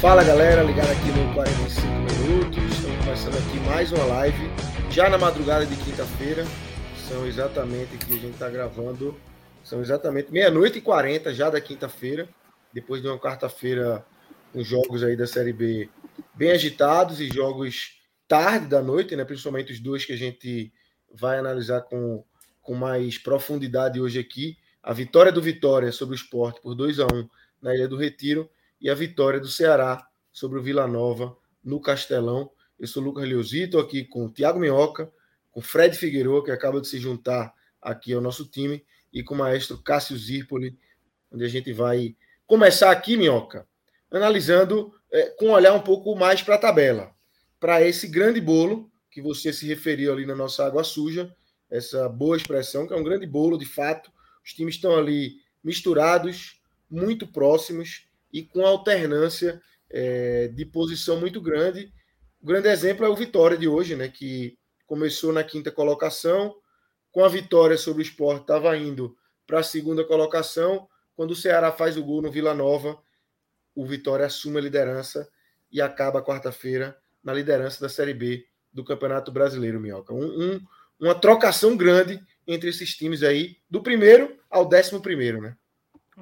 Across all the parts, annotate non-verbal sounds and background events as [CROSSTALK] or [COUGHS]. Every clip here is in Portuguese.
Fala galera, ligado aqui no 45 minutos. Estamos começando aqui mais uma live, já na madrugada de quinta-feira. São exatamente que a gente está gravando, são exatamente meia-noite e 40 já da quinta-feira, depois de uma quarta-feira com jogos aí da Série B bem agitados e jogos tarde da noite, né? Principalmente os dois que a gente vai analisar com, com mais profundidade hoje aqui. A vitória do Vitória sobre o Esporte por 2 a 1 na Ilha do Retiro e a vitória do Ceará sobre o Vila Nova no Castelão. Eu sou o Lucas Leozito, aqui com o Thiago Minhoca, com o Fred Figueiredo, que acaba de se juntar aqui ao nosso time, e com o maestro Cássio Zirpoli, onde a gente vai começar aqui, Minhoca, analisando é, com um olhar um pouco mais para a tabela, para esse grande bolo que você se referiu ali na nossa água suja, essa boa expressão, que é um grande bolo de fato. Os times estão ali misturados, muito próximos, e com alternância é, de posição muito grande. O grande exemplo é o Vitória de hoje, né, que começou na quinta colocação, com a vitória sobre o esporte, estava indo para a segunda colocação. Quando o Ceará faz o gol no Vila Nova, o Vitória assume a liderança e acaba quarta-feira na liderança da Série B do Campeonato Brasileiro, Minhoca. Um, um, uma trocação grande entre esses times aí, do primeiro ao décimo primeiro, né?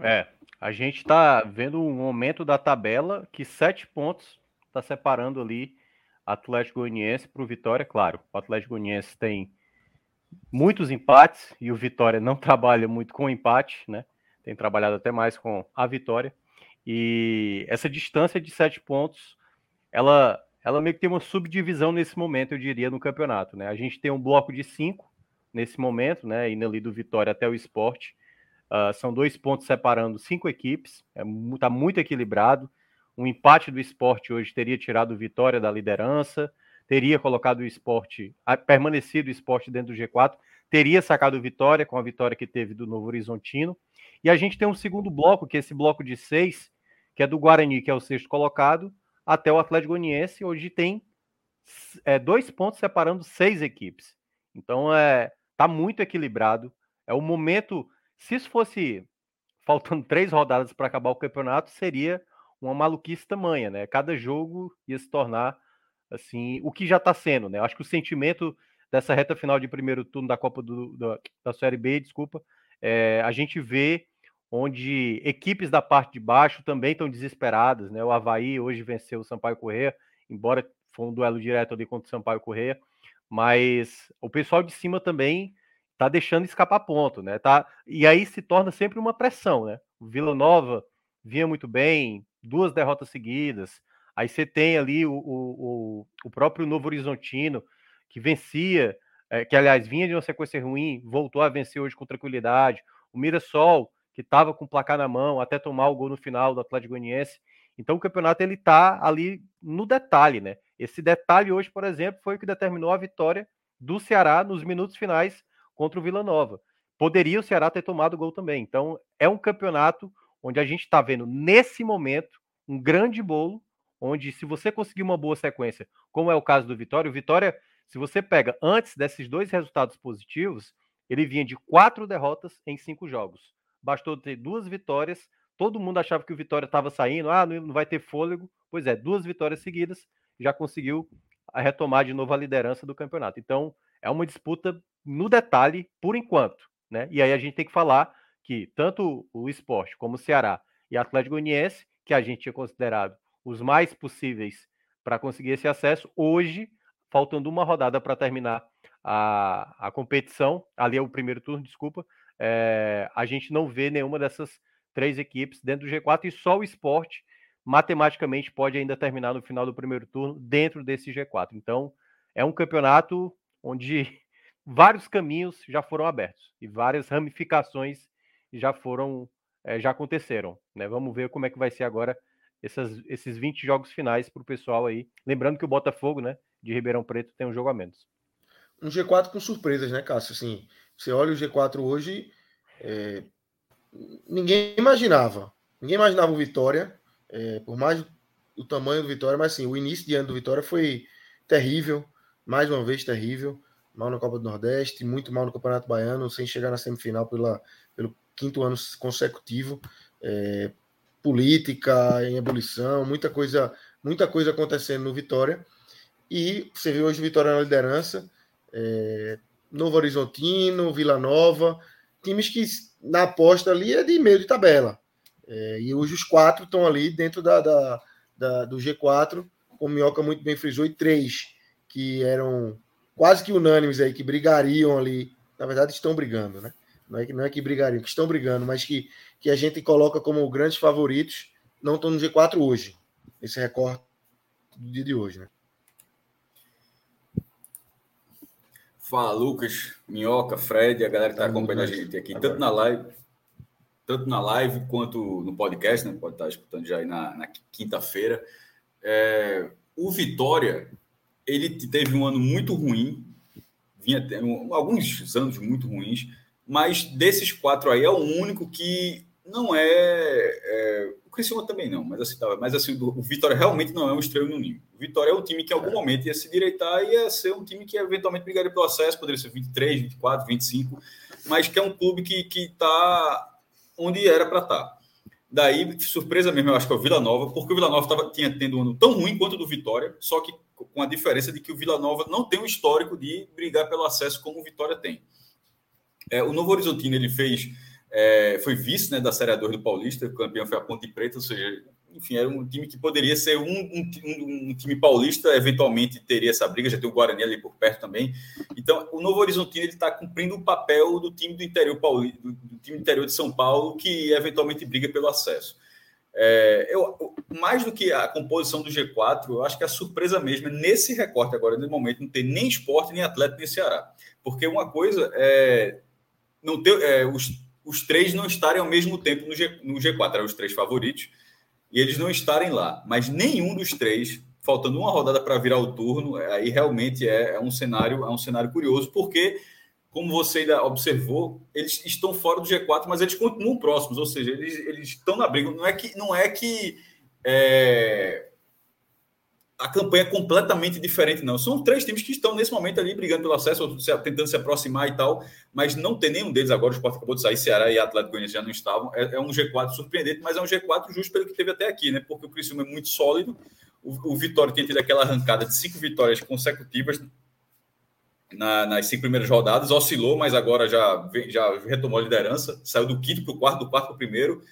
É, a gente está vendo um momento da tabela que sete pontos está separando ali Atlético Goianiense para o Vitória. Claro, o Atlético Goianiense tem muitos empates e o Vitória não [LAUGHS] trabalha muito com empate, né? Tem trabalhado até mais com a vitória. E essa distância de sete pontos, ela, ela meio que tem uma subdivisão nesse momento, eu diria, no campeonato, né? A gente tem um bloco de cinco nesse momento, né? Indo ali do Vitória até o esporte. Uh, são dois pontos separando cinco equipes, está é, tá muito equilibrado. Um empate do esporte hoje teria tirado Vitória da liderança, teria colocado o esporte, permanecido o esporte dentro do G4, teria sacado Vitória com a vitória que teve do Novo Horizontino. E a gente tem um segundo bloco, que é esse bloco de seis, que é do Guarani, que é o sexto colocado, até o Atlético Goianiense. Hoje tem é, dois pontos separando seis equipes. Então é tá muito equilibrado. É o momento se isso fosse faltando [LAUGHS] três rodadas para acabar o campeonato, seria uma maluquice tamanha, né? Cada jogo ia se tornar assim, o que já está sendo, né? Acho que o sentimento dessa reta final de primeiro turno da Copa do, da, da Série B, desculpa, é, a gente vê onde equipes da parte de baixo também estão desesperadas, né? O Havaí hoje venceu o Sampaio Correia, embora foi um duelo direto ali contra o Sampaio Correia, mas o pessoal de cima também tá deixando escapar ponto, né? Tá, e aí se torna sempre uma pressão, né? O Vila Nova vinha muito bem, duas derrotas seguidas. Aí você tem ali o, o, o próprio Novo Horizontino, que vencia, é, que aliás vinha de uma sequência ruim, voltou a vencer hoje com tranquilidade. O Mirassol, que estava com o placar na mão, até tomar o gol no final do Atlético Goianiense. Então o campeonato ele tá ali no detalhe, né? Esse detalhe hoje, por exemplo, foi o que determinou a vitória do Ceará nos minutos finais contra o Vila Nova. Poderia o Ceará ter tomado o gol também. Então, é um campeonato onde a gente está vendo, nesse momento, um grande bolo, onde se você conseguir uma boa sequência, como é o caso do Vitória, o Vitória, se você pega antes desses dois resultados positivos, ele vinha de quatro derrotas em cinco jogos. Bastou ter duas vitórias, todo mundo achava que o Vitória estava saindo, ah, não vai ter fôlego. Pois é, duas vitórias seguidas, já conseguiu retomar de novo a liderança do campeonato. Então, é uma disputa no detalhe por enquanto, né? E aí a gente tem que falar que tanto o esporte como o Ceará e Atlético Goianiense, que a gente tinha considerado os mais possíveis para conseguir esse acesso, hoje, faltando uma rodada para terminar a, a competição, ali é o primeiro turno, desculpa, é, a gente não vê nenhuma dessas três equipes dentro do G4 e só o esporte matematicamente pode ainda terminar no final do primeiro turno dentro desse G4. Então, é um campeonato onde vários caminhos já foram abertos e várias ramificações já foram é, já aconteceram. Né? Vamos ver como é que vai ser agora essas, esses 20 jogos finais para o pessoal aí. Lembrando que o Botafogo, né, de Ribeirão Preto, tem um jogo a menos. Um G4 com surpresas, né, Cássio? Assim, você olha o G4 hoje, é... ninguém imaginava. Ninguém imaginava o Vitória, é, por mais o tamanho do Vitória, mas assim, o início de ano do Vitória foi terrível, mais uma vez terrível. Mal na Copa do Nordeste, muito mal no Campeonato Baiano, sem chegar na semifinal pela, pelo quinto ano consecutivo. É, política em ebulição, muita coisa, muita coisa acontecendo no Vitória. E você viu hoje o Vitória na liderança, é, Novo Horizontino, Vila Nova, times que na aposta ali é de meio de tabela. É, e hoje os quatro estão ali dentro da, da, da, do G4, como o Minhoca muito bem frisou, e três que eram quase que unânimes aí, que brigariam ali. Na verdade, estão brigando, né? Não é que, não é que brigariam, que estão brigando, mas que, que a gente coloca como grandes favoritos, não estão no G4 hoje. Esse recorte do dia de hoje, né? Fala, Lucas, Minhoca, Fred, a galera que está tá acompanhando a gente aqui, Agora. tanto na live, tanto na live quanto no podcast, né? Pode estar escutando já aí na, na quinta-feira. É, o Vitória, ele teve um ano muito ruim, vinha tendo alguns anos muito ruins, mas desses quatro aí é o único que não é, é o Criciúma também não, mas assim, tá, mas assim o Vitória realmente não é um estranho no ninho. O Vitória é um time que em algum é. momento ia se direitar e ia ser um time que eventualmente brigaria pelo acesso, poderia ser 23, 24, 25, mas que é um clube que que está onde era para estar. Tá. Daí, surpresa mesmo, eu acho que é o Vila Nova, porque o Vila Nova tava, tinha tendo um ano tão ruim quanto o do Vitória, só que com a diferença de que o Vila Nova não tem um histórico de brigar pelo acesso como o Vitória tem. É, o Novo Horizontino ele fez, é, foi vice né, da Série A2 do Paulista, o campeão foi a Ponte Preta, ou seja, enfim, era um time que poderia ser um, um, um, time paulista, eventualmente teria essa briga, já tem o Guarani ali por perto também. Então, o Novo Horizontino está cumprindo o papel do time do interior do, do, time interior de São Paulo, que eventualmente briga pelo acesso. É, eu, mais do que a composição do G4, eu acho que a surpresa mesmo é nesse recorte agora, no momento, não ter nem esporte, nem atleta, nem Ceará. Porque uma coisa é não ter, é, os, os três não estarem ao mesmo tempo no, G, no G4, eram os três favoritos, e eles não estarem lá. Mas nenhum dos três, faltando uma rodada para virar o turno, aí realmente é, é, um cenário é um cenário curioso, porque, como você ainda observou, eles estão fora do G4, mas eles continuam próximos, ou seja, eles, eles estão na briga. Não é que. Não é que é, a campanha é completamente diferente, não. São três times que estão nesse momento ali brigando pelo acesso, tentando se aproximar e tal, mas não tem nenhum deles agora. O Sport acabou de sair, Ceará e Atlético Goianiense já não estavam. É, é, um G4 surpreendente, mas é um G4 justo pelo que teve até aqui, né? Porque o Criciúma é muito sólido. O, o Vitória tem tido aquela arrancada de cinco vitórias consecutivas na, nas cinco primeiras rodadas, oscilou, mas agora já, já retomou a liderança, saiu do quinto para o quarto, do quarto para o primeiro.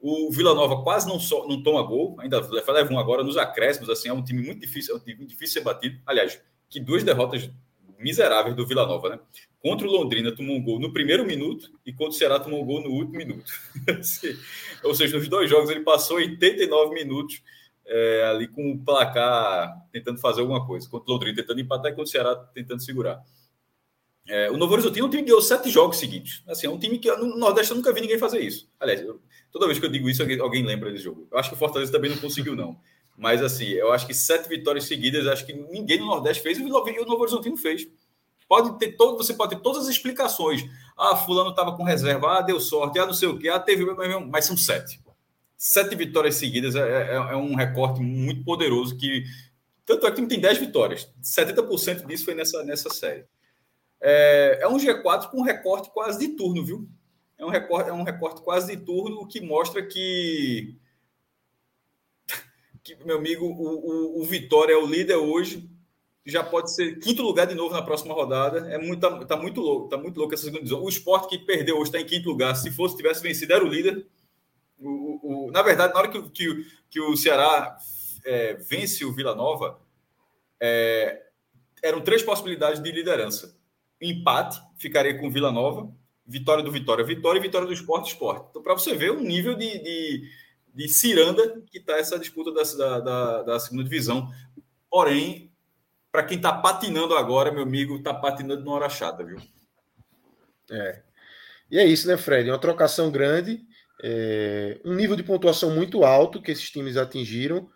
O Vila Nova quase não, so, não toma gol, ainda leva um agora nos acréscimos. Assim, é um time muito difícil, é um time difícil ser batido. Aliás, que duas derrotas miseráveis do Vila Nova, né? Contra o Londrina tomou um gol no primeiro minuto e contra o Ceará tomou um gol no último minuto. [LAUGHS] Ou seja, nos dois jogos ele passou 89 minutos é, ali com o placar tentando fazer alguma coisa. Contra o Londrina tentando empatar e contra o Ceará tentando segurar. É, o Novo Horizontino é um time que ganhou sete jogos seguidos. Assim, é um time que no Nordeste eu nunca vi ninguém fazer isso. Aliás, eu, Toda vez que eu digo isso, alguém, alguém lembra desse jogo. Eu acho que o Fortaleza também não conseguiu, não. Mas, assim, eu acho que sete vitórias seguidas, acho que ninguém no Nordeste fez e o Novo Horizontino fez. Pode ter todo, você pode ter todas as explicações. Ah, fulano estava com reserva, ah, deu sorte, ah, não sei o quê, ah, teve, mas são sete. Sete vitórias seguidas é, é, é um recorte muito poderoso que. Tanto é que o tem 10 vitórias. 70% disso foi nessa, nessa série. É, é um G4 com recorte quase de turno, viu? é um recorte, é um recorte quase de turno, que mostra que, que meu amigo, o, o, o, Vitória é o líder hoje, já pode ser quinto lugar de novo na próxima rodada. É muito, tá, tá muito louco, tá muito louco essa segunda divisão. O esporte que perdeu hoje está em quinto lugar. Se fosse, tivesse vencido, era o líder. O, o, na verdade, na hora que, que, que o Ceará é, vence o Vila Nova, é, eram três possibilidades de liderança. Empate, ficaria com o Vila Nova vitória do Vitória, Vitória e vitória do Esporte, Esporte. Então, para você ver o nível de, de, de Ciranda, que está essa disputa da, da, da segunda divisão. Porém, para quem está patinando agora, meu amigo, está patinando numa hora chata, viu? É. E é isso, né, Fred? Uma trocação grande, é... um nível de pontuação muito alto que esses times atingiram.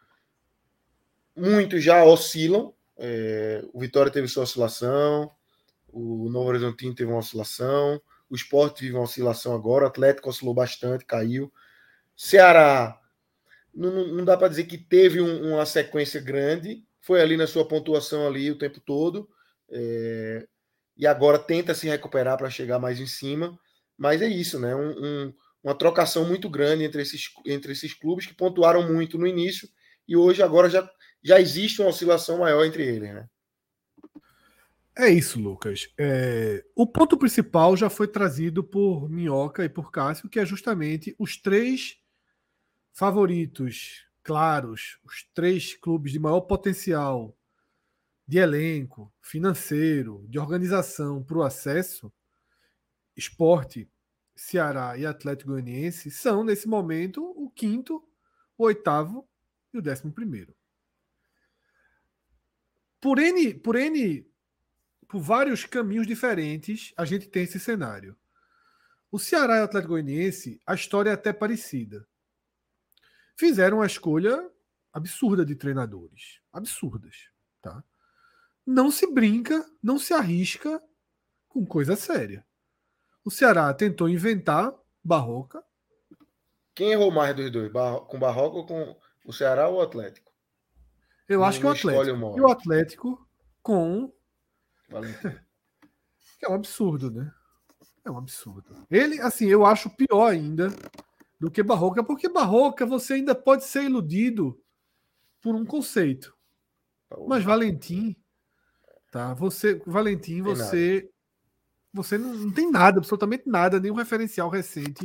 Muitos já oscilam. É... O Vitória teve sua oscilação, o Novo Horizontino teve uma oscilação, o Sport vive uma oscilação agora, o Atlético oscilou bastante, caiu. Ceará, não, não dá para dizer que teve um, uma sequência grande, foi ali na sua pontuação ali o tempo todo, é, e agora tenta se recuperar para chegar mais em cima, mas é isso, né? Um, um, uma trocação muito grande entre esses, entre esses clubes que pontuaram muito no início e hoje agora já, já existe uma oscilação maior entre eles, né? É isso, Lucas. É, o ponto principal já foi trazido por Minhoca e por Cássio, que é justamente os três favoritos claros, os três clubes de maior potencial de elenco, financeiro, de organização para o acesso, esporte, Ceará e Atlético Goianiense, são, nesse momento, o quinto, o oitavo e o décimo primeiro. Por N, por N, por vários caminhos diferentes, a gente tem esse cenário. O Ceará e o Atlético Goianiense, a história é até parecida fizeram uma escolha absurda de treinadores. Absurdas. Tá? Não se brinca, não se arrisca com coisa séria. O Ceará tentou inventar Barroca. Quem errou mais dos dois? Com Barroca ou com o Ceará ou o Atlético? Eu acho que o Atlético. E o Atlético com. [LAUGHS] É um absurdo, né? É um absurdo. Ele, assim, eu acho pior ainda do que Barroca, porque Barroca você ainda pode ser iludido por um conceito. Mas Valentim, tá? Você, Valentim, você você não, não, tem nada, absolutamente nada, nenhum referencial recente.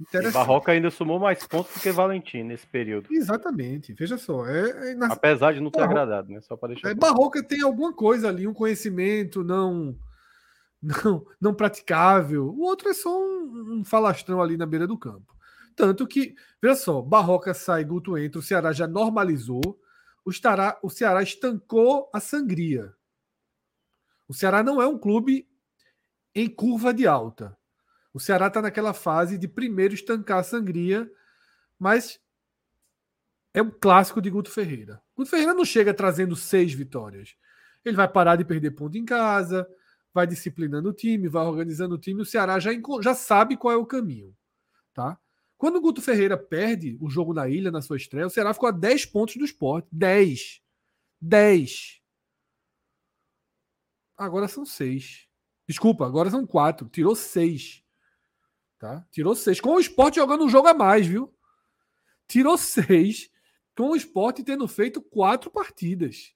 Interessante. Barroca ainda somou mais pontos do que Valentim nesse período. Exatamente. Veja só. É, é na... Apesar de não ter Barroca, agradado, né? Só para deixar. É, Barroca tem alguma coisa ali, um conhecimento não [LAUGHS] não, não praticável. O outro é só um, um falastrão ali na beira do campo. Tanto que, veja só, Barroca sai, Guto entra, o Ceará já normalizou, o Ceará, o Ceará estancou a sangria. O Ceará não é um clube em curva de alta. O Ceará está naquela fase de primeiro estancar a sangria, mas é um clássico de Guto Ferreira. Guto Ferreira não chega trazendo seis vitórias. Ele vai parar de perder ponto em casa, vai disciplinando o time, vai organizando o time. O Ceará já, já sabe qual é o caminho. Tá? Quando o Guto Ferreira perde o jogo na ilha na sua estreia, o Ceará ficou a 10 pontos do esporte. 10. 10. Agora são 6. Desculpa, agora são 4. Tirou 6. Tá? Tirou 6. Com o esporte jogando um jogo a mais, viu? Tirou 6. Com o esporte tendo feito 4 partidas.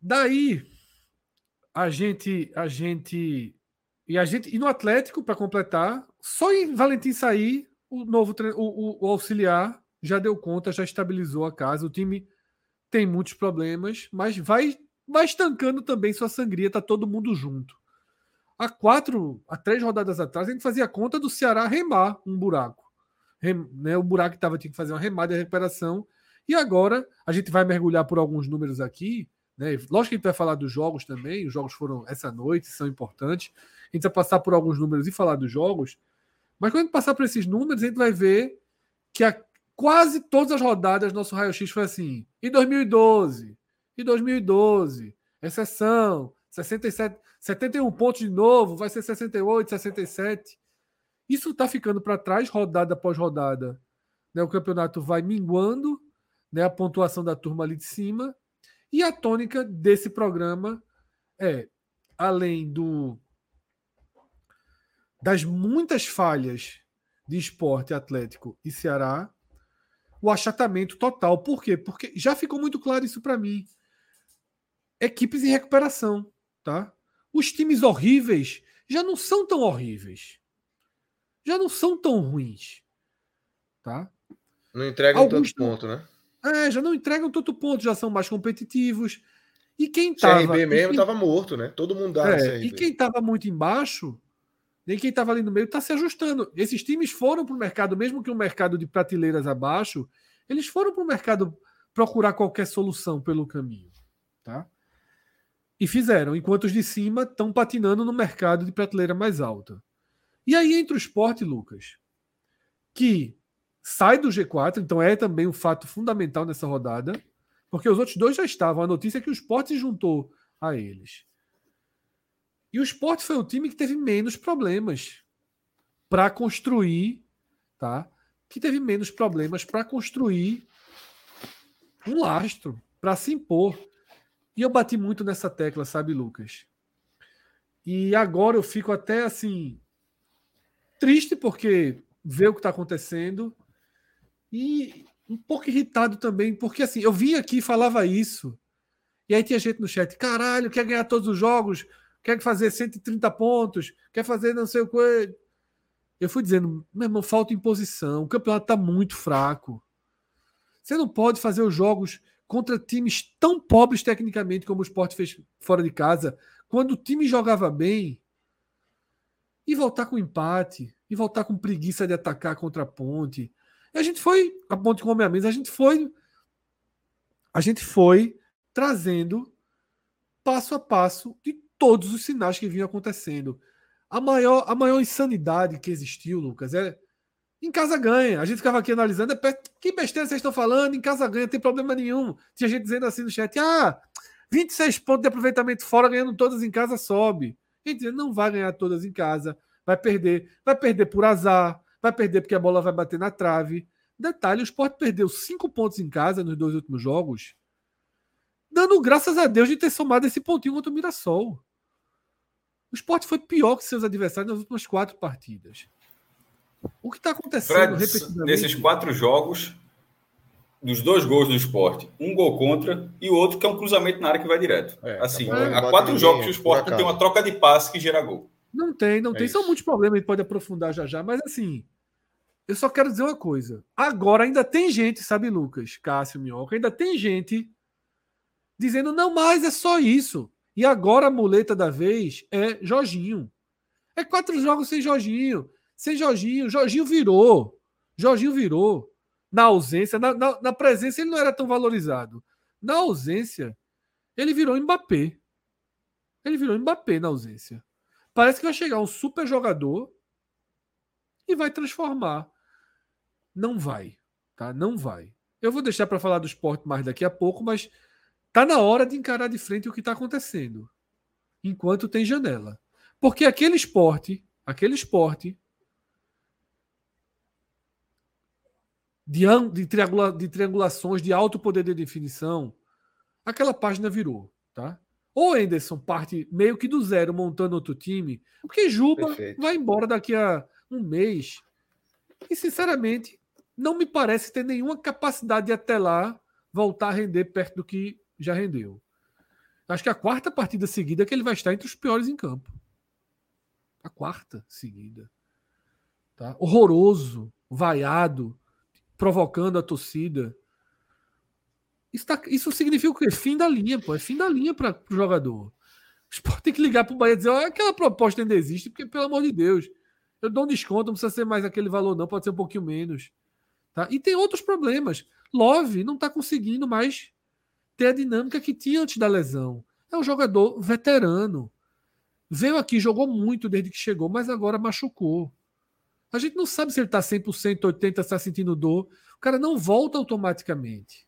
Daí a gente, a gente e a gente e no Atlético para completar, só em Valentim sair o novo o, o, o, auxiliar já deu conta, já estabilizou a casa. O time tem muitos problemas, mas vai vai estancando também sua sangria. Tá todo mundo junto. Há quatro, há três rodadas atrás, a gente fazia conta do Ceará remar um buraco. Rem, né, o buraco estava tinha que fazer uma remada de recuperação. E agora a gente vai mergulhar por alguns números aqui né? Lógico que a gente vai falar dos jogos também, os jogos foram essa noite, são importantes. A gente vai passar por alguns números e falar dos jogos, mas quando a gente passar por esses números, a gente vai ver que a, quase todas as rodadas nosso raio-x foi assim. Em 2012, em 2012, exceção, 67, 71 pontos de novo, vai ser 68, 67. Isso está ficando para trás, rodada após rodada. Né? O campeonato vai minguando, né? a pontuação da turma ali de cima, e a tônica desse programa é, além do das muitas falhas de esporte atlético e Ceará, o achatamento total. Por quê? Porque já ficou muito claro isso para mim. Equipes em recuperação, tá? Os times horríveis já não são tão horríveis. Já não são tão ruins, tá? Não entregam Alguns... tanto ponto, né? É, já não entregam tanto ponto, já são mais competitivos. E quem tava. CRB mesmo estava morto, né? Todo mundo dá é, E quem estava muito embaixo nem quem estava ali no meio está se ajustando. Esses times foram para o mercado, mesmo que um mercado de prateleiras abaixo, eles foram para o mercado procurar qualquer solução pelo caminho. Tá? E fizeram, enquanto os de cima estão patinando no mercado de prateleira mais alta. E aí entra o esporte, Lucas, que sai do G4, então é também um fato fundamental nessa rodada, porque os outros dois já estavam. A notícia é que o esporte se juntou a eles. E o esporte foi o time que teve menos problemas para construir, tá? Que teve menos problemas para construir um lastro, para se impor. E eu bati muito nessa tecla, sabe, Lucas? E agora eu fico até assim triste porque ver o que está acontecendo e um pouco irritado também, porque assim, eu vim aqui falava isso. E aí tinha gente no chat, caralho, quer ganhar todos os jogos, quer fazer 130 pontos, quer fazer não sei o que. Eu fui dizendo, meu irmão, falta imposição, o campeonato está muito fraco. Você não pode fazer os jogos contra times tão pobres tecnicamente como o Sport fez fora de casa, quando o time jogava bem, e voltar com empate, e voltar com preguiça de atacar contra a ponte. E a gente foi, a ponte com a mesa, a gente foi a gente foi trazendo passo a passo de todos os sinais que vinham acontecendo. A maior, a maior insanidade que existiu, Lucas, é em casa ganha. A gente ficava aqui analisando, é, que besteira vocês estão falando, em casa ganha, tem problema nenhum. Tinha gente dizendo assim no chat, ah, 26 pontos de aproveitamento fora, ganhando todas em casa, sobe. A gente não vai ganhar todas em casa, vai perder. Vai perder por azar, vai perder porque a bola vai bater na trave. Detalhe, o Sport perdeu cinco pontos em casa nos dois últimos jogos dando graças a Deus de ter somado esse pontinho contra o Mirassol. O esporte foi pior que seus adversários nas últimas quatro partidas. O que está acontecendo Fred, nesses quatro jogos, dos dois gols do esporte, um gol contra e o outro que é um cruzamento na área que vai direto. É, assim, tá há quatro jogos que o esporte tem uma troca de passe que gera gol. Não tem, não é tem. Isso. São muitos problemas, a gente pode aprofundar já já, mas assim, eu só quero dizer uma coisa. Agora ainda tem gente, sabe, Lucas, Cássio, Minhoca, ainda tem gente dizendo não mais é só isso. E agora a muleta da vez é Jorginho. É quatro jogos sem Jorginho. Sem Jorginho. Jorginho virou. Jorginho virou. Na ausência, na, na, na presença ele não era tão valorizado. Na ausência, ele virou Mbappé. Ele virou Mbappé na ausência. Parece que vai chegar um super jogador e vai transformar. Não vai, tá? Não vai. Eu vou deixar para falar do esporte mais daqui a pouco, mas Tá na hora de encarar de frente o que está acontecendo, enquanto tem janela. Porque aquele esporte, aquele esporte de, de, triangula, de triangulações de alto poder de definição, aquela página virou, tá? Ou Anderson parte meio que do zero montando outro time, porque Juba Perfeito. vai embora daqui a um mês. E sinceramente, não me parece ter nenhuma capacidade de até lá voltar a render perto do que já rendeu. Acho que a quarta partida seguida que ele vai estar entre os piores em campo. A quarta seguida. Tá? Horroroso, vaiado, provocando a torcida. Isso, tá, isso significa o quê? Fim da linha, pô. É fim da linha para o jogador. Tem que ligar para o Bahia e dizer: aquela proposta ainda existe, porque, pelo amor de Deus, eu dou um desconto, não precisa ser mais aquele valor, não, pode ser um pouquinho menos. Tá? E tem outros problemas. Love não está conseguindo mais ter a dinâmica que tinha antes da lesão. É um jogador veterano. Veio aqui, jogou muito desde que chegou, mas agora machucou. A gente não sabe se ele está 100%, 80%, está sentindo dor. O cara não volta automaticamente.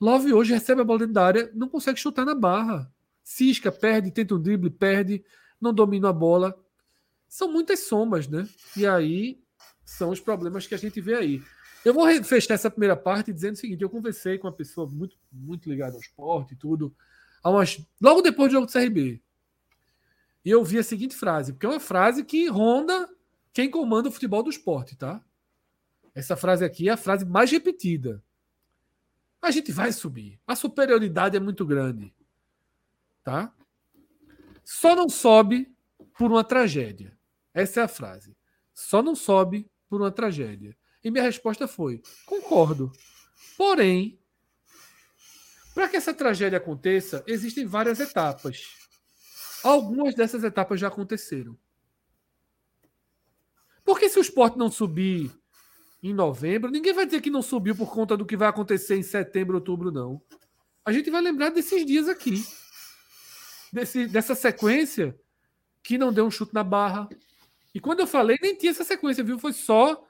Love hoje recebe a bola dentro da área, não consegue chutar na barra. Cisca, perde, tenta um drible, perde, não domina a bola. São muitas somas, né? E aí são os problemas que a gente vê aí. Eu vou fechar essa primeira parte dizendo o seguinte: eu conversei com uma pessoa muito, muito ligada ao esporte e tudo, umas, logo depois do jogo do CRB. E eu vi a seguinte frase, porque é uma frase que ronda quem comanda o futebol do esporte, tá? Essa frase aqui é a frase mais repetida. A gente vai subir. A superioridade é muito grande. Tá? Só não sobe por uma tragédia. Essa é a frase. Só não sobe por uma tragédia. E minha resposta foi: concordo. Porém, para que essa tragédia aconteça, existem várias etapas. Algumas dessas etapas já aconteceram. Porque se o esporte não subir em novembro, ninguém vai dizer que não subiu por conta do que vai acontecer em setembro, outubro, não. A gente vai lembrar desses dias aqui. Desse, dessa sequência que não deu um chute na barra. E quando eu falei, nem tinha essa sequência, viu? Foi só.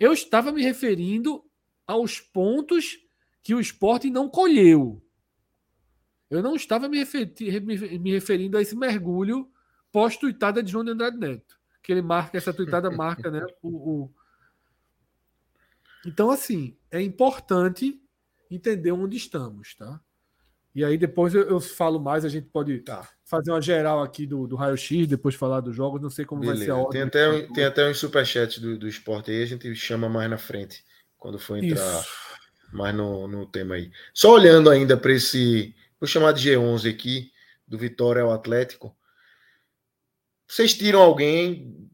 Eu estava me referindo aos pontos que o esporte não colheu. Eu não estava me, referindo a esse mergulho pós-tuitada de João de Andrade Neto. Que ele marca, essa tuitada marca, né? O, o... Então, assim, é importante entender onde estamos, tá? E aí depois eu, eu falo mais, a gente pode tá. fazer uma geral aqui do, do raio-x, depois falar dos jogos, não sei como Beleza. vai ser a ordem. Tem até, tem até uns superchats do, do esporte aí, a gente chama mais na frente, quando for entrar Isso. mais no, no tema aí. Só olhando ainda para esse, vou chamar de G11 aqui, do Vitória ao Atlético, vocês tiram alguém.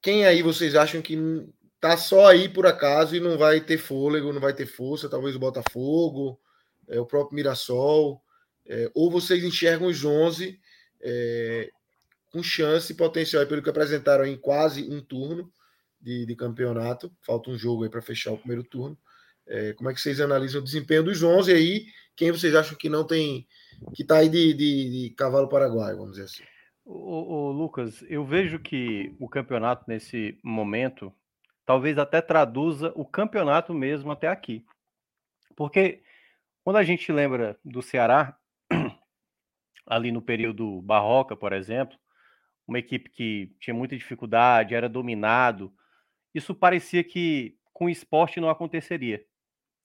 Quem aí vocês acham que tá só aí por acaso e não vai ter fôlego, não vai ter força? Talvez o Botafogo, é, o próprio Mirassol. É, ou vocês enxergam os 11 é, com chance potencial, pelo que apresentaram em quase um turno de, de campeonato. Falta um jogo aí para fechar o primeiro turno. É, como é que vocês analisam o desempenho dos 11 aí? Quem vocês acham que não tem, que está aí de, de, de cavalo paraguaio, vamos dizer assim? O, o, Lucas, eu vejo que o campeonato nesse momento talvez até traduza o campeonato mesmo até aqui. Porque quando a gente lembra do Ceará, [CLEARS THROAT] ali no período Barroca, por exemplo, uma equipe que tinha muita dificuldade, era dominado, isso parecia que com o esporte não aconteceria.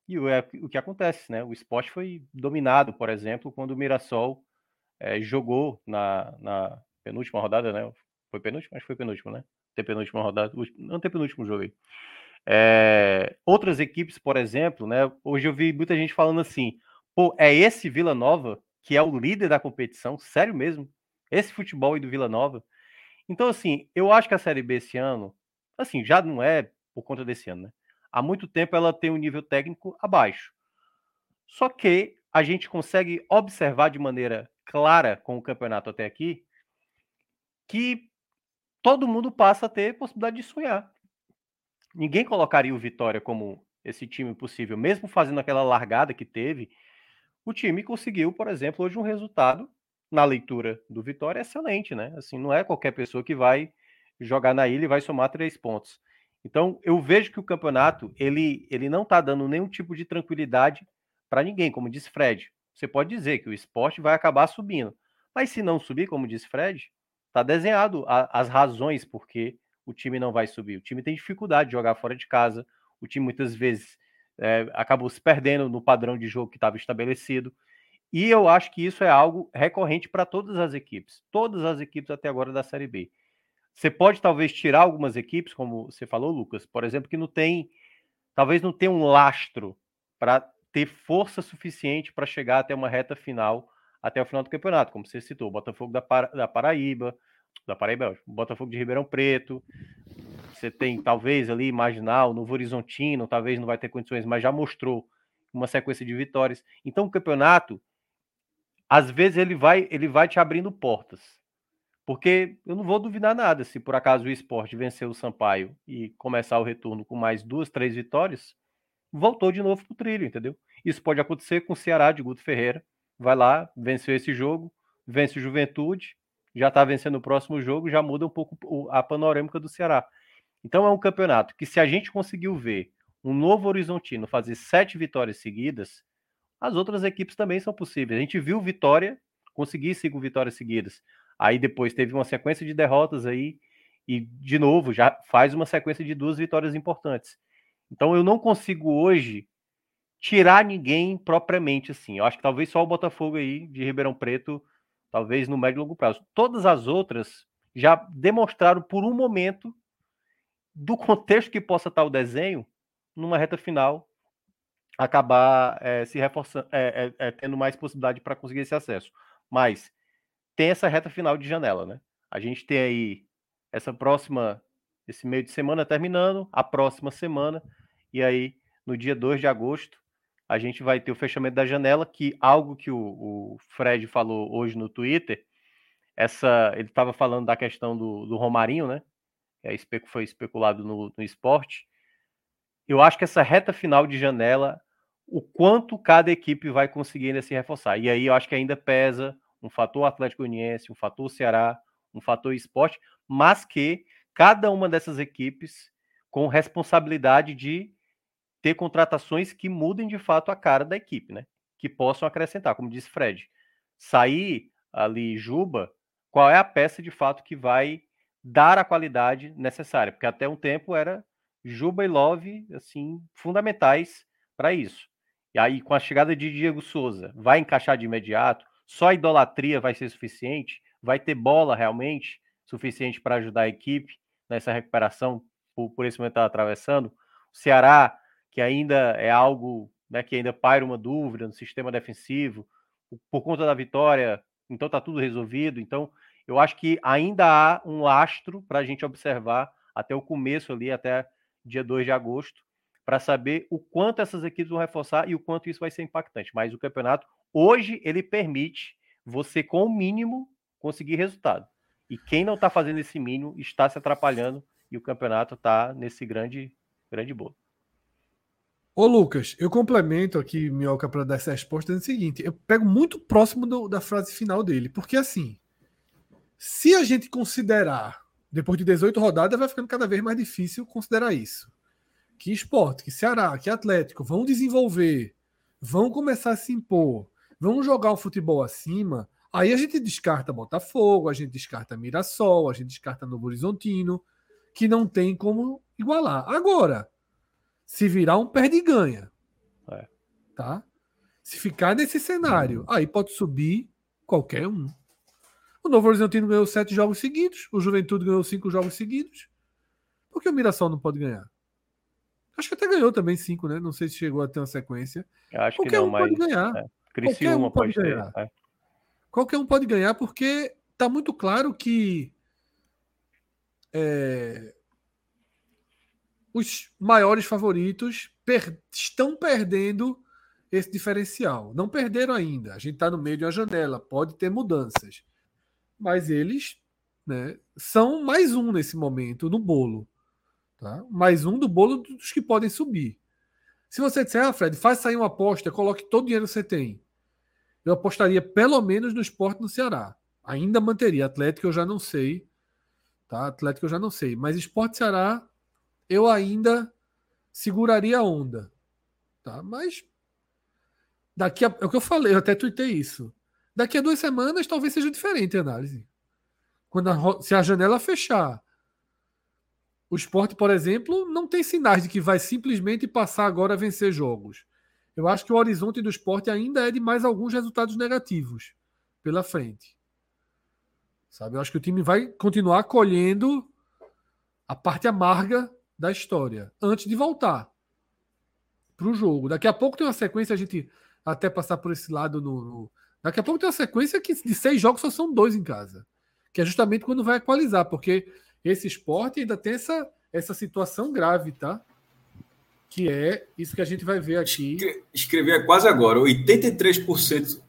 E é, o que acontece, né? O esporte foi dominado, por exemplo, quando o Mirassol é, jogou na, na penúltima rodada, né? Foi penúltima? Acho que foi penúltima, né? Tem penúltima rodada, não tem penúltimo jogo aí. É, outras equipes, por exemplo, né? Hoje eu vi muita gente falando assim: pô, é esse Vila Nova que é o líder da competição? Sério mesmo? Esse futebol aí do Vila Nova? Então, assim, eu acho que a Série B esse ano, assim, já não é por conta desse ano, né? Há muito tempo ela tem um nível técnico abaixo. Só que a gente consegue observar de maneira clara com o campeonato até aqui que todo mundo passa a ter possibilidade de sonhar. Ninguém colocaria o Vitória como esse time possível, mesmo fazendo aquela largada que teve. O time conseguiu, por exemplo, hoje um resultado na leitura do Vitória excelente, né? Assim, não é qualquer pessoa que vai jogar na ilha e vai somar três pontos. Então, eu vejo que o campeonato ele, ele não está dando nenhum tipo de tranquilidade para ninguém, como disse Fred. Você pode dizer que o esporte vai acabar subindo, mas se não subir, como disse Fred, Tá desenhado a, as razões porque o time não vai subir. O time tem dificuldade de jogar fora de casa. O time muitas vezes é, acabou se perdendo no padrão de jogo que estava estabelecido. E eu acho que isso é algo recorrente para todas as equipes, todas as equipes até agora da Série B. Você pode talvez tirar algumas equipes, como você falou, Lucas, por exemplo, que não tem, talvez não tenha um lastro para ter força suficiente para chegar até uma reta final até o final do campeonato, como você citou, Botafogo da, Para, da Paraíba, da Paraíba, o Botafogo de Ribeirão Preto, você tem talvez ali imaginar o Novo Horizontino, talvez não vai ter condições, mas já mostrou uma sequência de vitórias. Então o campeonato, às vezes ele vai, ele vai te abrindo portas. Porque eu não vou duvidar nada se por acaso o esporte vencer o Sampaio e começar o retorno com mais duas, três vitórias, voltou de novo pro trilho, entendeu? Isso pode acontecer com o Ceará de Guto Ferreira, vai lá, venceu esse jogo, vence o Juventude, já está vencendo o próximo jogo, já muda um pouco a panorâmica do Ceará. Então é um campeonato que, se a gente conseguiu ver um novo Horizontino fazer sete vitórias seguidas, as outras equipes também são possíveis. A gente viu Vitória conseguir cinco vitórias seguidas. Aí depois teve uma sequência de derrotas aí, e de novo já faz uma sequência de duas vitórias importantes. Então eu não consigo hoje tirar ninguém propriamente assim. Eu acho que talvez só o Botafogo aí de Ribeirão Preto, talvez no médio e longo prazo. Todas as outras já demonstraram por um momento do contexto que possa estar o desenho numa reta final acabar é, se reforçando, é, é, tendo mais possibilidade para conseguir esse acesso. Mas tem essa reta final de janela, né? A gente tem aí essa próxima, esse meio de semana terminando, a próxima semana, e aí no dia 2 de agosto a gente vai ter o fechamento da janela, que algo que o, o Fred falou hoje no Twitter, essa ele estava falando da questão do, do Romarinho, né? aí foi especulado no, no esporte. Eu acho que essa reta final de janela, o quanto cada equipe vai conseguir ainda se reforçar. E aí eu acho que ainda pesa um fator Atlético Goianiense, um fator Ceará, um fator esporte, mas que cada uma dessas equipes com responsabilidade de ter contratações que mudem de fato a cara da equipe, né? Que possam acrescentar, como disse Fred. Sair ali Juba, qual é a peça de fato que vai dar a qualidade necessária? Porque até um tempo era Juba e Love, assim, fundamentais para isso. E aí, com a chegada de Diego Souza, vai encaixar de imediato? Só a idolatria vai ser suficiente? Vai ter bola realmente suficiente para ajudar a equipe nessa recuperação por, por esse momento está atravessando? O Ceará, que ainda é algo né, que ainda paira uma dúvida no sistema defensivo, por conta da vitória, então está tudo resolvido. Então, eu acho que ainda há um lastro para a gente observar até o começo ali, até dia 2 de agosto, para saber o quanto essas equipes vão reforçar e o quanto isso vai ser impactante. Mas o campeonato, hoje, ele permite você, com o mínimo, conseguir resultado. E quem não está fazendo esse mínimo está se atrapalhando e o campeonato está nesse grande, grande bolo. Ô Lucas, eu complemento aqui, Minhoca, para dar essa resposta, dizendo o seguinte: eu pego muito próximo do, da frase final dele, porque assim, se a gente considerar, depois de 18 rodadas, vai ficando cada vez mais difícil considerar isso. Que esporte, que Ceará, que Atlético vão desenvolver, vão começar a se impor, vão jogar um futebol acima, aí a gente descarta Botafogo, a gente descarta Mirassol, a gente descarta Novo Horizontino, que não tem como igualar. Agora, se virar um perde e ganha. É. Tá? Se ficar nesse cenário, aí pode subir qualquer um. O Novo Horizontino ganhou sete jogos seguidos, o Juventude ganhou cinco jogos seguidos. Por que o Mirassol não pode ganhar? Acho que até ganhou também cinco, né? Não sei se chegou a ter uma sequência. Eu acho Qualquer que não, um mas pode ganhar. É. Qualquer um pode, pode ganhar. É. Qualquer um pode ganhar porque tá muito claro que é, os maiores favoritos per, estão perdendo esse diferencial. Não perderam ainda. A gente está no meio de uma janela, pode ter mudanças. Mas eles né, são mais um nesse momento no bolo. Tá? Mais um do bolo dos que podem subir. Se você disser, ah, Fred, faz sair uma aposta, coloque todo o dinheiro que você tem. Eu apostaria pelo menos no esporte no Ceará. Ainda manteria. Atlético eu já não sei. Tá? Atlético eu já não sei. Mas Esporte Ceará, eu ainda seguraria a onda. Tá? Mas daqui a, é o que eu falei, eu até tuitei isso. Daqui a duas semanas talvez seja diferente a análise. Quando a, se a janela fechar, o esporte, por exemplo, não tem sinais de que vai simplesmente passar agora a vencer jogos. Eu acho que o horizonte do esporte ainda é de mais alguns resultados negativos pela frente. Sabe? Eu acho que o time vai continuar colhendo a parte amarga da história antes de voltar para o jogo. Daqui a pouco tem uma sequência, a gente até passar por esse lado no, no... Daqui a pouco tem uma sequência que de seis jogos só são dois em casa. Que é justamente quando vai equalizar, porque esse esporte ainda tem essa, essa situação grave, tá? Que é isso que a gente vai ver aqui. Escrever quase agora: 83%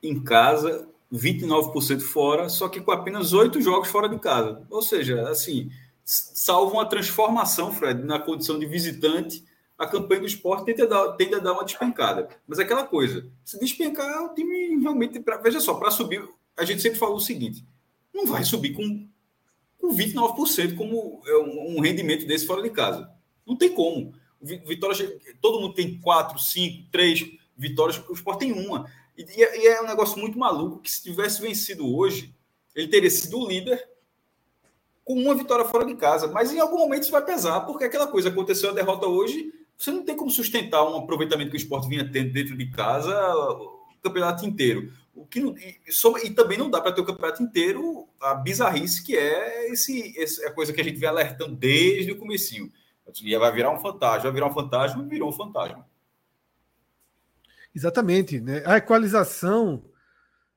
em casa, 29% fora, só que com apenas oito jogos fora de casa. Ou seja, assim, salvo uma transformação, Fred, na condição de visitante, a campanha do esporte tende a dar, tende a dar uma despencada. Mas é aquela coisa, se despencar, o time realmente. Pra, veja só, para subir, a gente sempre fala o seguinte: não vai subir com, com 29% como é um rendimento desse fora de casa. Não tem como. Vitória, todo mundo tem quatro, cinco, três vitórias, o esporte tem uma. E, e é um negócio muito maluco que se tivesse vencido hoje, ele teria sido o líder com uma vitória fora de casa. Mas em algum momento isso vai pesar, porque aquela coisa aconteceu a derrota hoje, você não tem como sustentar um aproveitamento que o esporte vinha tendo dentro de casa o campeonato inteiro. O que não, e, e também não dá para ter o campeonato inteiro a bizarrice que é esse, essa é coisa que a gente vem alertando desde o comecinho. Vai virar um fantasma, vai virar um fantasma, virou um fantasma. Exatamente. Né? A equalização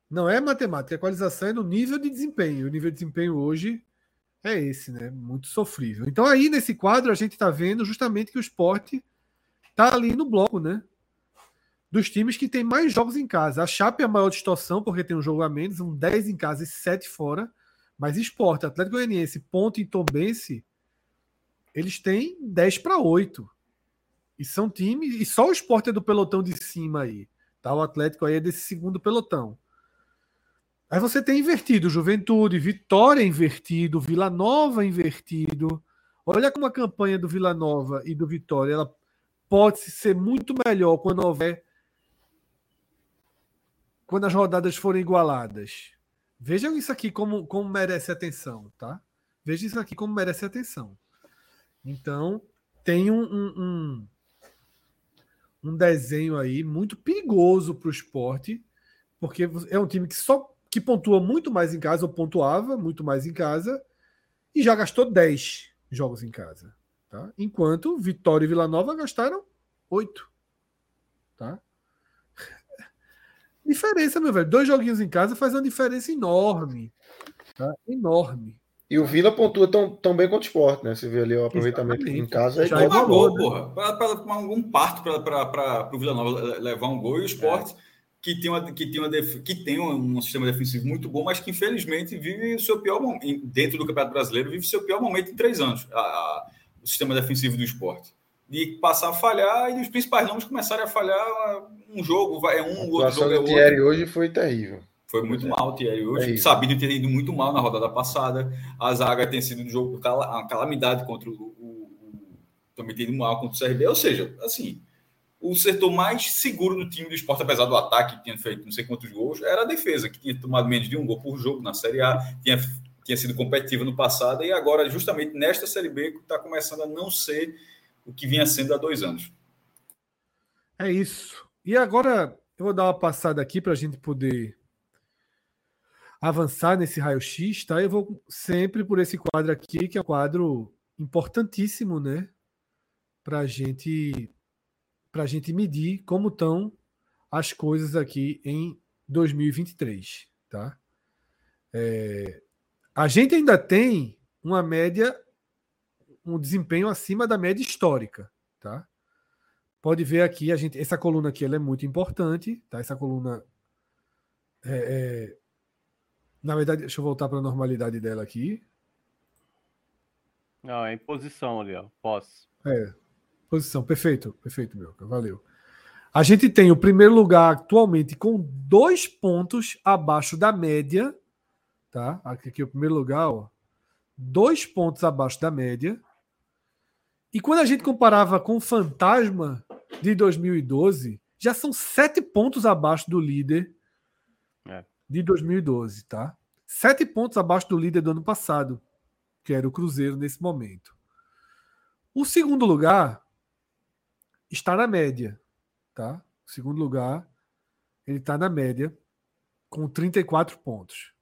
não é matemática, a equalização é no nível de desempenho. O nível de desempenho hoje é esse, né? Muito sofrível. Então, aí nesse quadro, a gente está vendo justamente que o esporte está ali no bloco, né? Dos times que tem mais jogos em casa. A Chape é a maior distorção, porque tem um jogo a menos, um 10 em casa e 7 fora. Mas esporte, Atlético Goianiense, Ponte e Tombense eles têm 10 para 8. E são times, e só o esporte é do pelotão de cima aí. Tá? O Atlético aí é desse segundo pelotão. Aí você tem invertido, Juventude, Vitória invertido, Vila Nova invertido. Olha como a campanha do Vila Nova e do Vitória ela pode ser muito melhor quando houver quando as rodadas forem igualadas. Vejam isso aqui como, como merece atenção, tá? Veja isso aqui como merece atenção. Então, tem um, um, um, um desenho aí muito perigoso para o esporte, porque é um time que só que pontua muito mais em casa, ou pontuava muito mais em casa, e já gastou 10 jogos em casa. Tá? Enquanto Vitória e Vila Nova gastaram 8. Tá? [LAUGHS] Diferença, meu velho. Dois joguinhos em casa faz uma diferença enorme. Tá? Enorme. E o Vila pontua tão, tão bem quanto o esporte, né? Você vê ali o aproveitamento em casa. Já é uma gol, porra. Para um parto para o Vila Nova levar um gol e o esporte. É. Que tem, uma, que, tem uma que tem um, sistema defensivo muito bom, mas que infelizmente vive o seu pior momento, dentro do Campeonato Brasileiro, vive o seu pior momento em três anos, a, a, o sistema defensivo do esporte. De passar a falhar e os principais nomes começarem a falhar um jogo, vai é um, o outro jogo é outro. Thierry hoje foi terrível. Foi muito é. mal, Thierry. Hoje, é Sabino ter ido muito mal na rodada passada. A zaga tem sido um jogo uma calamidade contra o, o, o também tem ido mal contra o CRB. Ou seja, assim, o setor mais seguro do time do esporte, apesar do ataque que tinha feito não sei quantos gols, era a defesa, que tinha tomado menos de um gol por jogo na Série A, tinha, tinha sido competitiva no passado, e agora, justamente nesta Série B, está começando a não ser o que vinha sendo há dois anos. É isso. E agora eu vou dar uma passada aqui para a gente poder avançar nesse raio-x, tá? Eu vou sempre por esse quadro aqui, que é um quadro importantíssimo, né? Para a gente, a gente medir como estão as coisas aqui em 2023, tá? É, a gente ainda tem uma média, um desempenho acima da média histórica, tá? Pode ver aqui, a gente, essa coluna aqui ela é muito importante, tá? Essa coluna é, é na verdade, deixa eu voltar para a normalidade dela aqui. Não, é em posição ali, ó. Pós. É, posição. Perfeito, perfeito, meu. Valeu. A gente tem o primeiro lugar atualmente com dois pontos abaixo da média. Tá? Aqui, aqui é o primeiro lugar, ó. Dois pontos abaixo da média. E quando a gente comparava com o Fantasma de 2012, já são sete pontos abaixo do líder é de 2012, tá? Sete pontos abaixo do líder do ano passado, que era o Cruzeiro nesse momento. O segundo lugar está na média, tá? O segundo lugar, ele está na média com 34 pontos.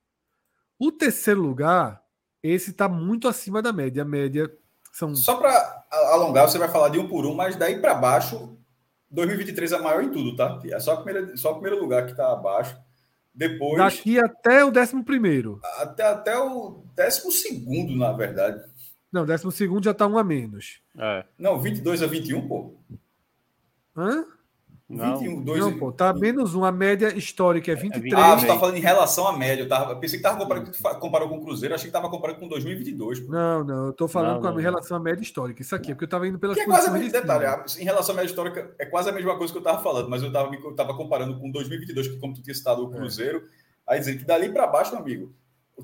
O terceiro lugar, esse está muito acima da média. A média são. Só para alongar, você vai falar de um por um, mas daí para baixo, 2023 é maior em tudo, tá? É só, primeira, só o primeiro lugar que está abaixo. Depois. Daqui até o décimo primeiro. Até, até o décimo segundo, na verdade. Não, décimo segundo já está um a menos. É. Não, 22 a 21, pô. Hã? Não, 21, 2 não, pô, tá menos um. A média histórica é 23. Ah, você tá falando em relação à média. Eu tava, pensei que tava comparando, comparou com o Cruzeiro, achei que tava comparando com 2022. Pô. Não, não, eu tô falando não, com a relação à média histórica. Isso aqui, porque eu tava indo pela que é quase a mesma detalhe. Em relação à média histórica, é quase a mesma coisa que eu tava falando, mas eu tava, eu tava comparando com 2022, que como tu tinha citado o é. Cruzeiro, é. aí dizendo que dali para baixo, meu amigo,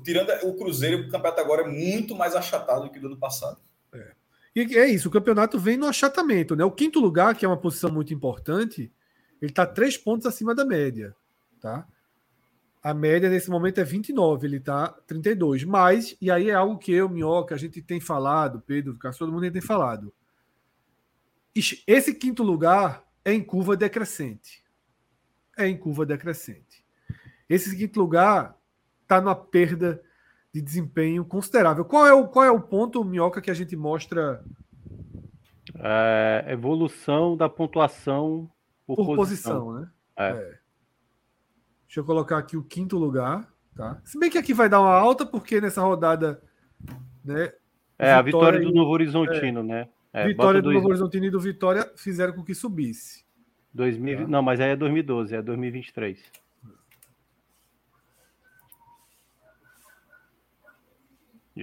tirando o Cruzeiro, o campeonato agora é muito mais achatado do que do ano passado. É. E é isso, o campeonato vem no achatamento, né? O quinto lugar, que é uma posição muito importante, ele está três pontos acima da média, tá? A média nesse momento é 29, ele está 32. Mas, e aí é algo que eu, Minhoca, a gente tem falado, Pedro, Castro, todo mundo tem falado. Esse quinto lugar é em curva decrescente. É em curva decrescente. Esse quinto lugar está numa perda de desempenho considerável. Qual é o, qual é o ponto, Minhoca, que a gente mostra? É, evolução da pontuação por, por posição. posição. né? É. É. Deixa eu colocar aqui o quinto lugar, tá? Se bem que aqui vai dar uma alta, porque nessa rodada, né? É, a vitória do Novo Horizontino, é, né? É, vitória do dois... Novo Horizontino e do Vitória fizeram com que subisse. 2000, tá? Não, mas aí é 2012, é 2023.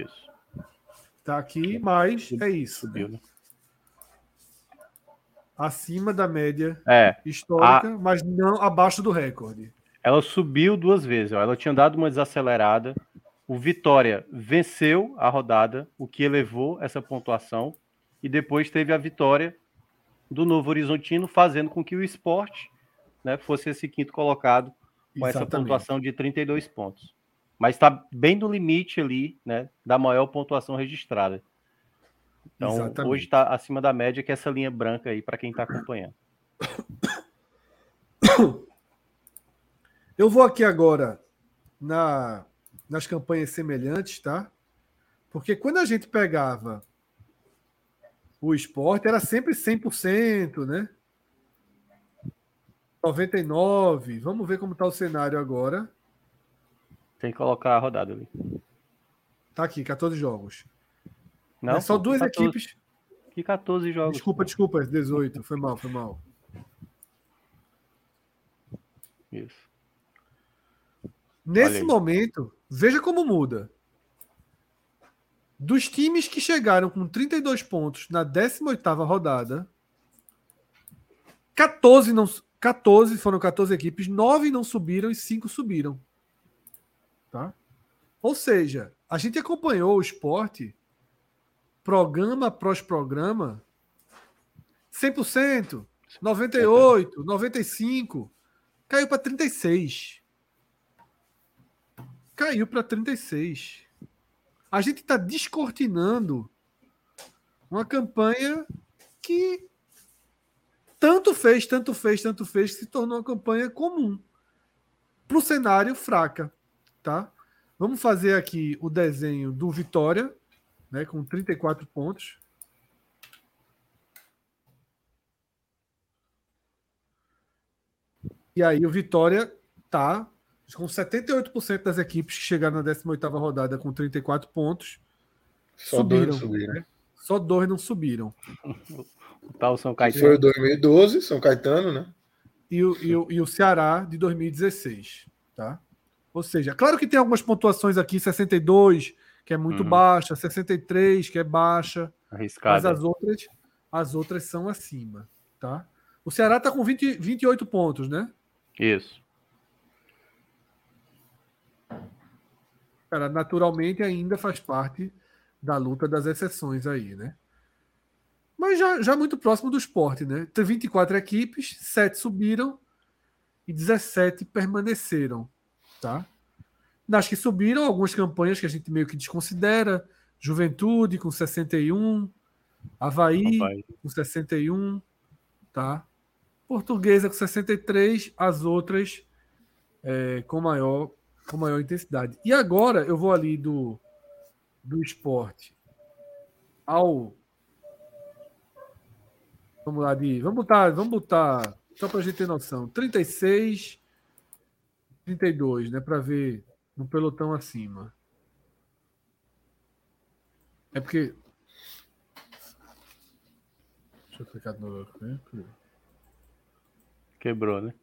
Isso. Tá aqui, mas é isso. Subiu, né? Acima da média É, histórica, mas não abaixo do recorde. ela subiu duas vezes. ó. Ela tinha dado uma desacelerada. O Vitória venceu a rodada, o que elevou essa pontuação. E depois teve a vitória do Novo Horizontino, fazendo com que o esporte né, fosse esse quinto colocado com essa Exatamente. pontuação de 32 pontos. Mas está bem no limite ali né, da maior pontuação registrada. Então, Exatamente. hoje está acima da média, que é essa linha branca aí, para quem está acompanhando. [COUGHS] Eu vou aqui agora na, nas campanhas semelhantes, tá? Porque quando a gente pegava o esporte, era sempre 100%, né? 99. Vamos ver como está o cenário agora. Tem que colocar a rodada ali. Tá aqui, 14 jogos. Não, É só pô, duas 14, equipes. Que 14 jogos. Desculpa, desculpa, 18. Foi mal, foi mal. Isso. Nesse momento, veja como muda. Dos times que chegaram com 32 pontos na 18ª rodada, 14 não 14 foram 14 equipes, 9 não subiram e 5 subiram. Ou seja, a gente acompanhou o esporte programa após programa 100%, 98, 95, caiu para 36 caiu para 36. A gente está descortinando uma campanha que tanto fez, tanto fez, tanto fez, que se tornou uma campanha comum para o cenário fraca, tá? Vamos fazer aqui o desenho do Vitória, né, com 34 pontos. E aí o Vitória tá com 78% das equipes que chegaram na 18ª rodada com 34 pontos, Só Subiram. dois subiram. só dois não subiram. [LAUGHS] O tal São Foi Caetano. o 2012, São Caetano, né? E o, e, o, e o Ceará de 2016, tá? Ou seja, claro que tem algumas pontuações aqui, 62, que é muito Uhum. baixa, 63, que é baixa, mas Arriscada. as outras, as outras são acima, tá? O Ceará tá com 20, 28 pontos, né? Isso. Cara, naturalmente ainda faz parte da luta das exceções aí, né? Mas já, já muito próximo do esporte, né? Tem 24 equipes, 7 subiram e 17 permaneceram, tá? Nas que subiram, algumas campanhas que a gente meio que desconsidera, Juventude com 61, Havaí Papai. com 61, tá? Portuguesa com 63, as outras é, com maior com maior intensidade. E agora eu vou ali do do esporte ao vamos lá de vamos botar vamos botar só para a gente ter noção 36 32 né para ver no pelotão acima é porque deixa eu clicar de novo aqui. Quebrou, né?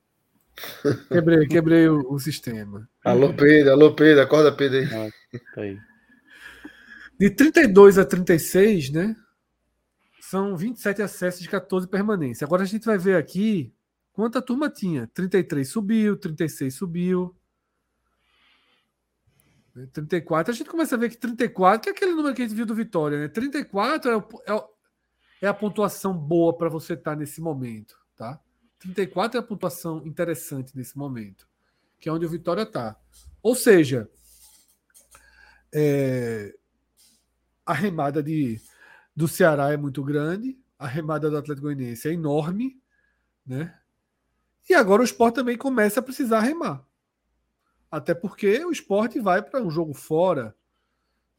quebrei quebrei o, o sistema Alô, Pedro, alô, Pedro, acorda, Pedro aí. Tá aí. De 32 a 36, né? São 27 acessos de 14 permanência. Agora a gente vai ver aqui quanta turma tinha. 33 subiu, 36 subiu. né, 34, a gente começa a ver que 34, que é aquele número que a gente viu do Vitória, né? 34 é, o- é, o- é a pontuação boa para você estar nesse momento, tá? 34 é a pontuação interessante nesse momento, que é onde o Vitória está. Ou seja, é, a remada de, do Ceará é muito grande, a remada do Atlético Goianiense é enorme, né? E agora o esporte também começa a precisar remar. Até porque o esporte vai para um jogo fora.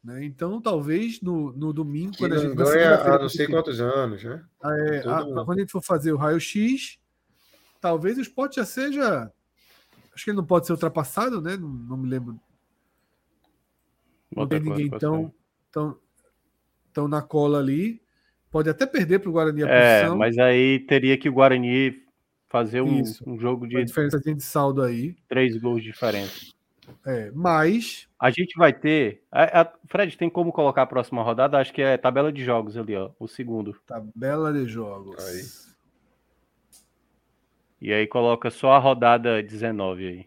Né? Então, talvez no, no domingo, Que quando a não gente. ganha há não sei quantos anos, né? é, Todo a- quando a gente for fazer o raio-x, talvez o esporte já seja. Acho que ele não pode ser ultrapassado, né? Não, não me lembro. Não tem ninguém tão, tão, tão na cola ali. Pode até perder para o Guarani a É, posição. mas aí teria que o Guarani fazer um, Isso. um jogo a de diferença de saldo aí. três gols diferentes. É, mas. A gente vai ter. A, a, Fred, tem como colocar a próxima rodada? Acho que é tabela de jogos ali, ó. O segundo. Tabela de jogos. Aí. E aí coloca só a rodada 19 aí.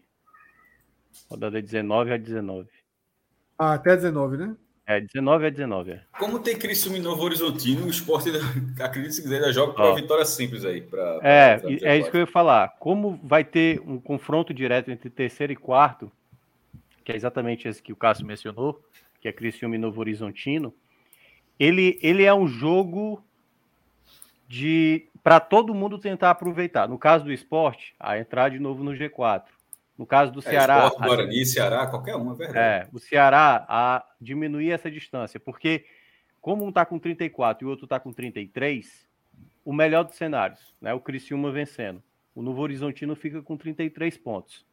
Rodada 19 a 19. Ah, até 19, né? É, 19 a 19. É. Como tem Cristo em Novo Horizontino, o esporte, [LAUGHS] acredito se quiser, ainda joga para vitória simples aí. Pra, é, pra é isso que eu ia falar. Como vai ter um confronto direto entre terceiro e quarto, que é exatamente esse que o Cássio mencionou, que é Criciúma e Novo Horizontino, ele, ele é um jogo de para todo mundo tentar aproveitar. No caso do esporte, a entrar de novo no G4. No caso do é, Ceará. Esporte, Guarani, a... Ceará, qualquer um, é verdade. É, o Ceará a diminuir essa distância, porque como um está com 34 e o outro está com 33, o melhor dos cenários, né? O Criciúma vencendo. O Novo Horizontino fica com 33 pontos.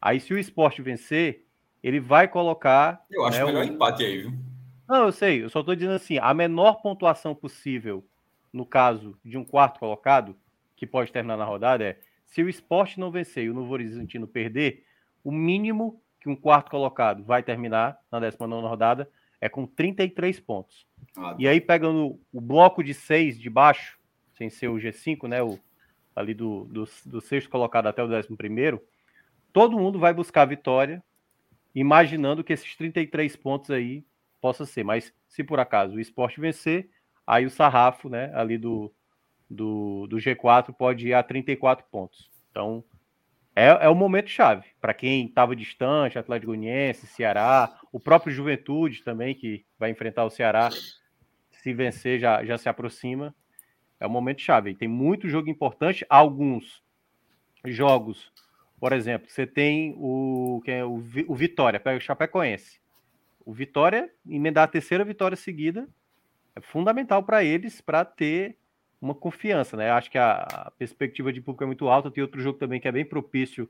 Aí, se o esporte vencer, ele vai colocar. Eu acho né, melhor o... empate aí, viu? Não, eu sei, eu só estou dizendo assim: a menor pontuação possível, no caso de um quarto colocado, que pode terminar na rodada, é se o esporte não vencer e o Novo Horizontino perder, o mínimo que um quarto colocado vai terminar na 19 rodada é com 33 pontos. Ah, e aí, pegando o bloco de seis de baixo, sem ser o G5, né? O, ali do, do, do sexto colocado até o décimo primeiro, todo mundo vai buscar a vitória, imaginando que esses 33 pontos aí possa ser. Mas se por acaso o esporte vencer, aí o sarrafo, né, ali do, do, do G4 pode ir a 34 pontos. Então, é, é o momento chave. Para quem estava distante, Atlético Goianiense, Ceará, o próprio Juventude também, que vai enfrentar o Ceará, se vencer já, já se aproxima. É o momento chave. Tem muito jogo importante, alguns jogos. Por exemplo, você tem o, que é o, o Vitória, pega o Chapecoense. O Vitória, emendar a terceira vitória seguida, é fundamental para eles para ter uma confiança, né? Acho que a, perspectiva de público é muito alta. Tem outro jogo também que é bem propício,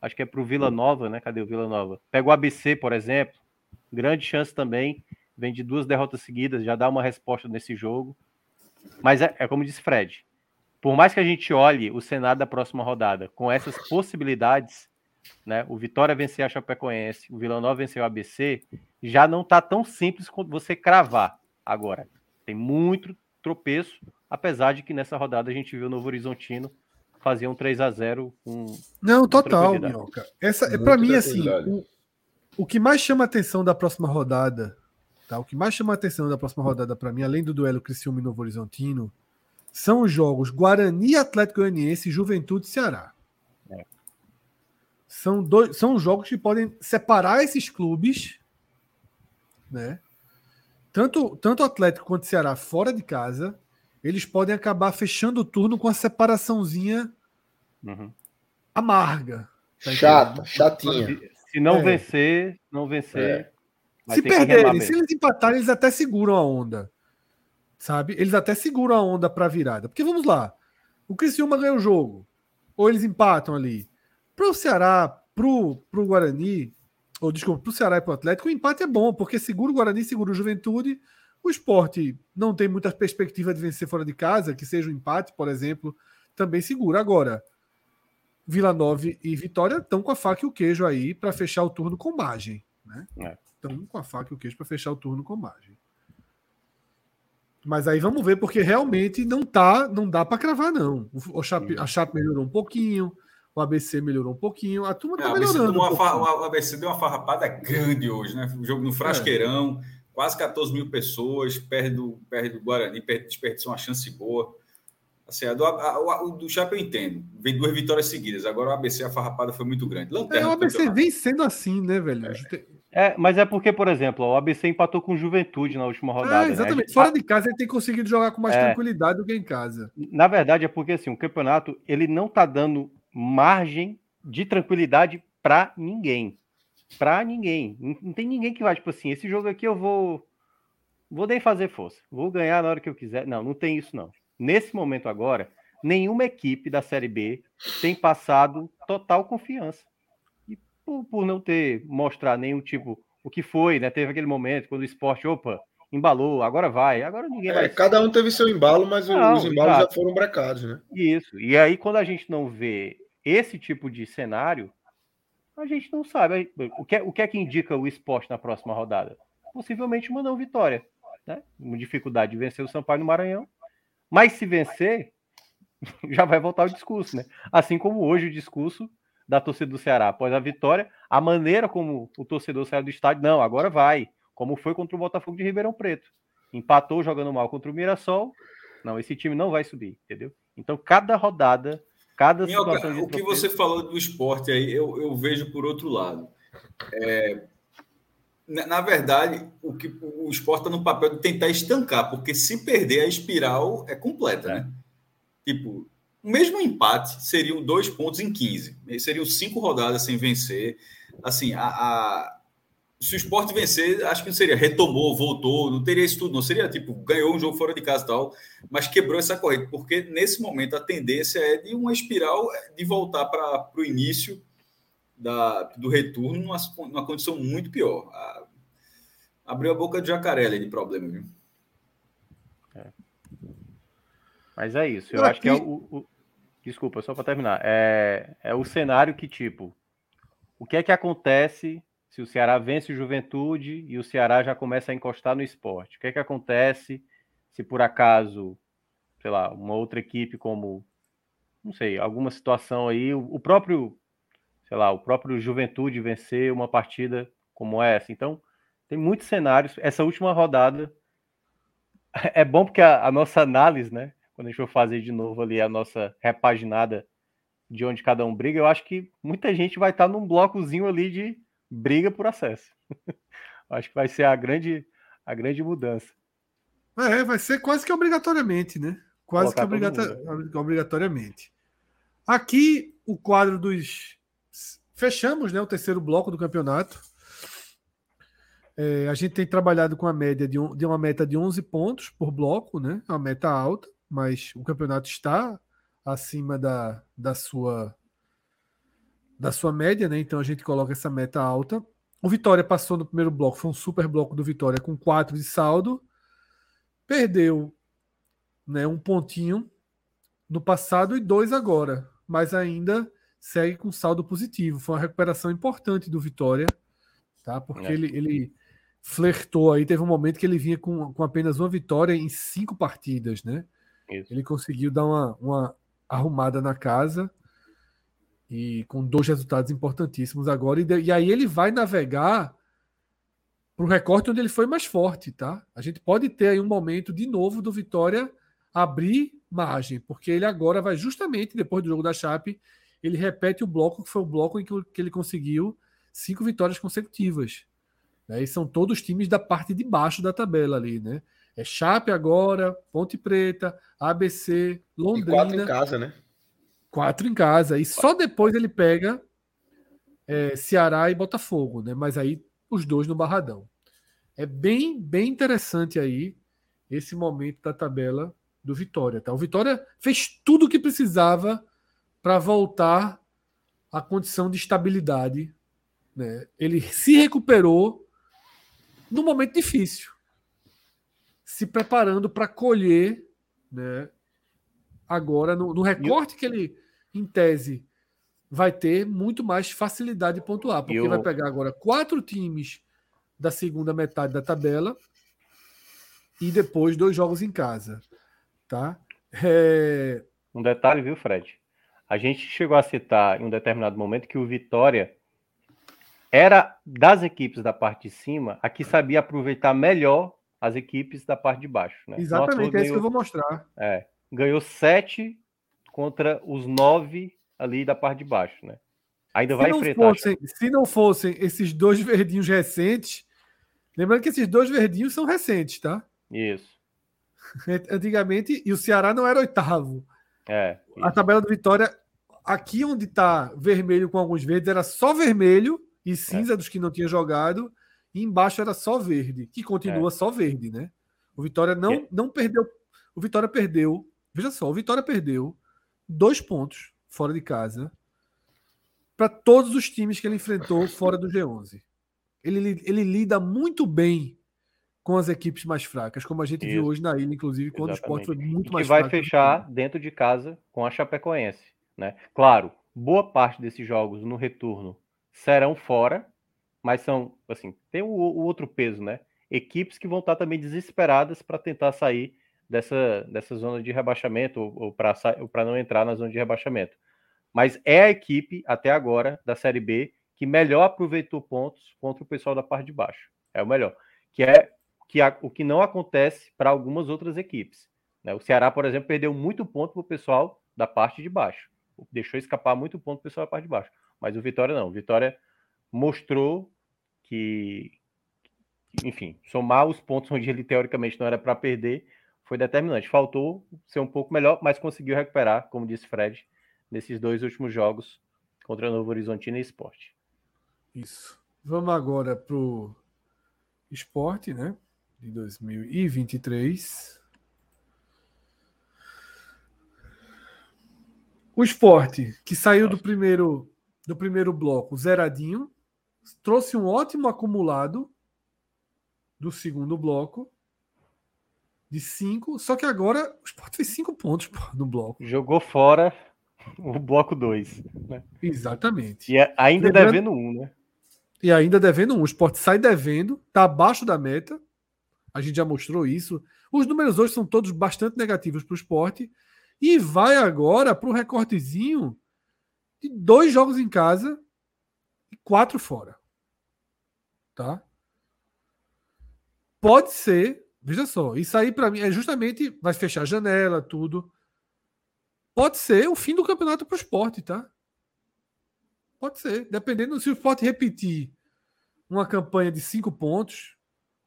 acho que é para o Vila Nova, né? Cadê o Vila Nova? Pega o ABC, por exemplo, grande chance também. Vem de duas derrotas seguidas, já dá uma resposta nesse jogo. Mas é, é como disse Fred, por mais que a gente olhe o cenário da próxima rodada com essas possibilidades, né? O Vitória vencer a Chapecoense, o Vila Nova vencer o ABC, já não tá tão simples quanto você cravar agora. Tem muito tropeço, apesar de que nessa rodada a gente viu o Novo Horizontino fazer um 3 a 0 com Não, total, Minhoca. Essa é para mim assim, o, o que mais chama a atenção da próxima rodada, tá? O que mais chama a atenção da próxima rodada para mim, além do duelo Criciúma e Novo Horizontino, são os jogos Guarani, Atlético Goianiense e Juventude Ceará. É. São dois, são jogos que podem separar esses clubes, né? Tanto, tanto Atlético quanto Ceará fora de casa, eles podem acabar fechando o turno com a separaçãozinha uhum. amarga. Tá Chata, chatinha. Se não é. vencer, não vencer. É. Se perderem, se eles empatarem, eles até seguram a onda. Sabe? Eles até seguram a onda para virada. Porque vamos lá. O Criciúma ganha o jogo. Ou eles empatam ali. Para o Ceará, pro, pro Guarani, ou desculpa, para o Ceará e para o Atlético, o empate é bom, porque segura o Guarani, segura o Juventude. O esporte não tem muita perspectiva de vencer fora de casa, que seja o um empate, por exemplo, também segura. Agora, Vila Nova e Vitória estão com a faca e o queijo aí para fechar o turno com margem. Né? Estão é. com a faca e o queijo para fechar o turno com margem. Mas aí vamos ver, porque realmente não tá, não dá para cravar, não. O, Chape, a Chape melhorou um pouquinho, o ABC melhorou um pouquinho. A turma está é, melhorando. Um o ABC deu uma farrapada grande hoje, né? O jogo no Frasqueirão, é. quase 14 mil pessoas, perde do, perde do Guarani, perde, desperdiçou uma chance boa. Assim, a do, a, a, o do Chape eu entendo. Vem duas vitórias seguidas. Agora o ABC, a farrapada foi muito grande. Lanterna é, o ABC vem sendo assim, né, velho? É. É, mas é porque, por exemplo, o ABC empatou com Juventude na última rodada. É, exatamente. Né? Fora de casa ele tem conseguido jogar com mais é, tranquilidade do que em casa. Na verdade, é porque assim, o campeonato ele não tá dando margem de tranquilidade para ninguém. Para ninguém. Não, tem ninguém que vai, tipo assim, esse jogo aqui eu vou. Vou nem fazer força. Vou ganhar na hora que eu quiser. Não, não tem isso, não. Nesse momento agora, nenhuma equipe da Série B tem passado total confiança. E por, por não ter mostrado nenhum tipo. O que foi, né? Teve aquele momento quando o esporte, opa, embalou, agora vai, agora ninguém é, vai. Cada um teve seu embalo, mas não, os embalos exato. já foram brecados, né? Isso. E aí, quando a gente não vê esse tipo de cenário, A gente não sabe. O que, é, o que é que indica o esporte na próxima rodada? Possivelmente uma não vitória. Né? Uma dificuldade de vencer o Sampaio no Maranhão. Mas se vencer, [LAUGHS] já vai voltar o discurso, né? Assim como hoje o discurso da torcida do Ceará após a vitória, a maneira como o torcedor saiu do estádio, não, agora vai, como foi contra o Botafogo de Ribeirão Preto. Empatou jogando mal contra o Mirassol. Não, esse time não vai subir, entendeu? Então, cada rodada, cada situação. o que você falou do esporte aí, eu, eu vejo por outro lado. É, na, na, verdade, o que o esporte está no papel de tentar estancar, porque se perder a espiral é completa, né? Tipo, o mesmo empate seriam dois pontos em 15. Seriam cinco rodadas sem vencer. Assim, a, a, se o esporte vencer, acho que não seria retomou, voltou, não teria isso tudo, não. Seria tipo, ganhou um jogo fora de casa e tal, mas quebrou essa corrida, porque nesse momento a tendência é de uma espiral de voltar para o início da, do retorno numa, numa condição muito pior. A, abriu a boca de jacaré ali de problema, viu? É. Mas é isso. Eu acho que é o, o... Desculpa, só para terminar. É, é o cenário que, tipo, o que é que acontece se o Ceará vence o Juventude e o Ceará já começa a encostar no esporte? O que é que acontece se por acaso, sei lá, uma outra equipe como, não sei, alguma situação aí, o próprio, sei lá, o próprio Juventude vencer uma partida como essa? Então, tem muitos cenários. Essa última rodada [LAUGHS] é bom porque a, a nossa análise, né? quando a gente for fazer de novo ali a nossa repaginada de onde cada um briga, eu acho que muita gente vai estar num blocozinho ali de briga por acesso. [LAUGHS] acho que vai ser a grande, a grande mudança. É, vai ser quase que obrigatoriamente, né? Quase que obrigatoriamente. Aqui o quadro dos. Fechamos né, o terceiro bloco do campeonato. É, a gente tem trabalhado com a média de, um, de uma meta de 11 pontos por bloco, né? Uma meta alta mas o campeonato está acima da, da sua da sua média, né? Então a gente coloca essa meta alta. O Vitória passou no primeiro bloco, foi um super bloco do Vitória com 4 de saldo. Perdeu né, um pontinho no passado e dois agora, mas ainda segue com saldo positivo. Foi uma recuperação importante do Vitória, tá? Porque é. ele, ele flertou aí, teve um momento que ele vinha com, com apenas uma vitória em cinco partidas, né? Isso. Ele conseguiu dar uma, uma arrumada na casa e com dois resultados importantíssimos agora. E, de, e aí ele vai navegar para o recorte onde ele foi mais forte, tá? A gente pode ter aí um momento de novo do Vitória abrir margem, porque ele agora vai justamente depois do jogo da Chape, ele repete o bloco que foi o bloco em que, que ele conseguiu cinco vitórias consecutivas. Né? E são todos times da parte de baixo da tabela ali, né? É Chape agora, Ponte Preta, ABC, Londrina. E quatro em casa, né? Quatro em casa. E só depois ele pega é, Ceará e Botafogo, né? Mas aí os dois no Barradão. É bem, bem interessante aí esse momento da tabela do Vitória. Tá? O Vitória fez tudo o que precisava para voltar à condição de estabilidade. Né? Ele se recuperou num momento difícil se preparando para colher, né? Agora, no, no recorte que ele, em tese, vai ter muito mais facilidade de pontuar, porque eu... vai pegar agora quatro times da segunda metade da tabela e depois dois jogos em casa, tá? É... Um detalhe, viu, Fred? A gente chegou a citar em um determinado momento que o Vitória era das equipes da parte de cima a que sabia aproveitar melhor as equipes da parte de baixo. Né? Exatamente, é isso que eu vou mostrar. É, ganhou sete contra os nove ali da parte de baixo, né? Ainda se vai enfrentar. Fossem, se não fossem esses dois verdinhos recentes, lembrando que esses dois verdinhos são recentes, tá? Isso. Antigamente, e o Ceará não era oitavo. É. Isso. A tabela do Vitória, aqui onde tá vermelho com alguns verdes, era só vermelho e cinza é. dos que não tinham jogado e embaixo era só verde, que continua é. só verde, né? O Vitória não, é. não perdeu. O Vitória perdeu. Veja só, o Vitória perdeu dois pontos fora de casa para todos os times que ele enfrentou fora do G11. Ele, ele lida muito bem com as equipes mais fracas, como a gente Isso. viu hoje na ilha, inclusive, quando Exatamente. o esporte foi muito mais fraco. E vai fechar dentro de casa com a Chapecoense. Né? Claro, boa parte desses jogos no retorno serão fora, mas são, assim, tem o, o outro peso, né? Equipes que vão estar também desesperadas para tentar sair dessa, dessa zona de rebaixamento ou, ou para não entrar na zona de rebaixamento. Mas é a equipe, até agora, da Série B, que melhor aproveitou pontos contra o pessoal da parte de baixo. É o melhor. Que é que a, o que não acontece para algumas outras equipes. Né? O Ceará, por exemplo, perdeu muito ponto para o pessoal da parte de baixo. Deixou escapar muito ponto para o pessoal da parte de baixo. Mas o Vitória não. O Vitória mostrou que, enfim, somar os pontos onde ele teoricamente não era para perder foi determinante. Faltou ser um pouco melhor, mas conseguiu recuperar, como disse Fred, nesses dois últimos jogos contra Novo Horizontino e Esporte. Isso. Vamos agora para o esporte, né? De 2023. O esporte, que saiu do primeiro, do primeiro bloco zeradinho, trouxe um ótimo acumulado do segundo bloco de cinco. Só que agora o esporte fez cinco pontos pô, no bloco. Jogou fora o bloco 2. Né? Exatamente. E é ainda Lembrando, devendo um, né? E ainda devendo um. O esporte sai devendo, tá abaixo da meta. A gente já mostrou isso. Os números hoje são todos bastante negativos para o esporte. E vai agora para o recortezinho de dois jogos em casa e quatro fora. Tá? Pode ser, veja só, isso aí para mim é justamente vai fechar a janela, tudo. Pode ser o fim do campeonato para o esporte, tá? Pode ser. Dependendo se o esporte repetir uma campanha de cinco pontos,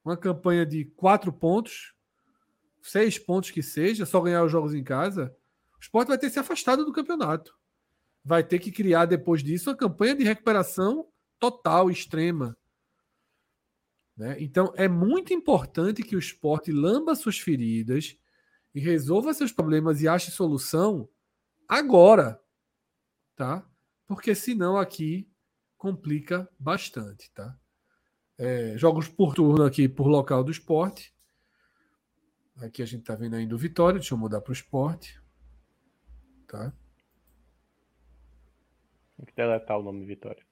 uma campanha de quatro pontos, seis pontos que seja, só ganhar os jogos em casa, o esporte vai ter se afastado do campeonato. Vai ter que criar depois disso uma campanha de recuperação total, extrema. Né? Então é muito importante que o esporte lamba suas feridas e resolva seus problemas e ache solução agora. Tá? Porque senão aqui complica bastante. Tá? É, jogos por turno aqui por local do esporte. Aqui a gente está vendo ainda o Vitória. Deixa eu mudar para o esporte. Tá? Tem que deletar o nome Vitória.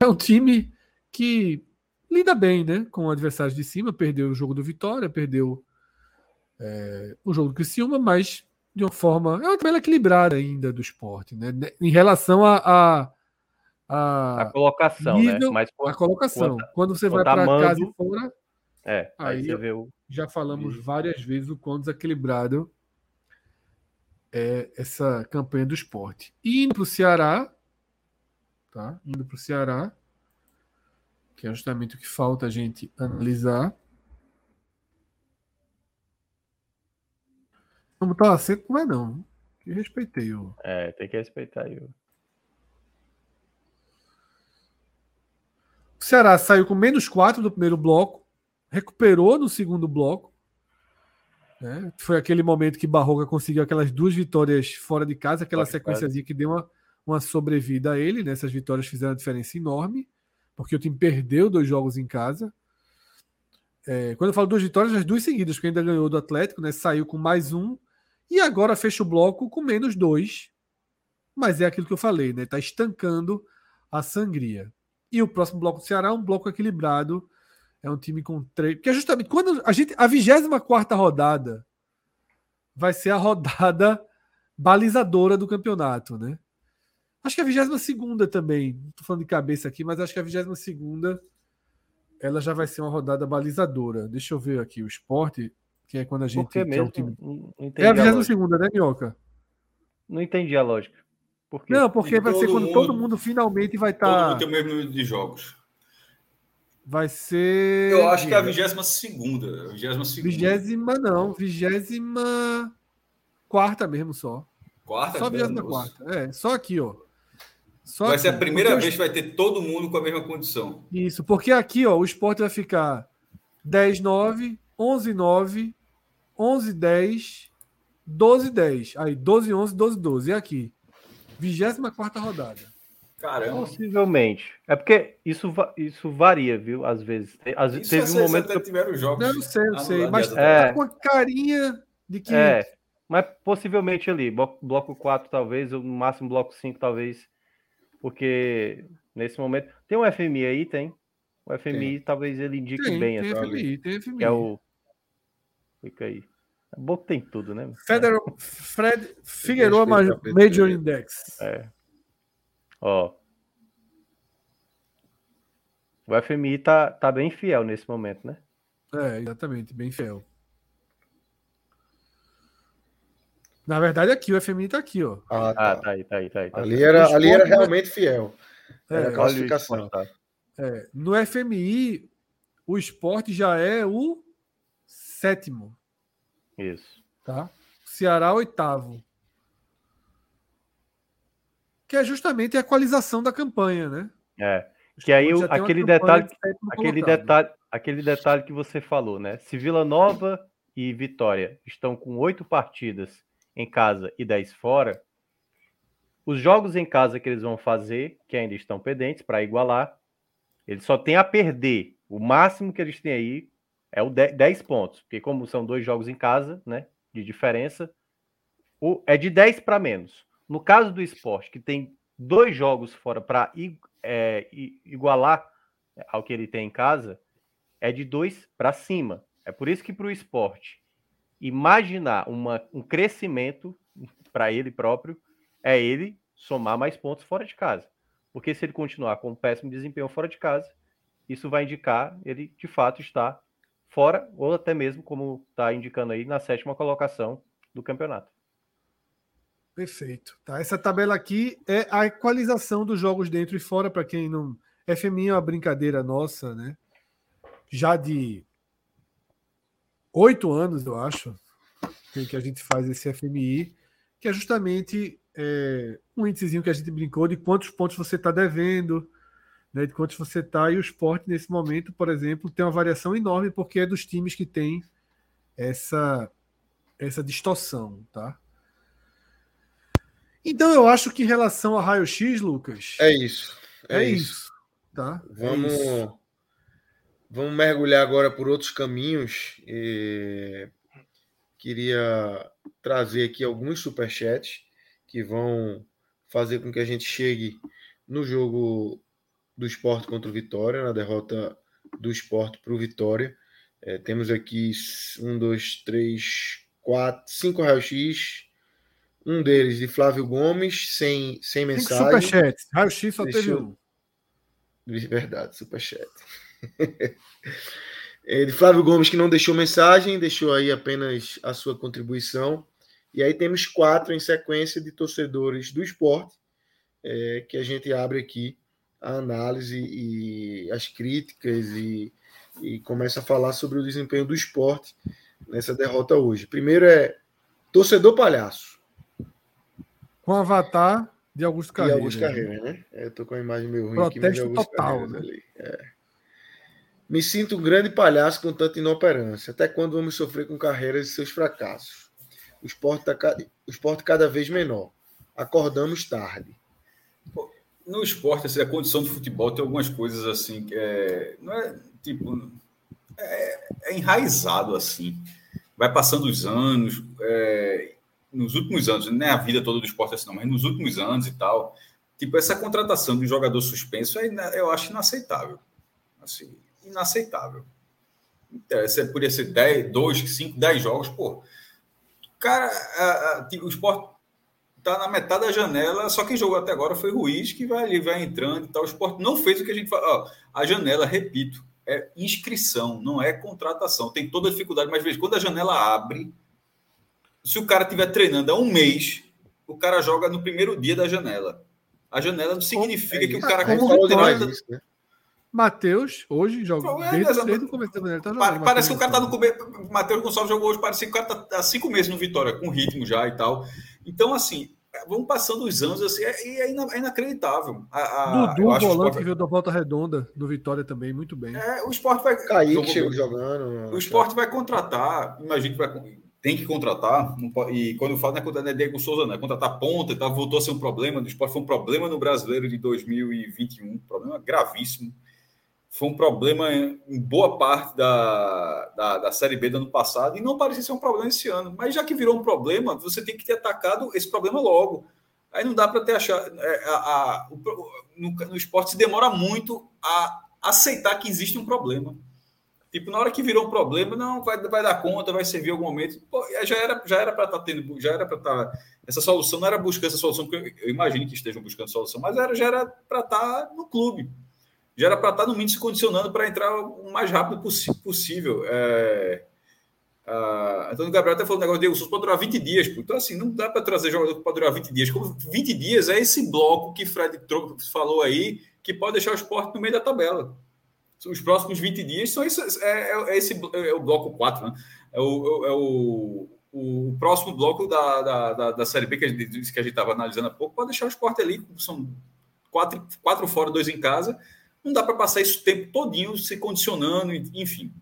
É um time que lida bem né, com o adversário de cima. Perdeu o jogo do Vitória, perdeu é, o jogo do Criciúma, mas de uma forma. É uma tabela equilibrada ainda do esporte, né? Em relação a. a, a, a colocação, né? nível, né? Mas, a colocação. Quando, Quando você vai para casa e fora. É, aí, aí o. Já falamos várias vezes o quão desequilibrado é essa campanha do esporte. E indo para o Ceará, tá? Indo para o Ceará, que é justamente o que falta a gente analisar. Não botar o acento não é não. Que respeitei o. É, tem que respeitar aí. O Ceará saiu com menos 4 do primeiro bloco, recuperou no segundo bloco. Né? Foi aquele momento que Barroca conseguiu aquelas duas vitórias fora de casa, aquela sequenciazinha que deu uma, uma sobrevida a ele. Né? Essas vitórias fizeram diferença enorme, porque o time perdeu dois jogos em casa. É, quando eu falo duas vitórias, as duas seguidas, porque ainda ganhou do Atlético, né? saiu com mais um e agora fecha o bloco com menos dois. Mas é aquilo que eu falei, né? Está estancando a sangria. E o próximo bloco do Ceará é um bloco equilibrado. É um time com três. Porque é justamente quando a gente. A 24 rodada vai ser a rodada balizadora do campeonato, né? Acho que a 22 também. Não tô falando de cabeça aqui, mas acho que a 22 ela já vai ser uma rodada balizadora. Deixa eu ver aqui o esporte que é quando a gente. Por que mesmo? É, time... é a 22 segunda, né, Minhoca? Não entendi a lógica. Por quê? Não, porque vai ser quando mundo, todo mundo finalmente vai estar. Tá... Todo mundo tem o mesmo número de jogos. Vai ser. Eu acho que é a 22 segunda. 22 Vigésima não, vigésima quarta mesmo só. Quarta? Só vigésima quarta. É, só aqui, ó. Só vai ser a primeira vez que vai ter todo mundo com a mesma condição. Isso, porque aqui, ó, o esporte vai ficar 10, 9, 11, 9, 11, 10, 12, 10. Aí, 12, 11, 12, 12. E aqui? 24 rodada. Caramba. Possivelmente. É porque isso, isso varia, viu? Às vezes. Às, teve um momento. Até tiveram jogos. Não, eu sei, eu sei. Mas é. tá com a carinha de que. É. Mas possivelmente ali, bloco 4 talvez, ou no máximo bloco 5 talvez, porque nesse momento. Tem um FMI aí? Tem. O FMI tem. talvez ele indique tem, bem tem essa. FMI, tem FMI. É o. Fica aí. A boca tem tudo, né? Federal, [LAUGHS] Fred Figueroa Major Index. É. Ó. O FMI tá, tá bem fiel nesse momento, né? É, exatamente, bem fiel. Na verdade, aqui, o FMI tá aqui, ó. Ah, tá, ah, tá aí, tá aí, tá aí. Tá ali, era, ali era realmente fiel. É, a classificação. É, no FMI, o esporte já é o sétimo. Isso. Tá? Ceará, oitavo. Que é justamente a equalização da campanha, né? É. Que aí o, aquele detalhe, aquele detalhe, aquele detalhe que você falou, né? Se Vila Nova e Vitória estão com oito partidas em casa e dez fora, os jogos em casa que eles vão fazer, que ainda estão pendentes para igualar, eles só têm a perder. O máximo que eles têm aí é o 10 pontos, porque como são dois jogos em casa, né, de diferença, o, é de 10 para menos. No caso do esporte, que tem dois jogos fora para é, igualar ao que ele tem em casa, é de 2 para cima. É por isso que para o esporte imaginar uma, um crescimento para ele próprio é ele somar mais pontos fora de casa. Porque se ele continuar com um péssimo desempenho fora de casa, isso vai indicar ele de fato está fora, ou até mesmo, como está indicando aí, na sétima colocação do campeonato. Perfeito. Tá, essa tabela aqui é a equalização dos jogos dentro e fora, para quem não. FMI é uma brincadeira nossa, né? Já de oito anos, eu acho, que a gente faz esse FMI, que é justamente é, um índicezinho que a gente brincou de quantos pontos você está devendo, né, de quantos você está, e o esporte nesse momento, por exemplo, tem uma variação enorme porque é dos times que tem essa, essa distorção, tá? Então eu acho que em relação a raio-x, Lucas. É isso. É, é isso. isso. Tá? Vamos, é isso. Vamos mergulhar agora por outros caminhos. E queria trazer aqui alguns superchats que vão fazer com que a gente chegue no jogo do esporte contra o Vitória, na derrota do esporte para o Vitória. É, temos aqui um, dois, três, quatro, cinco raio-x. Um deles de Flávio Gomes, sem, sem mensagem. Superchat. Raio-x só Deixa teve um. Verdade, superchat. [LAUGHS] é, de Flávio Gomes, que não deixou mensagem, deixou aí apenas a sua contribuição. E aí temos quatro em sequência de torcedores do esporte, é, que a gente abre aqui a análise e as críticas e, e começa a falar sobre o desempenho do esporte nessa derrota hoje. Primeiro é torcedor palhaço. Com o avatar de Augusto Carreira. De Augusto Carreira, né? É, eu tô com a imagem meio ruim Protesto aqui, mas de Augusto total, né? ali. É. Me sinto um grande palhaço com tanta inoperância. Até quando vamos sofrer com carreiras e seus fracassos? O esporte, tá, o esporte cada vez menor. Acordamos tarde no esporte, assim, a condição do futebol tem algumas coisas assim que é, não é tipo é, é enraizado assim. Vai passando os anos, é, nos últimos anos, não é a vida toda do esporte assim, não, mas nos últimos anos e tal, tipo essa contratação de um jogador suspenso é, eu acho inaceitável, assim, inaceitável. Essa poderia ser 10, 2, 5, 10 jogos, pô. Cara, a, a, tipo, o esporte tá na metade da janela, só quem jogou até agora foi Ruiz, que vai ali, vai entrando e tal. O esporte não fez o que a gente fala. a janela, repito, é inscrição, não é contratação. Tem toda a dificuldade, mas veja, quando a janela abre, se o cara estiver treinando há um mês, o cara joga no primeiro dia da janela. A janela não significa é que o cara ah, como treina. Né? Matheus, hoje, joga é, desde, desde o começo da janela. Tá jogando, parece que o cara tá no começo. Matheus Gonçalves jogou hoje, parece que o cara tá há cinco meses no Vitória, com ritmo já e tal. Então, assim, vão passando os anos assim, é, e é, é, inacreditável. A, a, Dudu, o volante que veio da volta redonda do Vitória também, muito bem. É, o esporte vai. Kaique chegou jogando. O esporte vai contratar, imagino que vai, tem que contratar, e quando eu falo não é contratar é Diego Souza, não, é contratar ponta e tal, voltou a ser um problema do esporte, foi um problema no brasileiro de 2021, um problema gravíssimo. Foi um problema em boa parte da, da, da, Série B do ano passado e não parecia ser um problema esse ano. Mas já que virou um problema, você tem que ter atacado esse problema logo. Aí não dá para ter achado. É, a, a, o, no, no esporte se demora muito a aceitar que existe um problema. Tipo, na hora que virou um problema, não vai, vai dar conta, vai servir algum momento. Pô, já era já era para estar tá tendo, já era para estar tá, essa solução não era buscar essa solução, porque eu, eu imagino que estejam buscando solução, mas era, já era para estar tá no clube. Já era para estar no mínimo se condicionando para entrar o mais rápido possível. É, Uh, Antônio Gabriel até falou um negócio de Souza pode durar 20 dias. Pô. Então, assim, não dá para trazer jogador que pode durar 20 dias. Como 20 dias é esse bloco que Fred falou aí, que pode deixar o esporte no meio da tabela. Os próximos 20 dias são esse, é, é, é esse é o bloco 4, né? É o, é o, o próximo bloco da, da, da, da Série B que a gente a estava analisando há pouco, pode deixar o esporte ali, são quatro, quatro fora, dois em casa. Não dá para passar isso o tempo todinho se condicionando, enfim.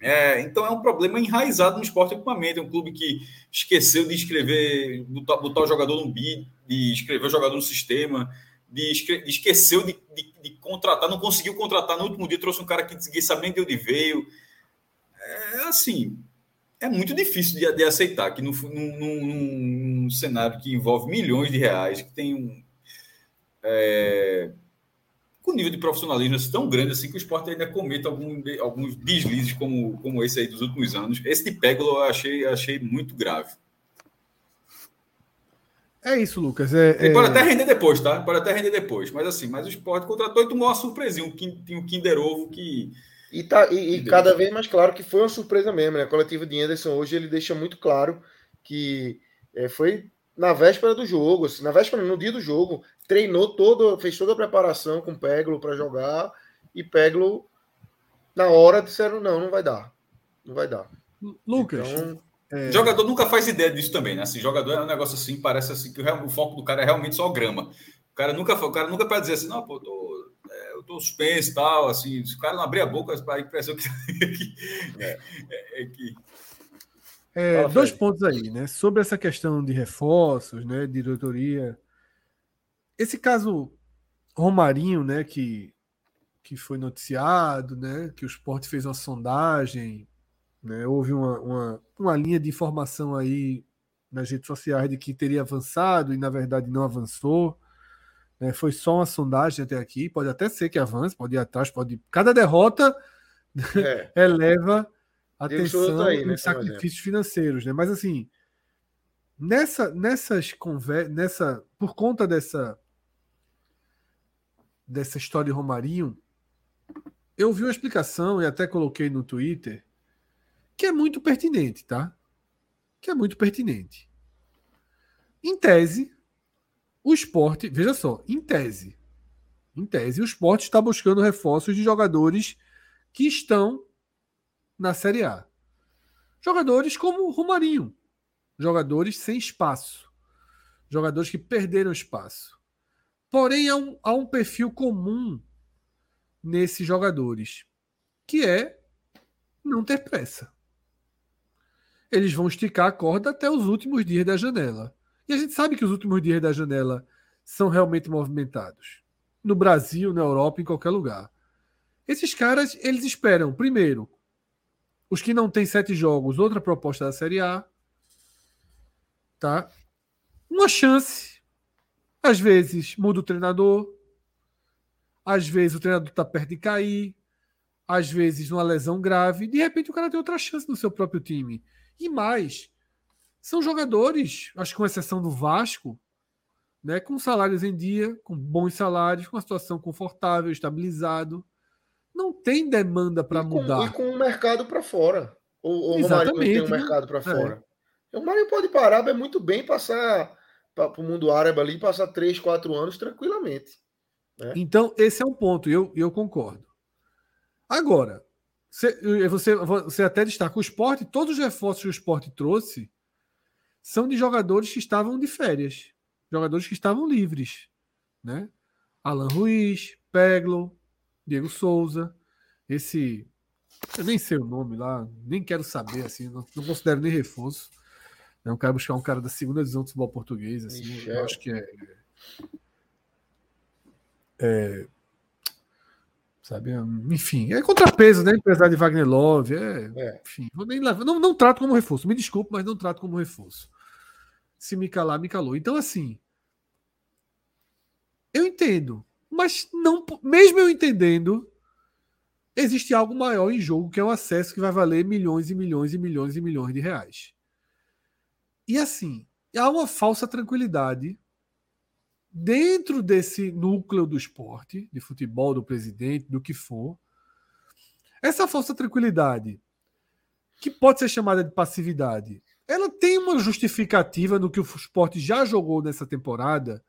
É, então é um problema enraizado no esporte equipamento. É um clube que esqueceu de escrever, botar, botar o jogador no bid, de escrever o jogador no sistema, de, de esqueceu de, de, de, contratar, não conseguiu contratar no último dia, trouxe um cara que ninguém sabe nem de onde veio. É assim, é muito difícil de, de aceitar que num, cenário que envolve milhões de reais, que tem um. É, com nível de profissionalismo tão grande assim que o esporte ainda cometa algum, alguns deslizes como, como esse aí dos últimos anos. Esse de Pégolo eu achei, achei muito grave. É isso, Lucas. É, Ele pode é... até render depois, tá? Pode até render depois. Mas assim, mas o esporte contratou e tomou uma surpresinha. Um, um Kinder Ovo que. E, tá, e, e cada vez mais claro que foi uma surpresa mesmo, né? A coletiva de Anderson hoje ele deixa muito claro que é, foi na véspera do jogo, assim, na véspera, no dia do jogo, treinou todo, fez toda a preparação com o Peglo para jogar e Peglo na hora disseram não, não vai dar, não vai dar. Lucas, então, é... jogador nunca faz ideia disso também, né? Assim, jogador é um negócio assim, parece assim que o, foco do cara é realmente só grama. O cara nunca, o cara nunca pode dizer assim, não, pô, eu tô, é, eu tô suspenso e tal, assim, se o cara não abrir a boca, a impressão que, [LAUGHS] é, é, é que é, dois pontos aí, né? Sobre essa questão de reforços, né? Diretoria esse caso Romarinho, né, que, que foi noticiado, né, que o Sport fez uma sondagem, né, houve uma, uma, uma linha de informação aí nas redes sociais de que teria avançado e na verdade não avançou. Né, foi só uma sondagem até aqui. Pode até ser que avance, pode ir atrás, pode. Cada derrota [LAUGHS] é. eleva a atenção aí, né, sacrifícios financeiros, né? Mas assim, nessa, nessas conversas, nessa, por conta dessa dessa história de Romarinho, eu vi uma explicação e até coloquei no Twitter que é muito pertinente, tá? Que é muito pertinente. Em tese, o esporte, veja só, em tese, em tese, o esporte está buscando reforços de jogadores que estão na Série A. Jogadores como Romarinho, jogadores sem espaço, jogadores que perderam espaço. Porém, há um, há um perfil comum nesses jogadores, que é não ter pressa. Eles vão esticar a corda até os últimos dias da janela. E a gente sabe que os últimos dias da janela são realmente movimentados. No Brasil, na Europa, em qualquer lugar. Esses caras, eles esperam, primeiro, os que não têm sete jogos, outra proposta da Série A. Tá? Uma chance às vezes muda o treinador, às vezes o treinador está perto de cair, às vezes uma lesão grave, de repente o cara tem outra chance no seu próprio time. E mais, são jogadores, acho que com exceção do Vasco, né, com salários em dia, com bons salários, com uma situação confortável, estabilizado. Não tem demanda para mudar. E com o mercado para fora. O, o Romário tem um né? mercado para é. fora. É. O Romário pode parar, é muito bem passar para o mundo árabe ali passar três, quatro anos tranquilamente. Né? Então, esse é um ponto, eu, eu concordo. Agora, você, você, você até destaca o esporte, todos os reforços que o esporte trouxe são de jogadores que estavam de férias, jogadores que estavam livres. Né? Alan Ruiz, Peglo, Diego Souza, esse. Eu nem sei o nome lá, nem quero saber, assim, não, não considero nem reforço. Eu quero buscar um cara da segunda divisão do futebol português. Assim, Michel. eu acho que é, é. Sabe? Enfim, é contrapeso, né? Apesar de Wagner Love. É, é. Enfim, vou nem levar, não, não trato como reforço. Me desculpe, mas não trato como reforço. Se me calar, me calou. Então, assim. Eu entendo. Mas não, mesmo eu entendendo, existe algo maior em jogo, que é um acesso que vai valer milhões e milhões e milhões e milhões de reais. E assim, há uma falsa tranquilidade dentro desse núcleo do esporte, de futebol, do presidente, do que for. Essa falsa tranquilidade, que pode ser chamada de passividade, ela tem uma justificativa no que o esporte já jogou nessa temporada,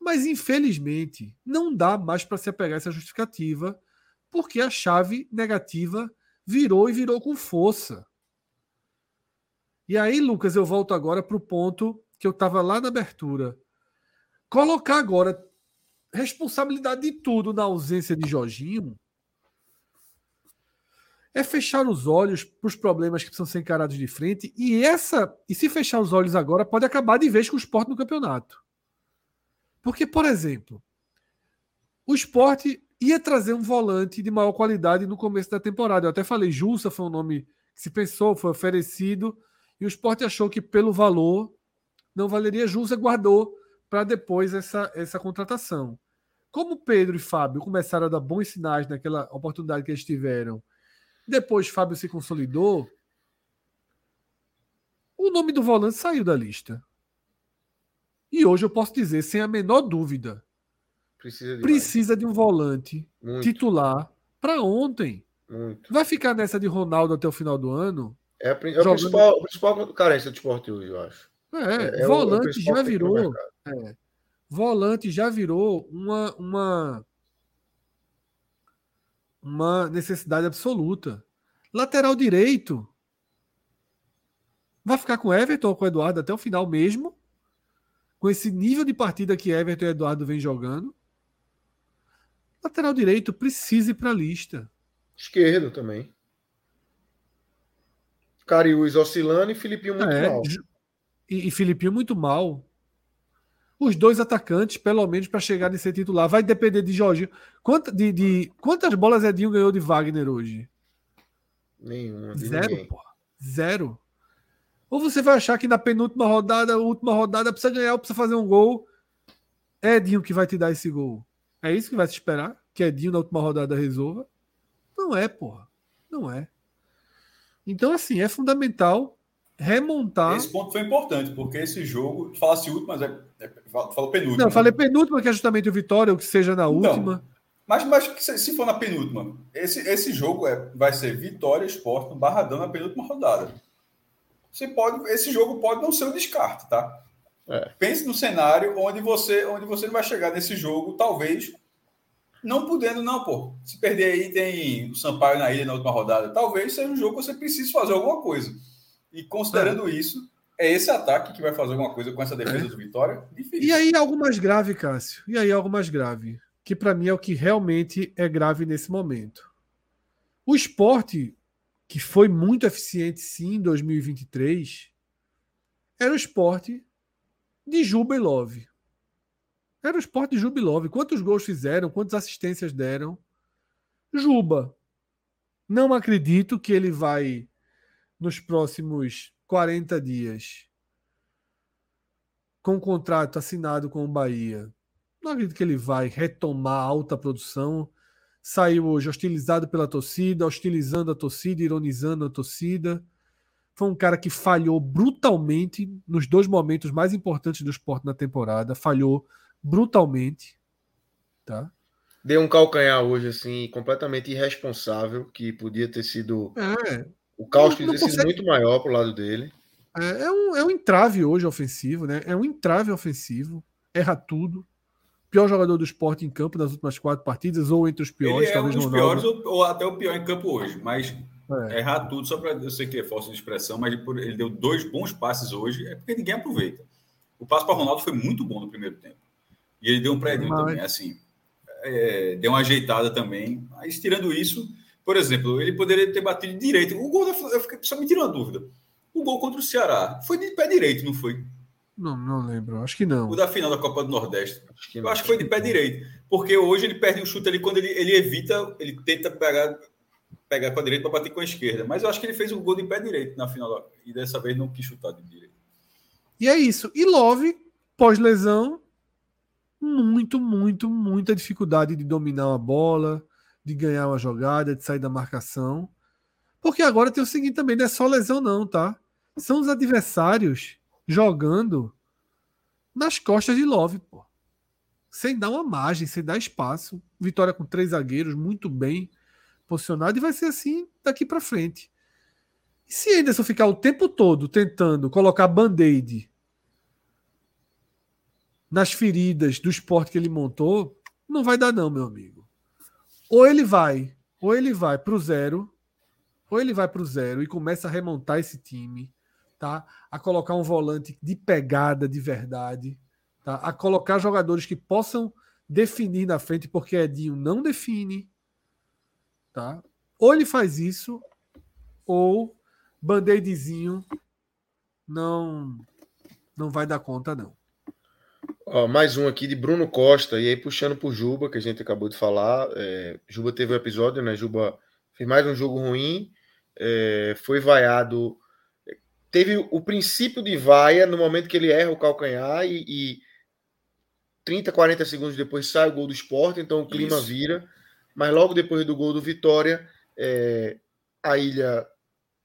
mas infelizmente não dá mais para se apegar a essa justificativa porque a chave negativa virou e virou com força. E aí, Lucas, eu volto agora para o ponto que eu estava lá na abertura. Colocar agora responsabilidade de tudo na ausência de Jorginho é fechar os olhos para os problemas que precisam ser encarados de frente. E essa, e se fechar os olhos agora, pode acabar de vez com o esporte no campeonato. Porque, por exemplo, o esporte ia trazer um volante de maior qualidade no começo da temporada. Eu até falei, Jussa foi um nome que se pensou, foi oferecido, e o esporte achou que pelo valor não valeria Jussa, guardou para depois essa, essa contratação. Como Pedro e Fábio começaram a dar bons sinais naquela oportunidade que eles tiveram, depois Fábio se consolidou, o nome do volante saiu da lista. E hoje eu posso dizer, sem a menor dúvida, Precisa de, Precisa de um volante Muito. titular para ontem. Muito. Vai ficar nessa de Ronaldo até o final do ano? É, a, é principal, principal carência do esporte hoje, eu acho. É, é volante é o, já virou. É, volante já virou uma, uma, uma necessidade absoluta. Lateral direito. Vai ficar com Everton ou com Eduardo até o final mesmo? Com esse nível de partida que Everton e Eduardo vem jogando? Lateral direito precisa ir para a lista. Esquerdo também. Cariús oscilando e Filipinho muito é, mal. E, e Filipinho muito mal. Os dois atacantes, pelo menos, para chegar e ser titular. Vai depender de Jorginho. Quanta, de, de, quantas bolas Edinho ganhou de Wagner hoje? Nenhuma. Zero, porra. Zero. Ou você vai achar que na penúltima rodada, última rodada, precisa ganhar precisa fazer um gol. É Edinho que vai te dar esse gol. É isso que vai se esperar? Que Edinho na última rodada resolva? Não é, porra. Não é. Então, assim, é fundamental remontar. Esse ponto foi importante, porque esse jogo, falasse último, mas é, é, falou penúltimo. Não, eu falei penúltima, que é justamente o Vitória, ou que seja na então, última. Mas, mas se for na penúltima, esse, esse jogo é, vai ser Vitória Esporte no Barradão na penúltima rodada. Você pode, esse jogo pode não ser um descarte, tá? É. Pense no cenário onde você, onde você vai chegar nesse jogo, talvez não podendo, não, pô. Se perder aí, tem o Sampaio na ilha na última rodada. Talvez seja um jogo que você precise fazer alguma coisa. E considerando é. isso, é esse ataque que vai fazer alguma coisa com essa defesa é. do Vitória? Difícil. E aí algo mais grave, Cássio. E aí algo mais grave. Que para mim é o que realmente é grave nesse momento. O esporte, que foi muito eficiente sim em 2023, era o esporte de Juba e Love. Era o esporte de Juba Love. Quantos gols fizeram? Quantas assistências deram? Juba. Não acredito que ele vai, nos próximos 40 dias, com um contrato assinado com o Bahia, não acredito que ele vai retomar alta produção. Saiu hoje hostilizado pela torcida, hostilizando a torcida, ironizando a torcida. Foi um cara que falhou brutalmente nos dois momentos mais importantes do esporte na temporada. Falhou brutalmente. Tá? Deu um calcanhar hoje, assim, completamente irresponsável, que podia ter sido. É, o caos podia ter consegue... sido muito maior pro lado dele. É, é, um, é um entrave hoje ofensivo, né? É um entrave ofensivo. Erra tudo. Pior jogador do esporte em campo nas últimas quatro partidas, ou entre os piores. Ele é um dos piores, ou, ou, até o pior em campo hoje. Mas é. errar tudo, só para eu sei que é falsa de expressão, mas ele deu dois bons passes hoje, é porque ninguém aproveita. O passo para Ronaldo foi muito bom no primeiro tempo. E ele deu um prédio também, assim, é, deu uma ajeitada também. Mas tirando isso, por exemplo, ele poderia ter batido direito. O gol da eu fiquei, só me tirou uma dúvida. O gol contra o Ceará foi de pé direito, não foi? Não, não lembro. Acho que não. O da final da Copa do Nordeste. Acho que eu acho que foi de pé direito. Porque hoje ele perde o chute ali quando ele, ele evita, ele tenta pegar, pegar com a direita para bater com a esquerda. Mas eu acho que ele fez um gol de pé direito na final e dessa vez não quis chutar de direito. E é isso. E Love, pós-lesão, muito, muito, muita dificuldade de dominar uma bola, de ganhar uma jogada, de sair da marcação. Porque agora tem o seguinte também, não é só lesão, não, tá? São os adversários jogando nas costas de Love, pô. Sem dar uma margem, sem dar espaço. Vitória com três zagueiros, muito bem posicionado, e vai ser assim daqui para frente. E se Anderson ficar o tempo todo tentando colocar band-aid nas feridas do esporte que ele montou, não vai dar, não, meu amigo. Ou ele vai, ou ele vai pro zero, ou ele vai pro zero e começa a remontar esse time, tá? A colocar um volante de pegada de verdade, tá? A colocar jogadores que possam definir na frente, porque Edinho não define, tá? Ou ele faz isso, ou band-aidzinho não não vai dar conta não. Ó, mais um aqui de Bruno Costa, e aí puxando por Juba, que a gente acabou de falar. É, Juba teve um episódio, né? Juba fez mais um jogo ruim, é, foi vaiado. Teve o princípio de vaia no momento que ele erra o calcanhar e, e 30, 40 segundos depois sai o gol do esporte, então o clima Isso. vira. Mas logo depois do gol do Vitória, é, a ilha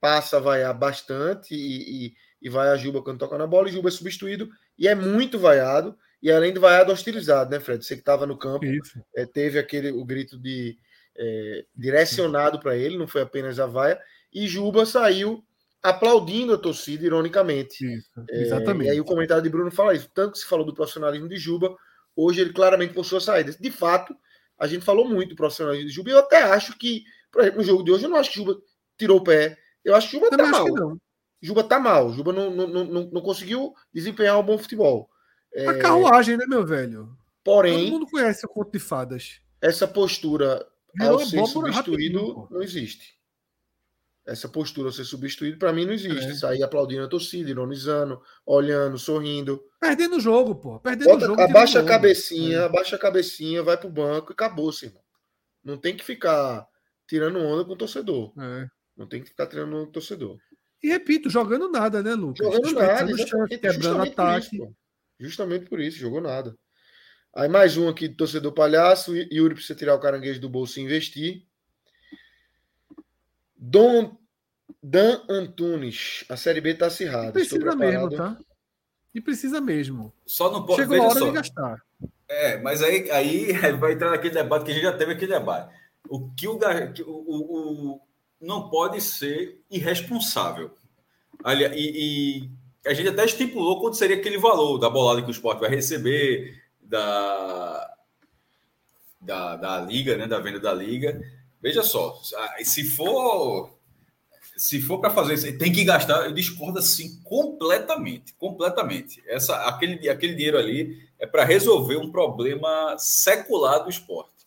passa a vaiar bastante e, e, e vai a Juba quando toca na bola, e Juba é substituído e é muito vaiado. E além do vaiado hostilizado, né, Fred? Você que estava no campo, é, teve aquele o grito de é, direcionado para ele, não foi apenas a vaia. E Juba saiu aplaudindo a torcida, ironicamente. Isso, exatamente. É, e aí o comentário de Bruno fala isso. Tanto que se falou do profissionalismo de Juba, hoje ele claramente possui a saída. De fato, a gente falou muito do profissionalismo de Juba, e eu até acho que, por exemplo, no jogo de hoje, eu não acho que Juba tirou o pé. Eu acho que Juba Também tá mal. Juba tá mal. Juba não, não, não, não conseguiu desempenhar um bom futebol. É... A carruagem, né, meu velho? Porém. Todo mundo conhece o conto de fadas. Essa postura ao ser substituído não existe. Essa postura ao ser substituído, para mim, não existe. É. Sair aplaudindo a torcida, ironizando, olhando, sorrindo. Perdendo o jogo, pô. Perdendo Bota, o jogo. Abaixa a cabecinha, é. abaixa a cabecinha, vai pro banco e acabou, irmão. Não tem que ficar tirando onda com o torcedor. É. Não tem que ficar tirando onda com o torcedor. E repito, jogando nada, né, Lucas? Jogando nada, quebrando ataque. Isso, justamente por isso, jogou nada. Aí mais um aqui do torcedor palhaço. Yuri precisa tirar o caranguejo do bolso e investir. Dom Dan Antunes, a Série B tá acirrada. Precisa mesmo, tá? E precisa mesmo. Só não pode. Chegou a hora só. de gastar. É, mas aí, aí [LAUGHS] vai entrar naquele debate que a gente já teve aquele debate. O que o, o, o não pode ser irresponsável. Ali, e, e, a gente até estipulou quanto seria aquele valor da bolada que o esporte vai receber, da, da, da liga, né, da venda da liga. Veja só, se for se for para fazer isso, tem que gastar. Eu discordo assim completamente, completamente. Essa, aquele, aquele dinheiro ali é para resolver um problema secular do esporte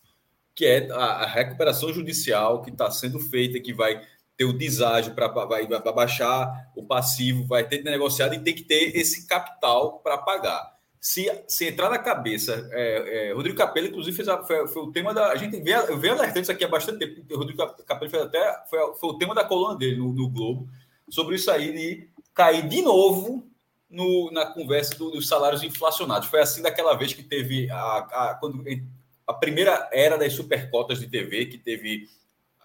que é a, a recuperação judicial que está sendo feita, que vai ter o deságio para vai, vai baixar o passivo, vai ter negociado e tem que ter esse capital para pagar. Se, se entrar na cabeça, é, é, Rodrigo Capello, inclusive, fez a, foi, foi, o tema da. A gente vê, eu venho alertando isso aqui há bastante tempo. Rodrigo Capello fez até. Foi, foi o tema da coluna dele no, no Globo, sobre isso aí de cair de novo no, na conversa do, dos salários inflacionados. Foi assim daquela vez que teve a, a, quando a primeira era das supercotas de TV, que teve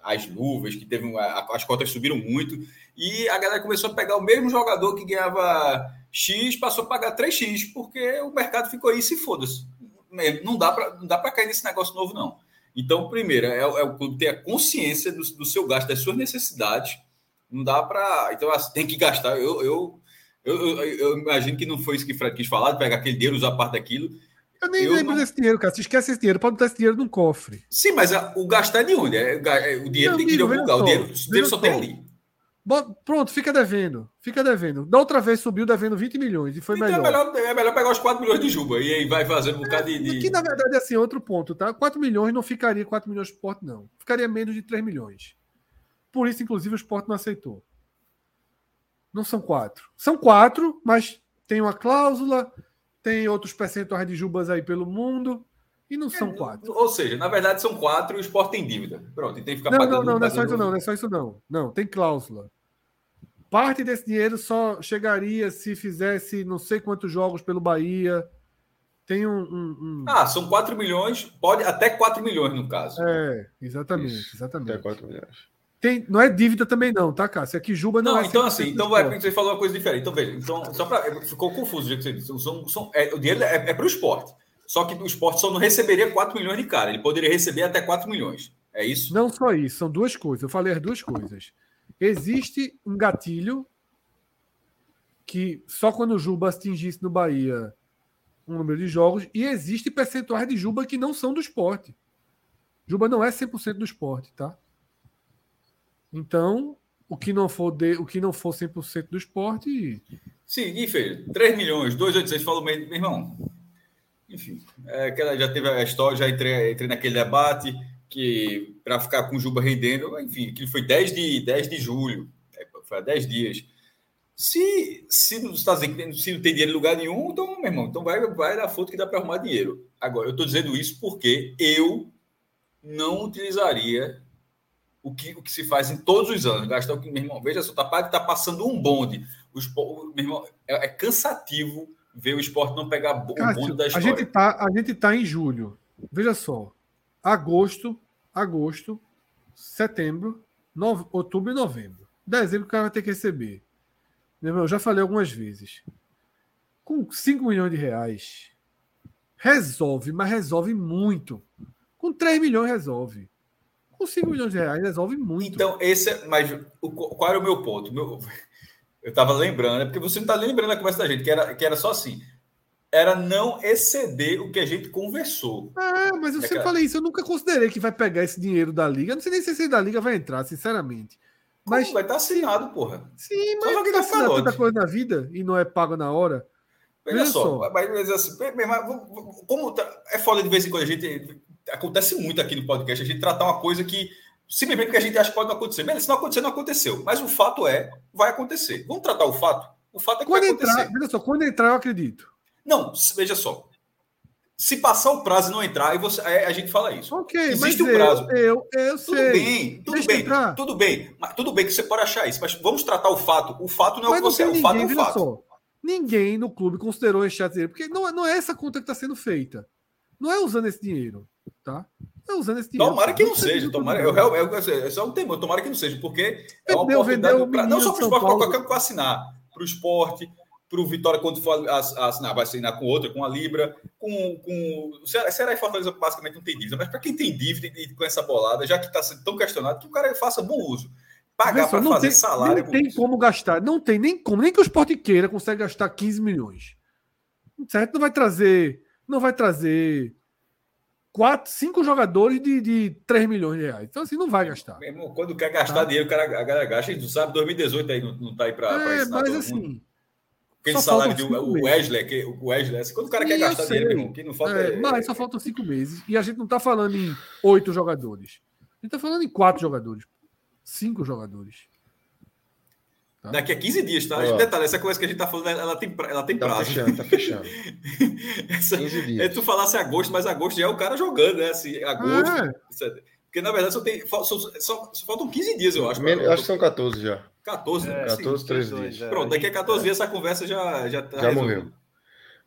as luvas, que teve as cotas subiram muito, e a galera começou a pegar o mesmo jogador que ganhava X, passou a pagar 3X, porque o mercado ficou aí se foda-se. Não dá para cair nesse negócio novo, não. Então, primeiro, é, é o clube ter a consciência do, do, seu gasto, das suas necessidades. Não dá para. Então, assim, tem que gastar. Eu, eu, eu, eu, eu imagino que não foi isso que o Fred quis falar, de pegar aquele dinheiro, usar parte daquilo. Eu nem eu lembro não... desse dinheiro, cara. Se esquece esse dinheiro, pode botar esse dinheiro num cofre. Sim, mas a, o gastar é de onde? É, é o dinheiro não, tem que ir de algum lugar. O dinheiro, o dinheiro só tem ali. Pronto, fica devendo. Fica devendo. Da outra vez subiu devendo 20 milhões e foi então melhor. É melhor. É melhor pegar os 4 milhões de Juba e aí vai fazendo um bocado de. de... Que na verdade é assim, outro ponto, tá? 4 milhões não ficaria 4 milhões de esporte, não. Ficaria menos de 3 milhões. Por isso, inclusive, o esporte não aceitou. Não são 4. São 4, mas tem uma cláusula, tem outros percentuais de Jubas aí pelo mundo. E não são quatro. Ou seja, na verdade são quatro e o Sport tem dívida. Pronto, e tem que ficar Não, pagando. não, não, não é só isso não, não é só isso não. Não, tem cláusula. Parte desse dinheiro só chegaria se fizesse não sei quantos jogos pelo Bahia. Tem um. um- um- Ah, são 4 milhões, pode até 4 milhões no caso. É, exatamente, Isso. exatamente. Até 4 milhões. Tem, não é dívida também, não, tá, Cássio? Aqui Juba não, Não, é então 100% assim, então vai, você falou uma coisa diferente. Então veja, então, só pra, ficou confuso o jeito que você disse. São, são, é, o dinheiro é, é para o esporte. Só que o esporte só não receberia 4 milhões de cara. Ele poderia receber até 4 milhões. É isso? Não só isso, são duas coisas. Eu falei as duas coisas. Existe um gatilho que só quando o Juba atingisse no Bahia um número de jogos, e existe percentuais de Juba que não são do esporte. Juba não é 100% do esporte, tá? Então, o que não for, de, o que não for 100% do esporte, Sim, e fez 3 milhões, 286, falou meu meu irmão. Enfim, é, já teve a história, já entrei, entrei naquele debate que para ficar com o Juba rendendo, enfim, que foi 10 de, 10 de julho, é, foi há 10 dias. Se, se não dizendo se não tem dinheiro em lugar nenhum, então, meu irmão, então vai, vai dar foto que dá para arrumar dinheiro. Agora, eu estou dizendo isso porque eu não utilizaria o que, o que se faz em todos os anos. Gastar o que, meu irmão, veja só, tá, tá passando um bonde. O esporte, meu irmão, é, é cansativo ver o esporte não pegar o bonde da a história. gente tá, a gente tá em julho. Veja só. Agosto, agosto, setembro, nove- outubro e novembro. Dezembro o cara vai ter que receber. Meu irmão, eu já falei algumas vezes. Com 5 milhões de reais, resolve, mas resolve muito. Com 3 milhões resolve. Com 5 milhões de reais resolve muito. Então, esse é. Mas o, qual era o meu ponto? Meu, [LAUGHS] eu estava lembrando, é porque você não está lembrando a conversa da gente, que era, que era só assim. Era não exceder o que a gente conversou. É, mas eu É sempre que- falei isso. Eu nunca considerei que vai pegar esse dinheiro da liga. Eu não sei nem se esse da liga vai entrar, sinceramente. Mas Mas vai estar assinado, porra. Sim, Só mas joga tá na assinando calote. tanta coisa na vida e não é pago na hora. Veja só, só. mas, mas assim, como tá- é foda de vez em quando a gente. Acontece muito aqui no podcast, a gente tratar uma coisa que simplesmente porque a gente acha que pode não acontecer. Beleza, se não acontecer, não aconteceu. Mas o fato é, vai acontecer. Vamos tratar o fato? O fato é que Quando vai entrar, acontecer. veja só, quando entrar, eu acredito. Não, veja só. Se passar o prazo e não entrar, você, a gente fala isso. Ok, Existe mas um prazo. Eu, eu, eu Tudo sei. bem, tudo Deixa bem, entrar. tudo bem. Mas tudo bem que você pode achar isso, mas vamos tratar o fato. O fato não é Mas o que você é, o fato é o fato. só. Ninguém no clube considerou esse dinheiro, porque não, é- não é essa conta que está sendo feita. Não é usando esse dinheiro, tá? É usando esse dinheiro. Tomara que não seja, se tomara, eu, eu, eu, eu, é só um temor, tomara que não seja, porque é uma Vendeu, oportunidade vendeu pra, não só para o esporte, para qualquer um que assinar, para o esporte, para o Vitória, quando for ass- assinar, vai assinar com outra, com a Libra, com, com o Ceará, Ceará e Fortaleza basicamente não tem dívida, mas para quem tem dívida e com essa bolada, já que está sendo tão questionado, que o cara faça bom uso. Pagar para fazer tem, salário é Não bom tem como gastar. Não tem nem como. Nem que o esporte queira consegue gastar 15 milhões. Certo? Não vai trazer. Não vai trazer quatro, cinco jogadores de, de 3 milhões de reais. Então, assim, não vai gastar. Meu irmão, quando quer gastar Tá. dinheiro, o cara, a galera gasta. A gente não sabe, 2018 aí não, não tá aí para É, ensinar mas todo mundo. assim. Aquele salário cinco o. Wesley, que, o Wesley, assim, quando o cara quer gastar sei. dinheiro, irmão, que não falta É, é. mas só faltam cinco meses. E a gente não tá falando em oito jogadores. A gente tá falando em quatro jogadores. Cinco jogadores. Daqui a 15 dias, tá? Ó. Detalhe, essa coisa que a gente tá falando, ela tem, pra- ela tem Tá prazo. fechando, tá fechando. [LAUGHS] Essa- 15 é dias. tu falasse agosto, mas agosto já é o cara jogando, né? Assim, agosto. Ah, é- Porque na verdade só, tem, só, só- só faltam 15 dias, eu acho. Men- pra- acho que são 14 já. 14, né? É, Assim, 14, 13 dois, dias. é, Pronto, daqui a gente- 14 dias essa conversa já, já tá Já resolvida. morreu.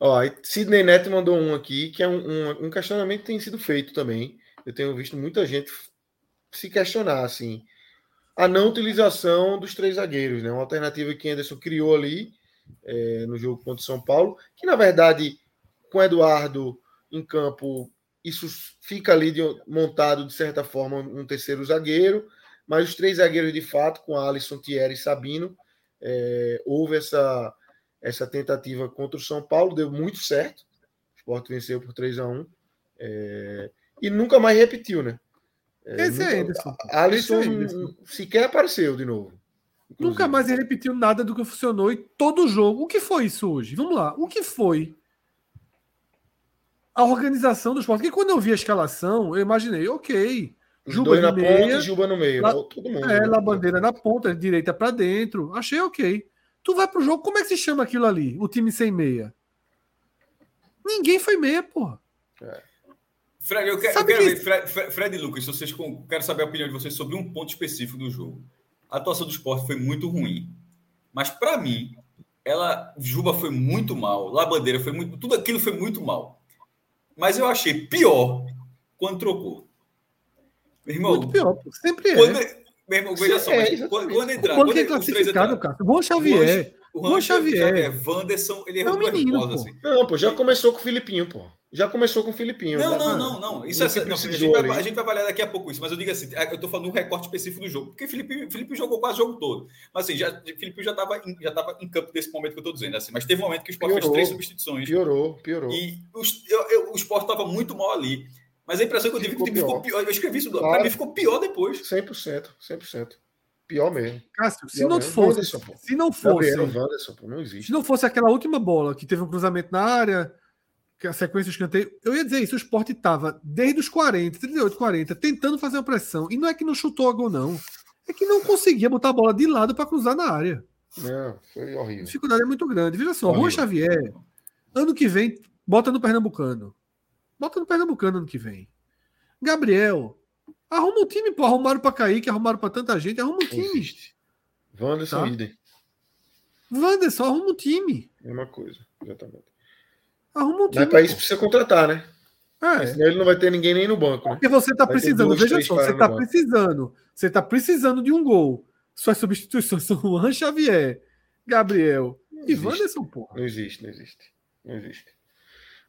Ó, Sidney Neto mandou um aqui, que é um, um, um questionamento que tem sido feito também. Eu tenho visto muita gente se questionar, assim, a não utilização dos três zagueiros, né? Uma alternativa que Anderson criou ali é, no jogo contra o São Paulo, que na verdade, com Eduardo em campo, isso fica ali de- montado, de certa forma, um terceiro zagueiro, mas os três zagueiros de fato, com Alisson, Thierry e Sabino, é, houve essa, essa tentativa contra o São Paulo, deu muito certo. O Sport venceu por 3 a 1 é, e nunca mais repetiu, né? É, Esse é Anderson. Alisson é sequer apareceu de novo. inclusive. Nunca mais ele repetiu nada do que funcionou e todo jogo. O que foi isso hoje? Vamos lá. O que foi a organização do esporte? Porque quando eu vi a escalação, eu imaginei, ok. Juba na meia, ponta e Juba no meio. todo mundo. É, né? La Bandeira na ponta, direita pra dentro. Achei ok. Tu vai pro jogo, como é que se chama aquilo ali? O time sem meia? Ninguém foi meia, porra. Fred, eu quero, eu quero ver, Fred, Fred, e Lucas, vocês com, quero saber a opinião de vocês sobre um ponto específico do jogo. A atuação do esporte foi muito ruim. Mas, para mim, ela. Juba foi muito mal, Labandeira foi muito. Tudo aquilo foi muito mal. Mas eu achei pior quando trocou. Meu irmão. Muito pior, sempre é. Quando, meu irmão, veja só, é, quando, quando entrar. Quando, quando é classificado, cara. Juan Xavier. Juan Xavier. Wanderson, ele errou é um menino, assim. Não, pô, já começou com o Filipinho, pô. Já começou com o Filipinho. Não, não, não, não. Isso é assim, não, a, gente vai, a, gente vai, avaliar daqui a pouco isso, mas eu digo assim, é, eu tô falando um recorte específico do jogo, porque Felipe, Felipe jogou quase o jogo todo. Mas assim, já, Felipe já estava em, já tava em campo desse momento que eu tô dizendo, assim, mas teve um momento que o Sport piorou, fez três substituições. Piorou, piorou. E o, eu, eu, o Sport estava muito mal ali. Mas a impressão que eu tive é que o time ficou pior. Eu escrevi isso, claro. para mim ficou pior depois. 100%, 100%. Pior mesmo. Cássio, se não mesmo. fosse, se não fosse, Gabriel, não existe. Se não fosse aquela última bola que teve um cruzamento na área, que a sequência do escanteio, eu ia dizer isso, o Sport estava desde os 40, 38, 40, tentando fazer uma pressão, e não é que não chutou a gol não, é que não conseguia botar a bola de lado para cruzar na área. Não, foi horrível. A dificuldade é muito grande. Veja só, Rua Xavier, ano que vem, bota no Pernambucano. Bota no Pernambucano ano que vem. Gabriel, arruma um time, pô. Arrumaram pra Kaique, arrumaram pra tanta gente, arruma um time. Wanderson tá? Idem. Wanderson, arruma um time. Mesma coisa, exatamente. Arruma um time. Mas pra isso precisa contratar, né? É. Senão ele não vai ter ninguém nem no banco. Né? Porque você tá vai precisando, veja só, você tá precisando. Você tá precisando de um gol. Suas substituições [LAUGHS] são Juan Xavier, Gabriel não e Wanderson, porra. Não existe, não existe. Não existe.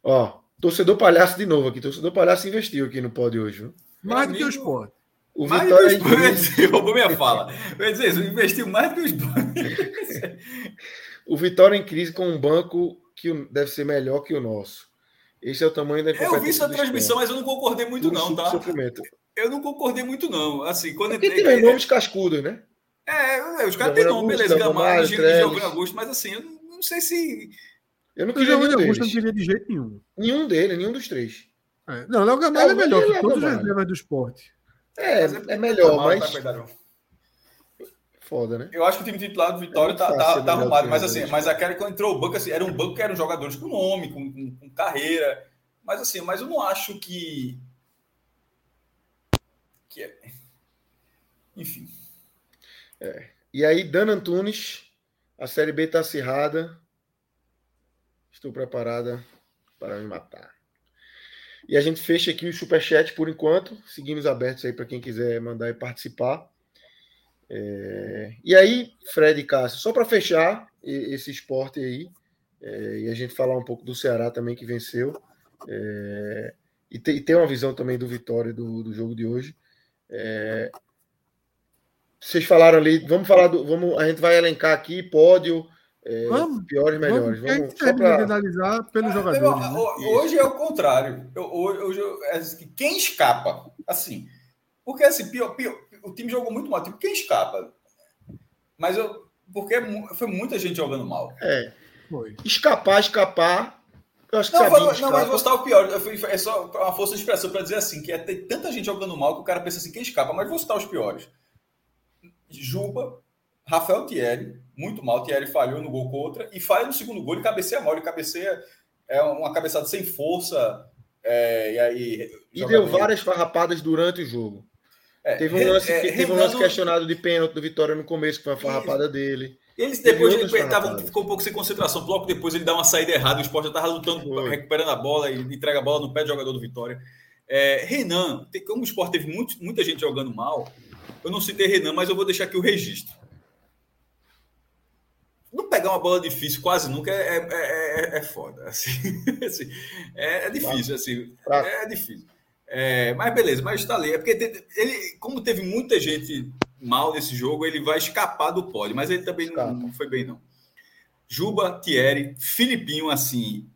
Ó, Torcedor palhaço de novo aqui. Torcedor palhaço investiu aqui no pódio hoje. Viu? Mais do que o esporte. O mais Vitória do que o esporte. [LAUGHS] Roubou minha fala. Eu ia dizer isso, investiu mais do que o esporte. [LAUGHS] o Vitória em crise com um banco que deve ser melhor que o nosso. Esse é o tamanho da Eu vi essa transmissão, mas eu não concordei muito, não, tá? Sofrimento. Eu não concordei muito, não. Assim, quando é entrei, tem nomes cascudos, né? É, os caras têm nome, beleza, Gamarra, Giovanni Augusto, mas assim, eu não sei se eu não queria nenhum Augusto não queria de jeito nenhum. Nenhum dele, nenhum dos três. É. Não, Léo Gamalho é, é melhor que todos os reservas do esporte. É, é melhor, mas. Foda, né? Eu acho que o time titular do Vitória é tá, tá, tá arrumado, mas assim, mas aquela que entrou o banco, assim, era um banco que eram jogadores com nome, com, com, com carreira. Mas assim, mas eu não acho que. que é... Enfim. É. E aí, Dan Antunes, a Série B tá acirrada. Estou preparada para me matar. E a gente fecha aqui o superchat por enquanto. Seguimos abertos aí para quem quiser mandar e participar. É... E aí, Fred e Cássio, só para fechar esse esporte aí, é... e a gente falar um pouco do Ceará também que venceu, é... e, ter, e, ter, uma visão também do Vitória do, do jogo de hoje. É, vocês falaram ali, vamos falar do. Vamos, a gente vai elencar aqui pódio, é, vamos, piores melhores. Vamos, vamos só para analisar pelos ah, jogadores. né? Hoje é o contrário. Eu, hoje, é assim, quem escapa, assim, porque assim, pior, pior, o time jogou muito mal. Tipo, quem escapa? Mas eu, porque foi muita gente jogando mal. É. Foi. Escapar, escapar. Eu acho que não, foi, não mas vou citar o pior. É só uma força de expressão para dizer assim: que é ter tanta gente jogando mal que o cara pensa assim: quem escapa? Mas vou citar os piores. Juba, Rafael Thierry, muito mal. Thierry falhou no gol contra e falha no segundo gol. Ele cabeceia mal. Ele cabeceia é uma cabeçada sem força. É, e aí, e deu várias farrapadas durante o jogo. É, teve um lance, é, teve um lance questionado de pênalti do Vitória no começo, que foi a farrapada dele. Eles depois ele tava, ficou um pouco sem concentração. Logo depois ele dá uma saída errada. O esporte já estava lutando, foi. recuperando a bola e entrega a bola no pé do jogador do Vitória. É, Renan, como o esporte teve muito, muita gente jogando mal, eu não citei Renan, mas eu vou deixar aqui o registro não pegar uma bola difícil quase nunca é, é, é, é foda. [LAUGHS] Assim, assim, é, é, difícil, assim, é difícil. É, mas beleza, mas está ali. É porque ele, como teve muita gente mal nesse jogo, ele vai escapar do pódio, mas ele também não, não, foi bem, não. Juba, Thierry, Filipinho, assim.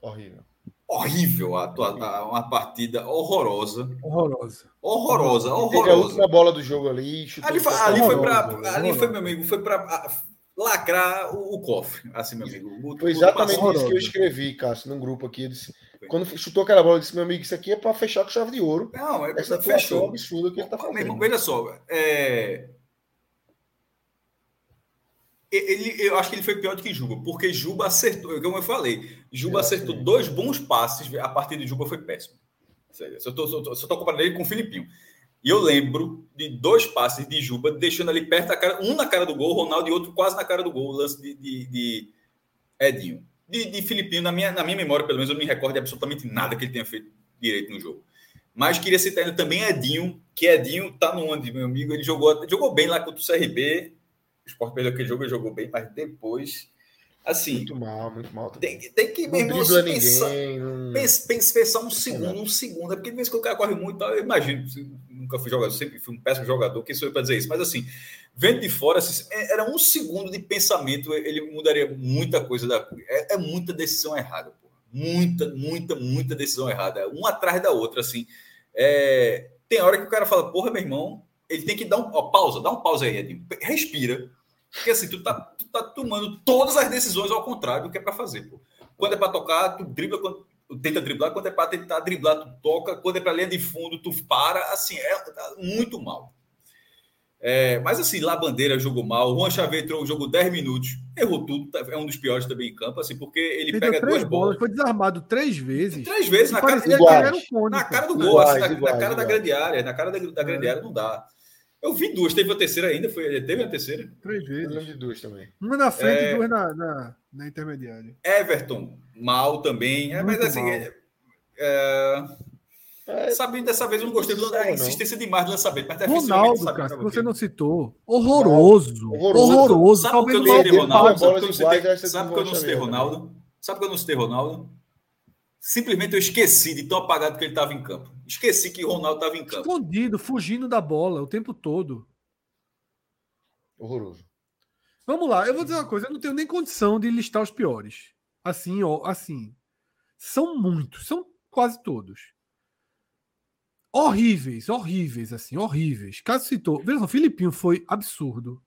Horrível. Horrível a, a, uma partida horrorosa. Horrorosa. Horrorosa, horrorosa. a última bola do jogo ali. Ali, foi, ali foi para. Ali foi, meu amigo, foi para lacrar o, o, cofre, assim, meu amigo. O, Foi exatamente isso que eu escrevi, Cássio, num grupo aqui. Disse, quando chutou aquela bola, eu disse, meu amigo, isso aqui é para fechar com chave de ouro. Não, é essa fechou. absurda que ele tá fazendo. Veja só, é... Ele, eu acho que ele foi pior do que Juba, porque Juba acertou, como eu falei, Juba é, acertou sim. dois bons passes, a partir de Juba foi péssimo. Só estou comparando ele com o Filipinho. E eu lembro de dois passes de Juba, deixando ali perto da cara, um na cara do gol, Ronaldo, e outro quase na cara do gol, o lance de, de, de Edinho. De, de Filipinho, na minha, na minha memória, pelo menos, eu não me recordo de absolutamente nada que ele tenha feito direito no jogo. Mas queria citar ainda também Edinho, que Edinho tá no onde, meu amigo, ele jogou, jogou bem lá contra o CRB, o Sport perdeu aquele jogo, ele jogou bem, mas depois Assim, muito mal, muito mal. Tem, tem que, meu irmão, pensar, ninguém, não... pense, pense, pensar um segundo, um segundo. É porque de vez que o cara corre muito, eu imagino, nunca fui jogador, sempre fui um péssimo jogador, quem sou eu para dizer isso? Mas assim, vendo de fora, assim, é, era um segundo de pensamento, ele mudaria muita coisa da é, é muita decisão errada, pô. Muita, muita, muita decisão errada, uma atrás da outra, assim. É, tem hora que o cara fala, porra, meu irmão, ele tem que dar um. Ó, pausa, dá um pausa aí, Edinho. Respira porque assim, tu tá, tu tá tomando todas as decisões ao contrário do que é para fazer. Pô. Quando é para tocar, tu dribla, quando, tenta driblar. Quando é para tentar driblar, tu toca. Quando é para linha de fundo, tu para. Assim, é tá muito mal. É, mas assim, lá Bandeira jogou mal. O Juan Xavier entrou, jogou 10 minutos, errou tudo. Tá, é um dos piores também em campo, assim, porque ele, ele pega duas bolas. bolas. Foi desarmado três vezes. Três vezes na cara, iguais, na cara do gol, assim, na, na, cara da grande área. Na cara da, da grande é. área não dá. Eu vi duas, teve a terceira ainda, foi, teve a terceira? Três vezes. Eu de duas também. Uma na frente é... e duas na, na, na, intermediária. Everton, mal também. É, mas assim, é, é, é, sabendo dessa vez eu não gostei da insistência demais do lançamento. Mas Ronaldo, cara, que você não citou. Horroroso. Horroroso. Horroroso. Sabe por que eu não citei Ronaldo? Sabe por que eu não citei Ronaldo? Sabe por que eu não citei Ronaldo? Simplesmente eu esqueci de tão apagado que ele estava em campo. Esqueci que o Ronaldo estava em campo. Escondido, fugindo da bola o tempo todo. Horroroso. Vamos lá, eu vou dizer uma coisa, eu não tenho nem condição de listar os piores. Assim, ó, assim. São muitos, são quase todos. Horríveis, horríveis, assim, horríveis. Caso citou, veja só, Filipinho foi absurdo.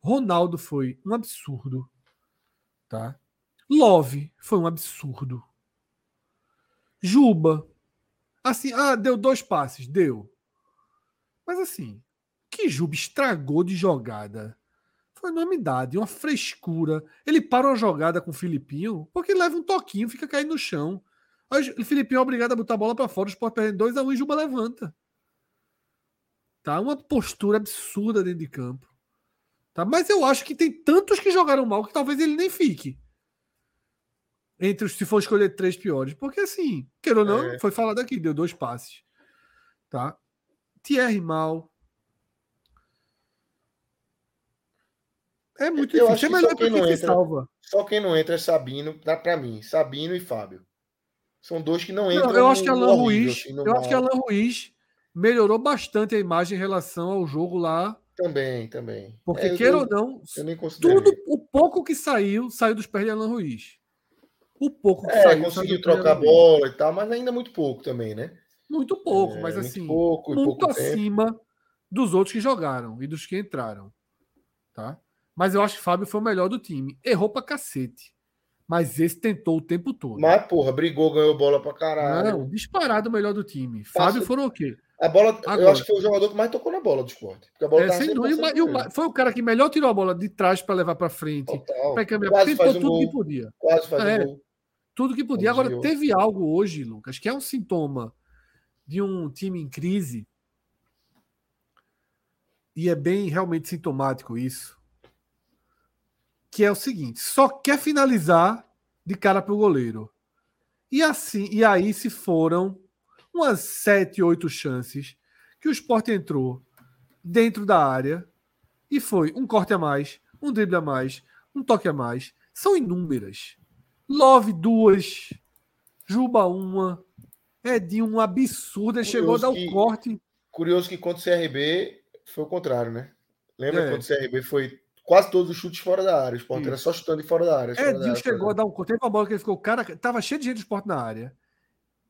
Ronaldo foi um absurdo. Tá? Love foi um absurdo. Juba. Assim, ah, deu dois passes, deu. Mas assim, que Juba estragou de jogada foi enormidade, uma frescura. Ele para uma jogada com o Filipinho, porque leva um toquinho, fica caindo no chão. Aí o Filipinho é obrigado a botar a bola para fora, o Sport perde 2 a 1 um, e Juba levanta. Tá? Uma postura absurda dentro de campo. Tá? Mas eu acho que tem tantos que jogaram mal que talvez ele nem fique entre os, se for escolher três piores. Porque assim, queira ou não, é. foi falado aqui, deu dois passes. Tá? Thierry mal. É muito eu difícil. Acho é que não entra, salva. Só quem não entra é Sabino, dá para mim. Sabino e Fábio. São dois que não entram. Não, eu acho que Alan Ruiz, assim, eu mal. acho que Alan Ruiz melhorou bastante a imagem em relação ao jogo lá. Também, também. Porque, é, queira ou não, tudo, o pouco que saiu, saiu dos pés de Alan Ruiz. O pouco que é, saiu, conseguiu trocar bola e tal, mas ainda muito pouco também, né? Muito pouco, é, mas assim, muito, pouco, muito pouco acima tempo. dos outros que jogaram e dos que entraram, tá? Mas eu acho que Fábio foi o melhor do time. Errou pra cacete. Mas esse tentou o tempo todo. Mas, porra, brigou, ganhou bola pra caralho. Não, disparado o melhor do time. Fábio foram o quê? A bola, Agora, eu acho que foi o jogador que mais tocou na bola do esporte. Porque a bola é, sem dúvida. E o, foi o cara que melhor tirou a bola de trás para levar para frente. Total. Pra caminhar. Tentou um tudo gol. que podia. Quase faz é. um gol tudo que podia. Agora, teve algo hoje, Lucas, que é um sintoma de um time em crise. E é bem realmente sintomático isso. Que é o seguinte: só quer finalizar de cara para o goleiro. E assim, e aí se foram umas sete, oito chances que o Sport entrou dentro da área e foi um corte a mais, um drible a mais, um toque a mais. São inúmeras. Love duas, Juba uma, Edinho um absurdo, ele chegou a dar o um corte. Curioso que contra o CRB foi o contrário, né? Lembra é. quando o CRB foi quase todos os chutes fora da área, o Sport era só chutando fora da área. Edinho da área, chegou a dar um corte, teve uma bola que ele ficou cara, tava cheio de gente do Sport na área.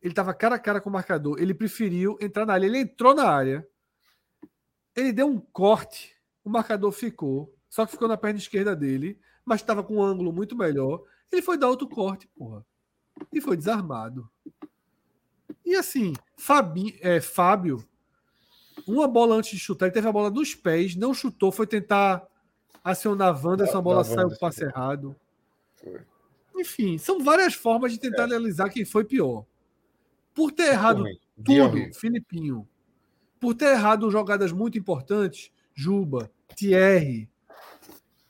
Ele tava cara a cara com o marcador, ele preferiu entrar na área, ele entrou na área. Ele deu um corte, o marcador ficou, só que ficou na perna esquerda dele, mas estava com um ângulo muito melhor. Ele foi dar outro corte, porra. E foi desarmado. E assim, Fabi, é, Fábio, uma bola antes de chutar, ele teve a bola dos pés, não chutou, foi tentar acionar a Wanda, essa bola saiu o passe errado. Foi. Enfim, são várias formas de tentar é. analisar quem foi pior. Por ter errado Tudo, Filipinho. Por ter errado jogadas muito importantes, Juba, Thierry,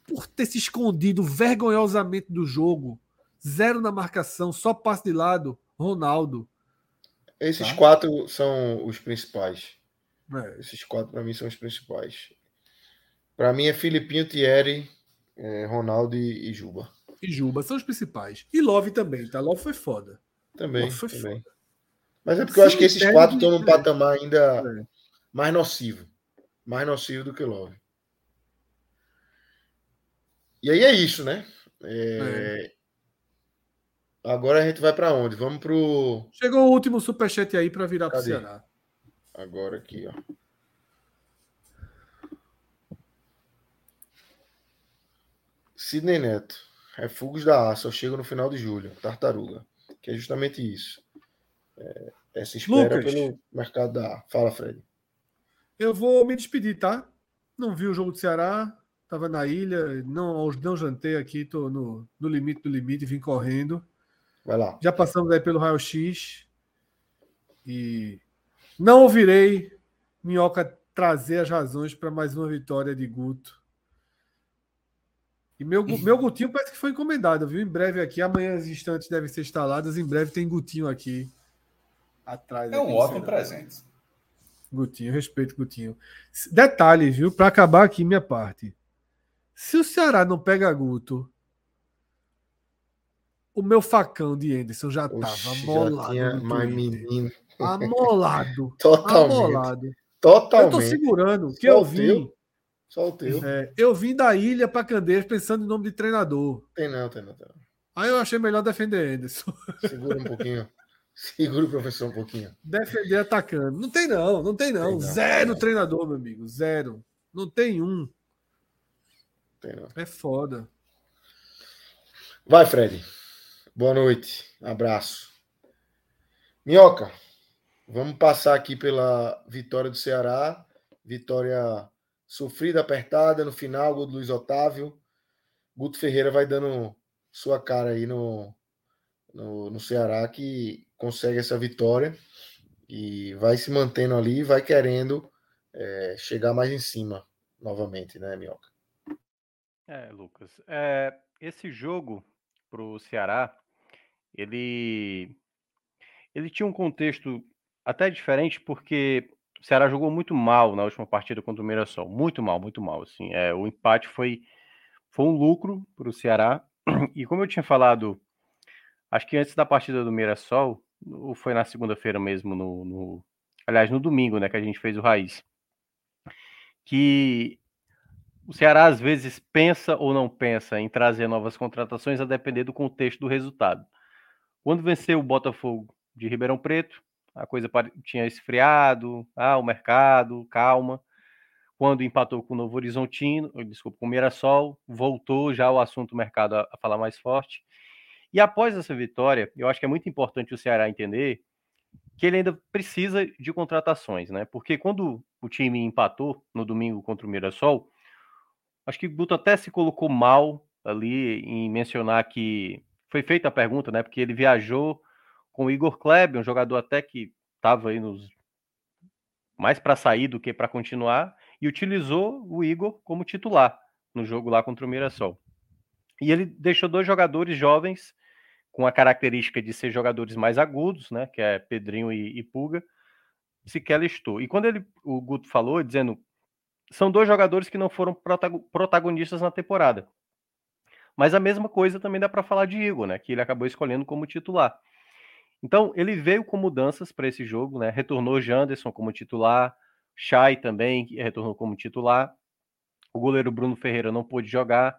por ter se escondido vergonhosamente do jogo, zero na marcação, só passe de lado, Ronaldo. Esses tá? quatro são os principais. É. Esses quatro, para mim, são os principais. Para mim, é Filipinho, Thierry, é, Ronaldo e, e, Juba. E Juba são os principais. E Love também, tá? Love foi foda. Também. Love foi também. foda. Mas é porque eu acho que esses quatro estão num patamar ainda é. mais nocivo. Mais nocivo do que Love. E aí é isso, né? É... É. Agora a gente vai para onde? Vamos pro. Chegou o último superchat aí para virar para o Ceará. Agora aqui, ó. Sidney Neto. Refugos da Aça. Eu chego no final de julho. Tartaruga. Que é justamente isso. É, essa espera Lucas, pelo mercado da. Fala, Fred. Eu vou me despedir, tá? Não vi o jogo do Ceará. Tava na ilha. Não, não jantei aqui. Tô no, no limite do limite. Vim correndo. Vai lá. Já passamos aí pelo raio-x. E não ouvirei Minhoca trazer as razões para mais uma vitória de Guto. E meu, meu Gutinho parece que foi encomendado, viu? Em breve aqui, amanhã as instantes devem ser instaladas. Em breve tem Gutinho aqui atrás. É um ótimo presente. Gutinho, respeito, Gutinho. Detalhe, viu? Para acabar aqui minha parte. Se o Ceará não pega Guto, o meu facão de Anderson já estava molado. Já mais menino. Amolado. [LAUGHS] Totalmente. Amolado. Totalmente. Eu tô segurando que Só eu vim. Só o teu. É, eu vim da ilha para Candeias pensando em nome de treinador. Tem não, tem não, tem não. Aí eu achei melhor defender Anderson. [LAUGHS] Segura um pouquinho. Segura o professor um pouquinho. Defender atacando. Não tem não, não tem não. Tem não. Zero treinador, meu amigo. Zero. Não tem um. Tem não. É foda. Vai, Fred. Boa noite. Abraço. Minhoca, Vamos passar aqui pela vitória do Ceará. Vitória sofrida, apertada. No final, gol do Luiz Otávio. Guto Ferreira vai dando sua cara aí no, no, no Ceará, que consegue essa vitória e vai se mantendo ali, vai querendo é, chegar mais em cima novamente, né, Minhoca? É, Lucas. É, esse jogo para o Ceará, ele, ele tinha um contexto até diferente porque o Ceará jogou muito mal na última partida contra o Mirassol. Muito mal, muito mal. Assim. É, o empate foi, foi um lucro para o Ceará. [CLEARS THROAT] E como eu tinha falado, acho que antes da partida do Mirassol, ou foi na segunda-feira mesmo, no, no, aliás, no domingo, né, que a gente fez o Raiz, que o Ceará às vezes pensa ou não pensa em trazer novas contratações a depender do contexto do resultado. Quando venceu o Botafogo de Ribeirão Preto, a coisa tinha esfriado, ah, o mercado, calma. Quando empatou com o Novo Horizontino, desculpa, com o Mirassol, voltou já o assunto mercado a, a falar mais forte. E após essa vitória, eu acho que é muito importante o Ceará entender que ele ainda precisa de contratações, né? Porque quando o time empatou no domingo contra o Mirassol, acho que o Guto até se colocou mal ali em mencionar que foi feita a pergunta, né? Porque ele viajou com o Igor Kleber, um jogador até que estava aí nos mais para sair do que para continuar, e utilizou o Igor como titular no jogo lá contra o Mirassol. E ele deixou dois jogadores jovens com a característica de ser jogadores mais agudos, né, que é Pedrinho e, e Puga, sequer listou. E quando ele, o Guto falou, dizendo, são dois jogadores que não foram protagonistas na temporada. Mas a mesma coisa também dá para falar de Igor, né, que ele acabou escolhendo como titular. Então, ele veio com mudanças para esse jogo, né? Retornou Janderson como titular, Chay também retornou como titular. O goleiro Bruno Ferreira não pôde jogar.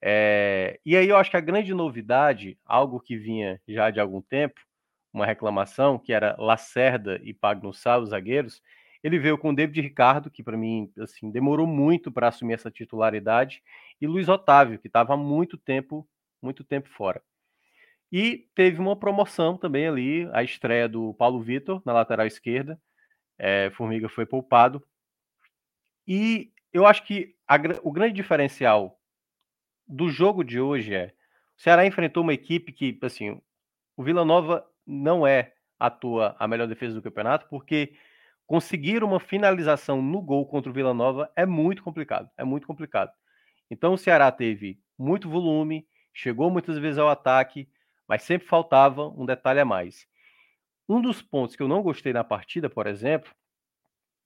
É... E aí eu acho que a grande novidade, algo que vinha já de algum tempo, uma reclamação, que era Lacerda e Pagnussá, os zagueiros, ele veio com o David Ricardo, que para mim assim demorou muito para assumir essa titularidade, e Luiz Otávio, que estava há muito tempo, muito tempo fora. E teve uma promoção também ali, a estreia do Paulo Vitor na lateral esquerda. É, Formiga foi poupado. E eu acho que a, o grande diferencial do jogo de hoje é o Ceará enfrentou uma equipe que, assim, o Vila Nova não é atua a melhor defesa do campeonato, porque conseguir uma finalização no gol contra o Vila Nova é muito complicado. É muito complicado. Então o Ceará teve muito volume, chegou muitas vezes ao ataque, mas sempre faltava um detalhe a mais. Um dos pontos que eu não gostei na partida, por exemplo,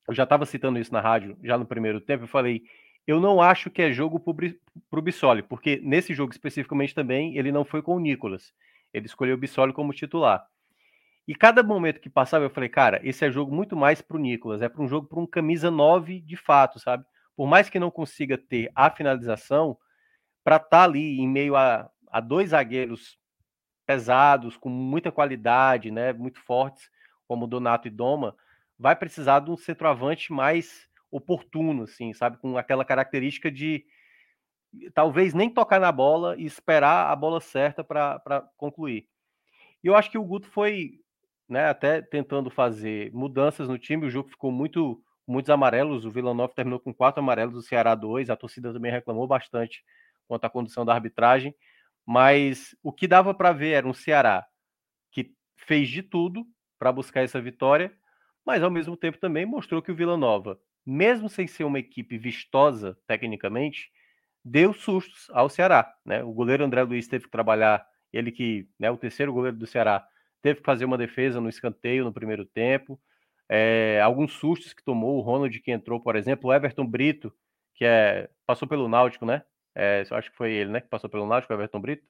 eu já estava citando isso na rádio já no primeiro tempo, eu falei, eu não acho que é jogo para o Bissoli, porque nesse jogo especificamente também ele não foi com o Nicolas, ele escolheu o Bissoli como titular. E cada momento que passava, eu falei, cara, esse é jogo muito mais para o Nicolas, é para um jogo para um camisa 9 de fato, sabe? Por mais que não consiga ter a finalização, para estar tá ali em meio a, a dois zagueiros pesados, com muita qualidade, né, muito fortes, como Donato e Doma, vai precisar de um centroavante mais oportuno, assim, sabe, com aquela característica de talvez nem tocar na bola e esperar a bola certa para concluir. E eu acho que o Guto foi, né, até tentando fazer mudanças no time, o jogo ficou muito muitos amarelos, o Vila Nova terminou com quatro amarelos, o Ceará dois, a torcida também reclamou bastante quanto à condição da arbitragem, mas o que dava para ver era um Ceará que fez de tudo para buscar essa vitória, mas ao mesmo tempo também mostrou que o Vila Nova, mesmo sem ser uma equipe vistosa tecnicamente, deu sustos ao Ceará. Né? O goleiro André Luiz teve que trabalhar, ele que, né, o terceiro goleiro do Ceará, teve que fazer uma defesa no escanteio no primeiro tempo. É, alguns sustos que tomou o Ronald que entrou, por exemplo, o Everton Brito, que é, passou pelo Náutico, né? É, acho que foi ele, né? Que passou pelo Náutico, o Everton Brito.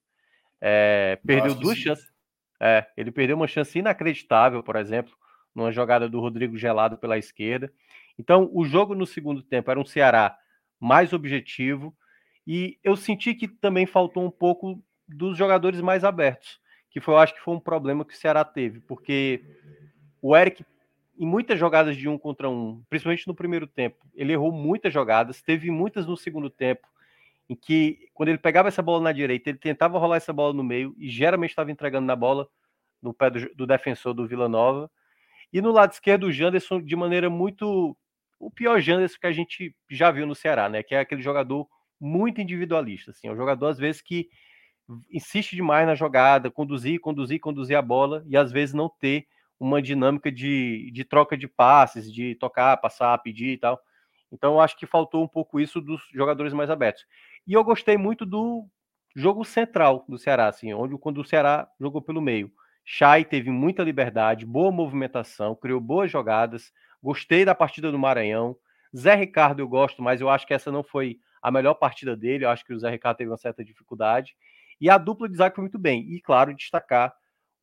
É, perdeu duas chances. É, ele perdeu uma chance inacreditável, por exemplo, numa jogada do Rodrigo Gelado pela esquerda. Então, o jogo no segundo tempo era um Ceará mais objetivo e eu senti que também faltou um pouco dos jogadores mais abertos, que foi, eu acho que foi um problema que o Ceará teve, porque o Eric em muitas jogadas de um contra um, principalmente no primeiro tempo, ele errou muitas jogadas, teve muitas no segundo tempo em que quando ele pegava essa bola na direita, ele tentava rolar essa bola no meio e geralmente estava entregando na bola no pé do, do, defensor do Vila Nova. E no lado esquerdo, o Janderson de maneira muito. O pior Janderson que a gente já viu no Ceará, né? Que é aquele jogador muito individualista. Assim, é um jogador, às vezes, que insiste demais na jogada, conduzir, conduzir, conduzir a bola e às vezes não ter uma dinâmica de, de troca de passes, de tocar, passar, pedir e tal. Então, eu acho que faltou um pouco isso dos jogadores mais abertos. E eu gostei muito do jogo central do Ceará, assim, onde quando o Ceará jogou pelo meio. Chay teve muita liberdade, boa movimentação, criou boas jogadas. Gostei da partida do Maranhão. Zé Ricardo eu gosto, mas eu acho que essa não foi a melhor partida dele. Eu acho que o Zé Ricardo teve uma certa dificuldade. E a dupla de zaga foi muito bem. E, claro, destacar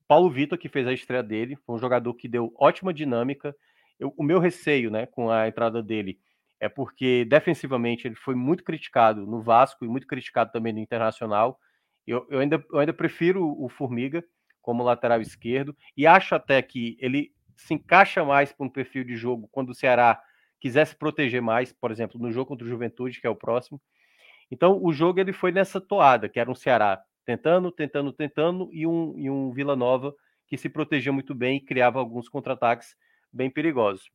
o Paulo Vitor, que fez a estreia dele. Foi um jogador que deu ótima dinâmica. Eu, o meu receio né, com a entrada dele é porque defensivamente ele foi muito criticado no Vasco e muito criticado também no Internacional. Eu, eu, ainda, eu ainda prefiro o Formiga como lateral esquerdo e acho até que ele se encaixa mais para um perfil de jogo quando o Ceará quiser se proteger mais, por exemplo, no jogo contra o Juventude, que é o próximo. Então, o jogo ele foi nessa toada, que era um Ceará tentando, tentando, tentando, e um, e um Vila Nova que se protegia muito bem e criava alguns contra-ataques bem perigosos.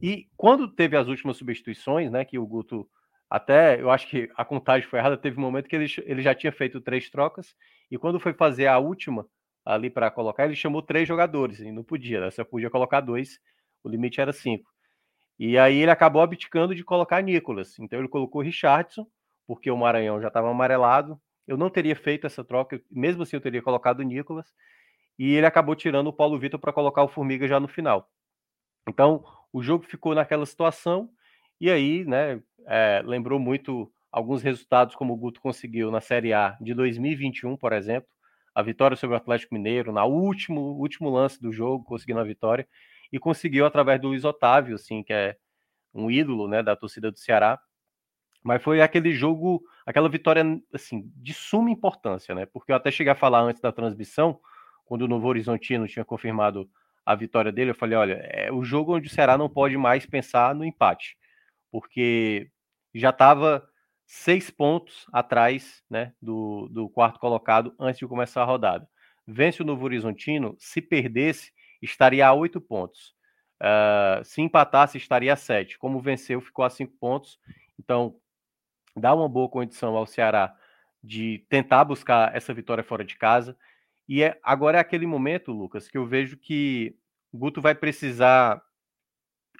E quando teve as últimas substituições, né, que o Guto até, eu acho que a contagem foi errada, teve um momento que ele, ele já tinha feito três trocas, e quando foi fazer a última ali para colocar, ele chamou três jogadores, e não podia, né, só podia colocar dois, o limite era cinco. E aí ele acabou abdicando de colocar Nicolas, então ele colocou Richardson, porque o Maranhão já estava amarelado, eu não teria feito essa troca, mesmo assim eu teria colocado o Nicolas, e ele acabou tirando o Paulo Vitor para colocar o Formiga já no final. Então, o jogo ficou naquela situação, e aí, né, é, lembrou muito alguns resultados como o Guto conseguiu na Série A de 2021, por exemplo, a vitória sobre o Atlético Mineiro, na último, último lance do jogo, conseguindo a vitória, e conseguiu através do Luiz Otávio, assim, que é um ídolo, né, da torcida do Ceará, mas foi aquele jogo, aquela vitória, assim, de suma importância, né, porque eu até cheguei a falar antes da transmissão, quando o Novo Horizontino tinha confirmado a vitória dele, eu falei: olha, é o jogo onde o Ceará não pode mais pensar no empate, porque já estava seis pontos atrás né, do, do quarto colocado antes de começar a rodada. Vence o Novo Horizontino, se perdesse, estaria a oito pontos. Uh, se empatasse, estaria a sete. Como venceu, ficou a cinco pontos. Então, dá uma boa condição ao Ceará de tentar buscar essa vitória fora de casa. E é, agora é aquele momento, Lucas, que eu vejo que o Guto vai precisar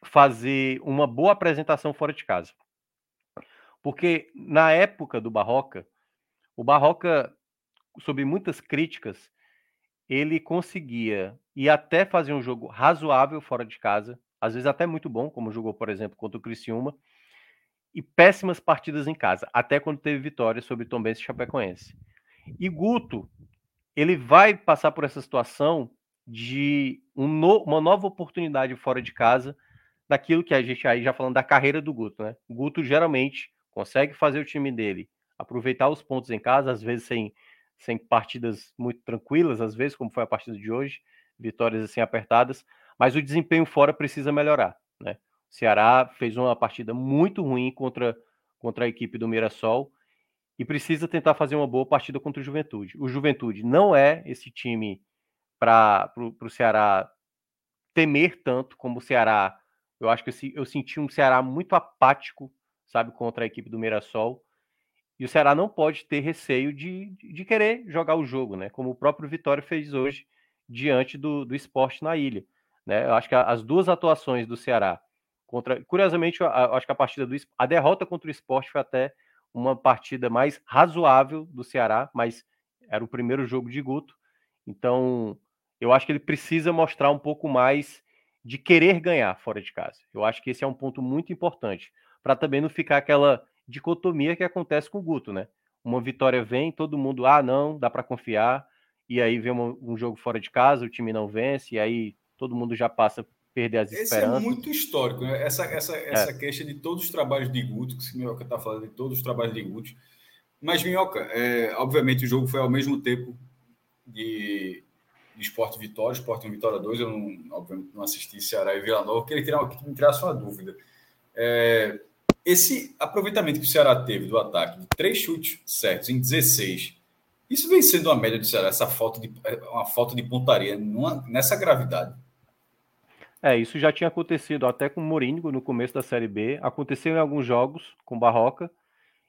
fazer uma boa apresentação fora de casa. Porque na época do Barroca, o Barroca, sob muitas críticas, ele conseguia e até fazer um jogo razoável fora de casa, às vezes até muito bom, como jogou, por exemplo, contra o Criciúma, e péssimas partidas em casa, até quando teve vitória sobre Tom Benz e Chapecoense. E Guto, ele vai passar por essa situação de um no, uma nova oportunidade fora de casa, daquilo que a gente aí já falando da carreira do Guto, né? O Guto geralmente consegue fazer o time dele aproveitar os pontos em casa, às vezes sem, sem partidas muito tranquilas, às vezes, como foi a partida de hoje, vitórias assim apertadas, mas o desempenho fora precisa melhorar, né? O Ceará fez uma partida muito ruim contra, contra a equipe do Mirassol e precisa tentar fazer uma boa partida contra o Juventude. O Juventude não é esse time para o Ceará temer tanto como o Ceará. Eu acho que eu, senti um Ceará muito apático, sabe, contra a equipe do Mirassol. E o Ceará não pode ter receio de, de querer jogar o jogo, né? Como o próprio Vitória fez hoje diante do, do esporte na ilha. Né? Eu acho que as duas atuações do Ceará contra. Curiosamente, eu acho que a partida do a derrota contra o esporte foi até uma partida mais razoável do Ceará, mas era o primeiro jogo de Guto. Então, eu acho que ele precisa mostrar um pouco mais de querer ganhar fora de casa. Eu acho que esse é um ponto muito importante, para também não ficar aquela dicotomia que acontece com o Guto, né? Uma vitória vem, todo mundo, ah, não, dá para confiar, e aí vem um, um, jogo fora de casa, o time não vence, e aí todo mundo já passa a perder as Esse é esperanças. Esse é muito histórico, né? Essa, essa, essa é. queixa de todos os trabalhos de Guto, que o Minhoca está falando de todos os trabalhos de Guto. Mas, Minhoca, é, obviamente o jogo foi ao mesmo tempo de, de Esporte Vitória, Esporte 1 Vitória 2, eu não, obviamente não assisti Ceará e Vila Nova, queria tirar, que me tirasse uma dúvida. É, esse aproveitamento que o Ceará teve do ataque, de três chutes certos em 16, isso vem sendo uma média do Ceará, essa falta de, uma falta de pontaria numa, nessa gravidade. É, isso já tinha acontecido até com o Mourinho no começo da Série B, aconteceu em alguns jogos com Barroca,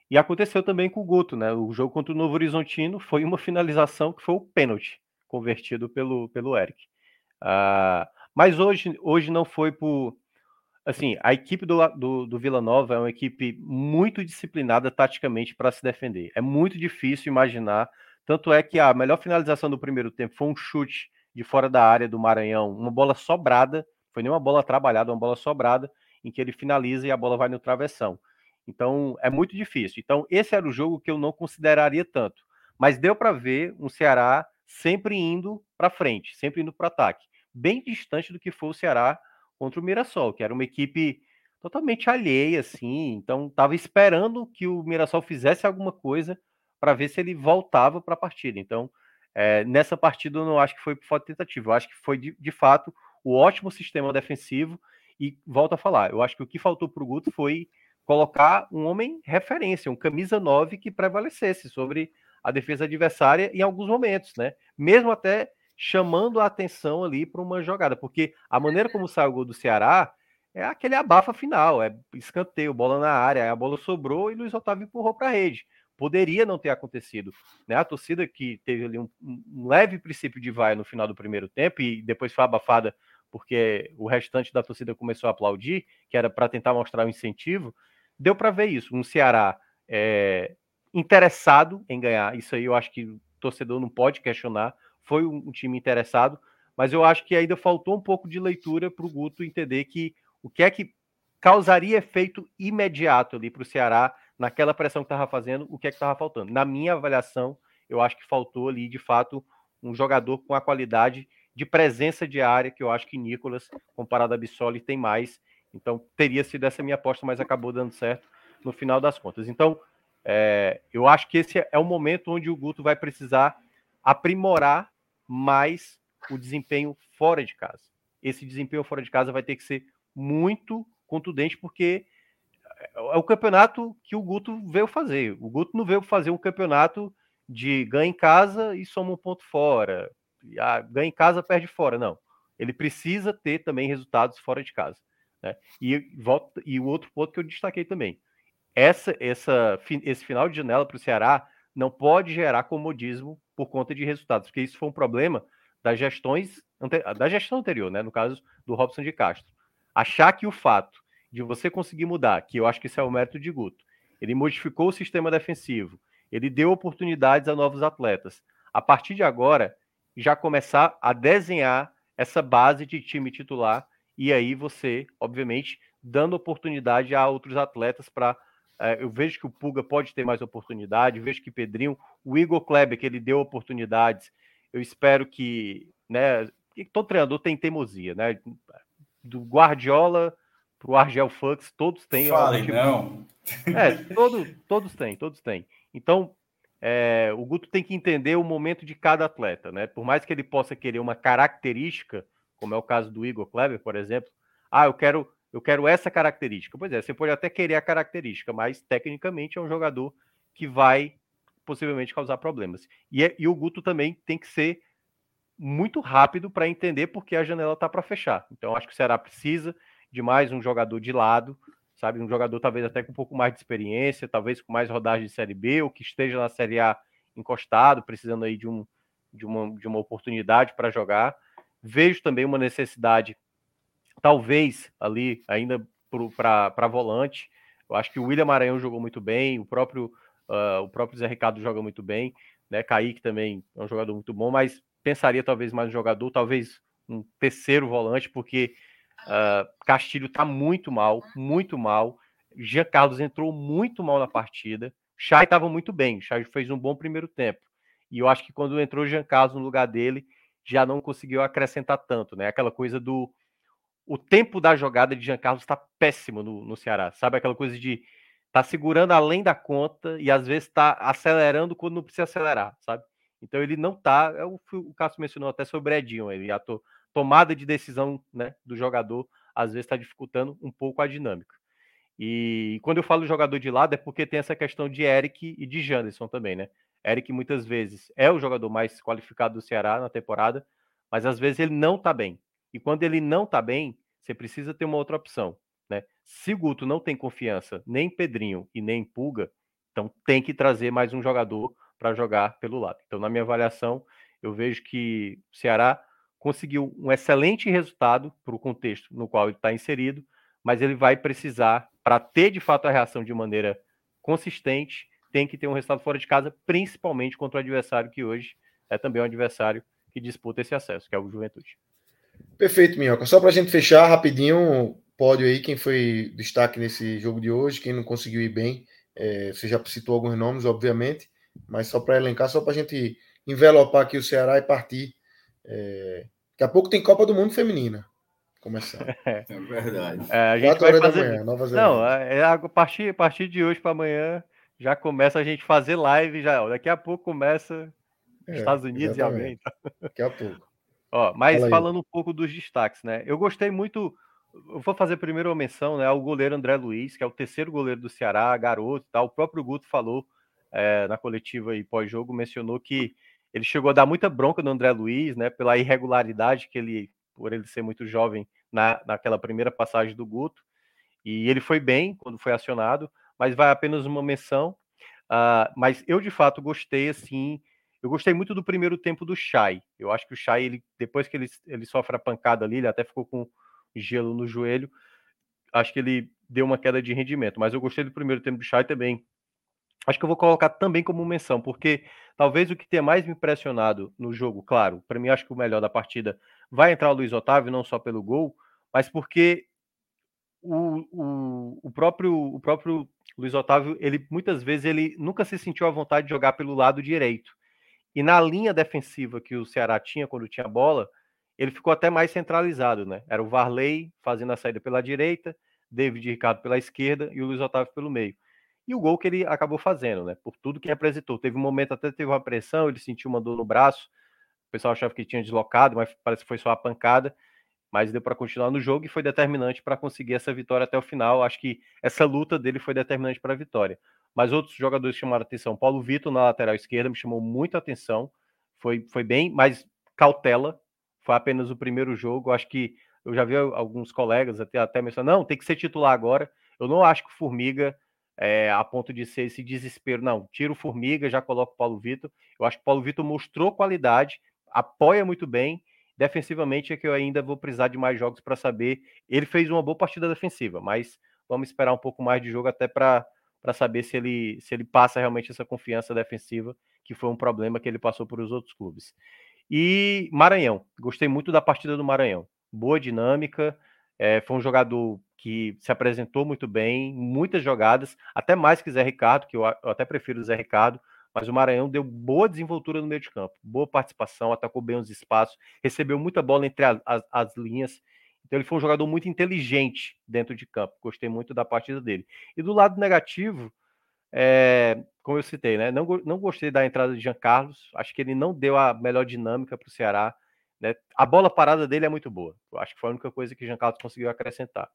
e aconteceu também com o Guto, né? O jogo contra o Novo Horizontino foi uma finalização que foi o pênalti convertido pelo, pelo Eric. Uh, mas hoje, hoje não foi por. Assim, a equipe do, do, do Vila Nova é uma equipe muito disciplinada taticamente para se defender. É muito difícil imaginar. Tanto é que a melhor finalização do primeiro tempo foi um chute de fora da área do Maranhão, uma bola sobrada, foi nem uma bola trabalhada, uma bola sobrada, em que ele finaliza e a bola vai no travessão. Então é muito difícil. Então esse era o jogo que eu não consideraria tanto, mas deu para ver um Ceará sempre indo para frente, sempre indo para ataque, bem distante do que foi o Ceará contra o Mirassol, que era uma equipe totalmente alheia, assim. Então estava esperando que o Mirassol fizesse alguma coisa para ver se ele voltava para a partida. Então é, nessa partida eu não acho que foi por falta de tentativa, eu acho que foi de, de fato o ótimo sistema defensivo. E volto a falar, eu acho que o que faltou para o Guto foi colocar um homem referência, um camisa 9 que prevalecesse sobre a defesa adversária em alguns momentos, né? Mesmo até chamando a atenção ali para uma jogada, porque a maneira como sai o gol do Ceará é aquele abafa final, é escanteio, bola na área, a bola sobrou e Luiz Otávio empurrou para a rede. Poderia não ter acontecido, né? A torcida que teve ali um, um leve princípio de vai no final do primeiro tempo e depois foi abafada porque o restante da torcida começou a aplaudir, que era para tentar mostrar o incentivo, deu para ver isso. Um Ceará é, interessado em ganhar, isso aí eu acho que o torcedor não pode questionar. Foi um, time interessado, mas eu acho que ainda faltou um pouco de leitura para o Guto entender que o que é que causaria efeito imediato ali para o Ceará naquela pressão que estava fazendo, o que é que estava faltando. Na minha avaliação, eu acho que faltou ali, de fato, um jogador com a qualidade de presença de área, que eu acho que Nicolas, comparado a Bissoli, tem mais. Então, teria sido essa minha aposta, mas acabou dando certo no final das contas. Então, é, eu acho que esse é o momento onde o Guto vai precisar aprimorar mais o desempenho fora de casa. Esse desempenho fora de casa vai ter que ser muito contundente, porque é o campeonato que o Guto veio fazer. O Guto não veio fazer um campeonato de ganha em casa e soma um ponto fora ah, ganha em casa, perde fora. Não. Ele precisa ter também resultados fora de casa. Né? E, e o outro ponto que eu destaquei também. Essa, essa, esse final de janela para o Ceará não pode gerar comodismo por conta de resultados, porque isso foi um problema das gestões da gestão anterior, né? No caso do Robson de Castro. Achar que o fato de você conseguir mudar, que eu acho que isso é o mérito de Guto, ele modificou o sistema defensivo, ele deu oportunidades a novos atletas. A partir de agora, já começar a desenhar essa base de time titular e aí você, obviamente, dando oportunidade a outros atletas para eu vejo que o Puga pode ter mais oportunidade, vejo que Pedrinho, o Igor Kleber, que ele deu oportunidades, eu espero que, né, todo treinador tem teimosia, né, do Guardiola para o Argel Fux, todos têm. Fale, tipo... não. É, todo, todos têm, todos têm. Então, é, o Guto tem que entender o momento de cada atleta, né? Por mais que ele possa querer uma característica, como é o caso do Igor Kleber, por exemplo, ah, eu quero, eu quero essa característica. Pois é, você pode até querer a característica, mas tecnicamente é um jogador que vai possivelmente causar problemas. E, é, e o Guto também tem que ser muito rápido para entender porque a janela está para fechar. Então, acho que o Ceará precisa de mais um jogador de lado sabe? Um jogador talvez até com um pouco mais de experiência, talvez com mais rodagem de Série B, ou que esteja na Série A encostado, precisando aí de, um, de, uma, de uma oportunidade para jogar. Vejo também uma necessidade, talvez ali ainda para volante. Eu acho que o William Maranhão jogou muito bem, o próprio, uh, o próprio Zé Ricardo joga muito bem, né? Kaique também é um jogador muito bom, mas pensaria talvez mais um jogador, talvez um terceiro volante, porque Uh, Castilho está muito mal, muito mal. Jean Carlos entrou muito mal na partida. Chay estava muito bem. Chay fez um bom primeiro tempo. E eu acho que quando entrou Jean Carlos no lugar dele, já não conseguiu acrescentar tanto, né? Aquela coisa do. O tempo da jogada de Jean Carlos está péssimo no, no Ceará. Sabe aquela coisa de tá segurando além da conta e às vezes está acelerando quando não precisa acelerar, sabe? Então ele não tá. É o, o Cássio mencionou até sobre Edinho, ele ator, tomada de decisão né, do jogador às vezes está dificultando um pouco a dinâmica. E quando eu falo jogador de lado é porque tem essa questão de Eric e de Janderson também, né? Eric muitas vezes é o jogador mais qualificado do Ceará na temporada, mas às vezes ele não tá bem. E quando ele não tá bem, você precisa ter uma outra opção, né? Se Guto não tem confiança nem em Pedrinho e nem em Pulga, então tem que trazer mais um jogador para jogar pelo lado. Então, na minha avaliação, eu vejo que o Ceará conseguiu um excelente resultado para o contexto no qual ele está inserido, mas ele vai precisar, para ter de fato a reação de maneira consistente, tem que ter um resultado fora de casa, principalmente contra o adversário que hoje é também um adversário que disputa esse acesso, que é o Juventude. Perfeito, Minhoca. Só para a gente fechar rapidinho, pódio aí, quem foi destaque nesse jogo de hoje, quem não conseguiu ir bem, é, você já citou alguns nomes, obviamente, mas só para elencar, só para a gente envelopar aqui o Ceará e partir é, Daqui a pouco tem Copa do Mundo Feminina. Começando. É, [LAUGHS] é verdade. É, a gente vai fazer... da manhã, Nova Zelândia. Não, é, é a partir, a partir de hoje para amanhã já começa a gente fazer live já. Daqui a pouco começa é, Estados Unidos exatamente. e alguém. Daqui a pouco. Ó, mas Fala falando aí. um pouco dos destaques, né? Eu gostei muito. Eu vou fazer primeiro uma menção né, ao goleiro André Luiz, que é o terceiro goleiro do Ceará, garoto tal. O próprio Guto falou é, na coletiva e pós-jogo, mencionou que ele chegou a dar muita bronca no André Luiz, né, pela irregularidade que ele, por ele ser muito jovem na, naquela primeira passagem do Guto. E ele foi bem quando foi acionado, mas vai apenas uma menção. Uh, mas eu de fato gostei assim. Eu gostei muito do primeiro tempo do Chay. Eu acho que o Chay, ele, depois que ele, ele sofre a pancada ali, ele até ficou com gelo no joelho. Acho que ele deu uma queda de rendimento. Mas eu gostei do primeiro tempo do Chay também acho que eu vou colocar também como menção, porque talvez o que tenha mais me impressionado no jogo, claro, para mim acho que o melhor da partida vai entrar o Luiz Otávio, não só pelo gol, mas porque o, o, o, próprio, o próprio Luiz Otávio, ele muitas vezes ele nunca se sentiu à vontade de jogar pelo lado direito. E na linha defensiva que o Ceará tinha quando tinha bola, ele ficou até mais centralizado, né? Era o Varley fazendo a saída pela direita, David Ricardo pela esquerda e o Luiz Otávio pelo meio e o gol que ele acabou fazendo, né? Por tudo que apresentou. Teve um momento até teve uma pressão, ele sentiu uma dor no braço. O pessoal achava que tinha deslocado, mas parece que foi só a pancada. Mas deu para continuar no jogo e foi determinante para conseguir essa vitória até o final. Acho que essa luta dele foi determinante para a vitória. Mas outros jogadores chamaram atenção. Paulo Vitor na lateral esquerda me chamou muita atenção. Foi, foi bem, mas cautela. Foi apenas o primeiro jogo. Acho que eu já vi alguns colegas até, até mencionando, não, tem que ser titular agora. Eu não acho que o Formiga é, a ponto de ser esse desespero. Não, tira o Formiga, já coloca o Paulo Vitor. Eu acho que o Paulo Vitor mostrou qualidade, apoia muito bem. Defensivamente é que eu ainda vou precisar de mais jogos para saber. Ele fez uma boa partida defensiva, mas vamos esperar um pouco mais de jogo até para saber se ele, se ele passa realmente essa confiança defensiva, que foi um problema que ele passou por os outros clubes. E Maranhão, gostei muito da partida do Maranhão. Boa dinâmica, é, foi um jogador que se apresentou muito bem, muitas jogadas, até mais que Zé Ricardo, que eu, eu até prefiro o Zé Ricardo, mas o Maranhão deu boa desenvoltura no meio de campo, boa participação, atacou bem os espaços, recebeu muita bola entre as, as linhas. Então ele foi um jogador muito inteligente dentro de campo. Gostei muito da partida dele. E do lado negativo, é, como eu citei, né? Não, não gostei da entrada de Jean Carlos. Acho que ele não deu a melhor dinâmica para o Ceará. Né? A bola parada dele é muito boa. Eu acho que foi a única coisa que Jean Carlos conseguiu acrescentar.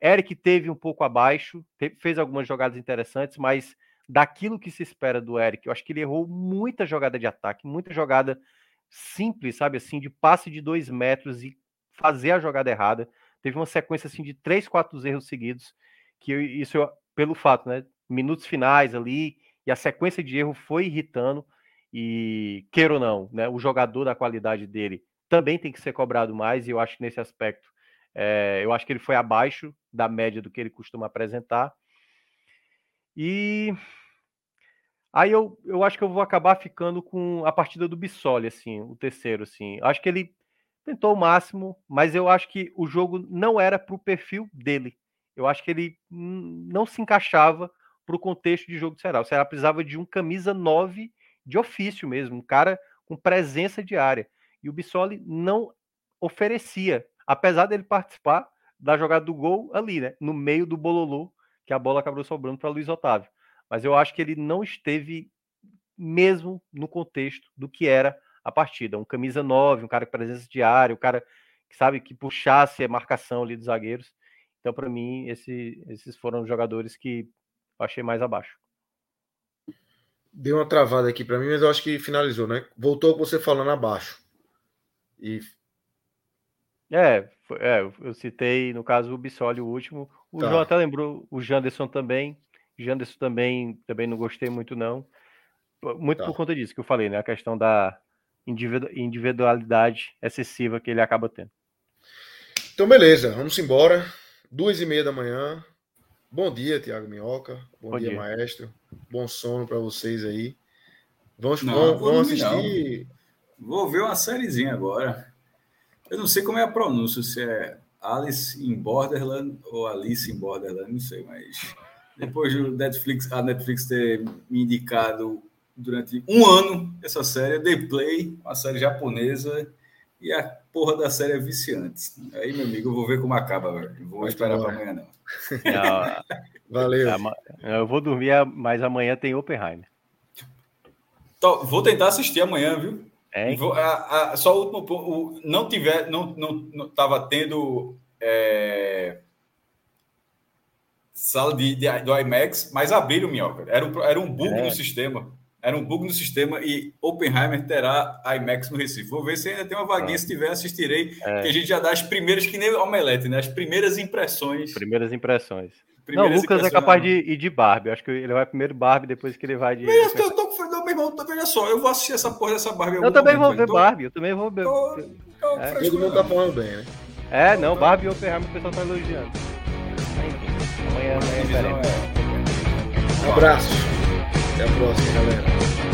Eric teve um pouco abaixo, fez algumas jogadas interessantes, mas daquilo que se espera do Eric, eu acho que ele errou muita jogada de ataque, muita jogada simples, sabe assim, de passe de dois metros e fazer a jogada errada. Teve uma sequência assim de três, quatro erros seguidos, que eu, isso eu, pelo fato, né? Minutos finais ali, e a sequência de erro foi irritando. E queira ou não, né? O jogador da qualidade dele também tem que ser cobrado mais, e eu acho que nesse aspecto, é, eu acho que ele foi abaixo da média do que ele costuma apresentar. E aí eu, eu acho que eu vou acabar ficando com a partida do Bissoli, assim, o terceiro, assim. Acho que ele tentou o máximo, mas eu acho que o jogo não era para o perfil dele. Eu acho que ele não se encaixava para o contexto de jogo do Ceará. O Ceará precisava de um camisa 9 de ofício mesmo, um cara com presença de área. E o Bissoli não oferecia, apesar dele participar da jogada do gol ali, né? No meio do bololô, que a bola acabou sobrando para Luiz Otávio. Mas eu acho que ele não esteve mesmo no contexto do que era a partida. Um camisa 9, um cara com presença de área, um cara que sabe que puxasse a marcação ali dos zagueiros. Então, para mim, esse, esses foram os jogadores que eu achei mais abaixo. Deu uma travada aqui para mim, mas eu acho que finalizou, né? Voltou com você falando abaixo. E... É, foi, é, eu citei, no caso, o Bissoli, o último. O tá. João até lembrou, o Janderson também. Janderson também, também não gostei muito, não. Muito tá. por conta disso que eu falei, né? A questão da individualidade excessiva que ele acaba tendo. Então, beleza, vamos embora. Duas e meia da manhã. Bom dia, Tiago Minhoca. Bom, Bom dia, dia, maestro. Bom sono para vocês aí. Vamos, não, vamos, vamos assistir. Não. Vou ver uma sériezinha agora. Eu não sei como é a pronúncia, se é Alice in Borderland ou Alice in Borderland, não sei, mas depois do Netflix, a Netflix ter me indicado durante um ano essa série, The Play, uma série japonesa, e a porra da série é viciante. Aí, meu amigo, eu vou ver como acaba, velho. Vou Muito esperar para amanhã, não. não. [LAUGHS] Valeu. Eu vou dormir, mas amanhã tem Oppenheimer. Então, vou tentar assistir amanhã, viu? É. Vou, a, a, só o último ponto. Não tiver, não, não, não tava tendo é, sala de, de, do IMAX, mas abriram, minhoca. Era um, era um bug é. no sistema. Era um bug no sistema e Oppenheimer terá IMAX no Recife. Vou ver se ainda tem uma vaguinha. É. Se tiver, assistirei. É. Que a gente já dá as primeiras, que nem Omelete, né? As primeiras impressões. Primeiras impressões. Primeiras não, o Lucas é capaz de ir de Barbie. Acho que ele vai primeiro Barbie, depois que ele vai de. Mas eu tô, não, meu irmão, veja só, eu vou assistir essa porra dessa Barbie. Eu também vou ver então... Barbie, eu também vou ver. Tô, tô é. Todo mundo tá falando bem, né? É, não, Barbie e Oppenheimer o pessoal tá elogiando. Amanhã, amanhã é Um abraço. Até a próxima, galera.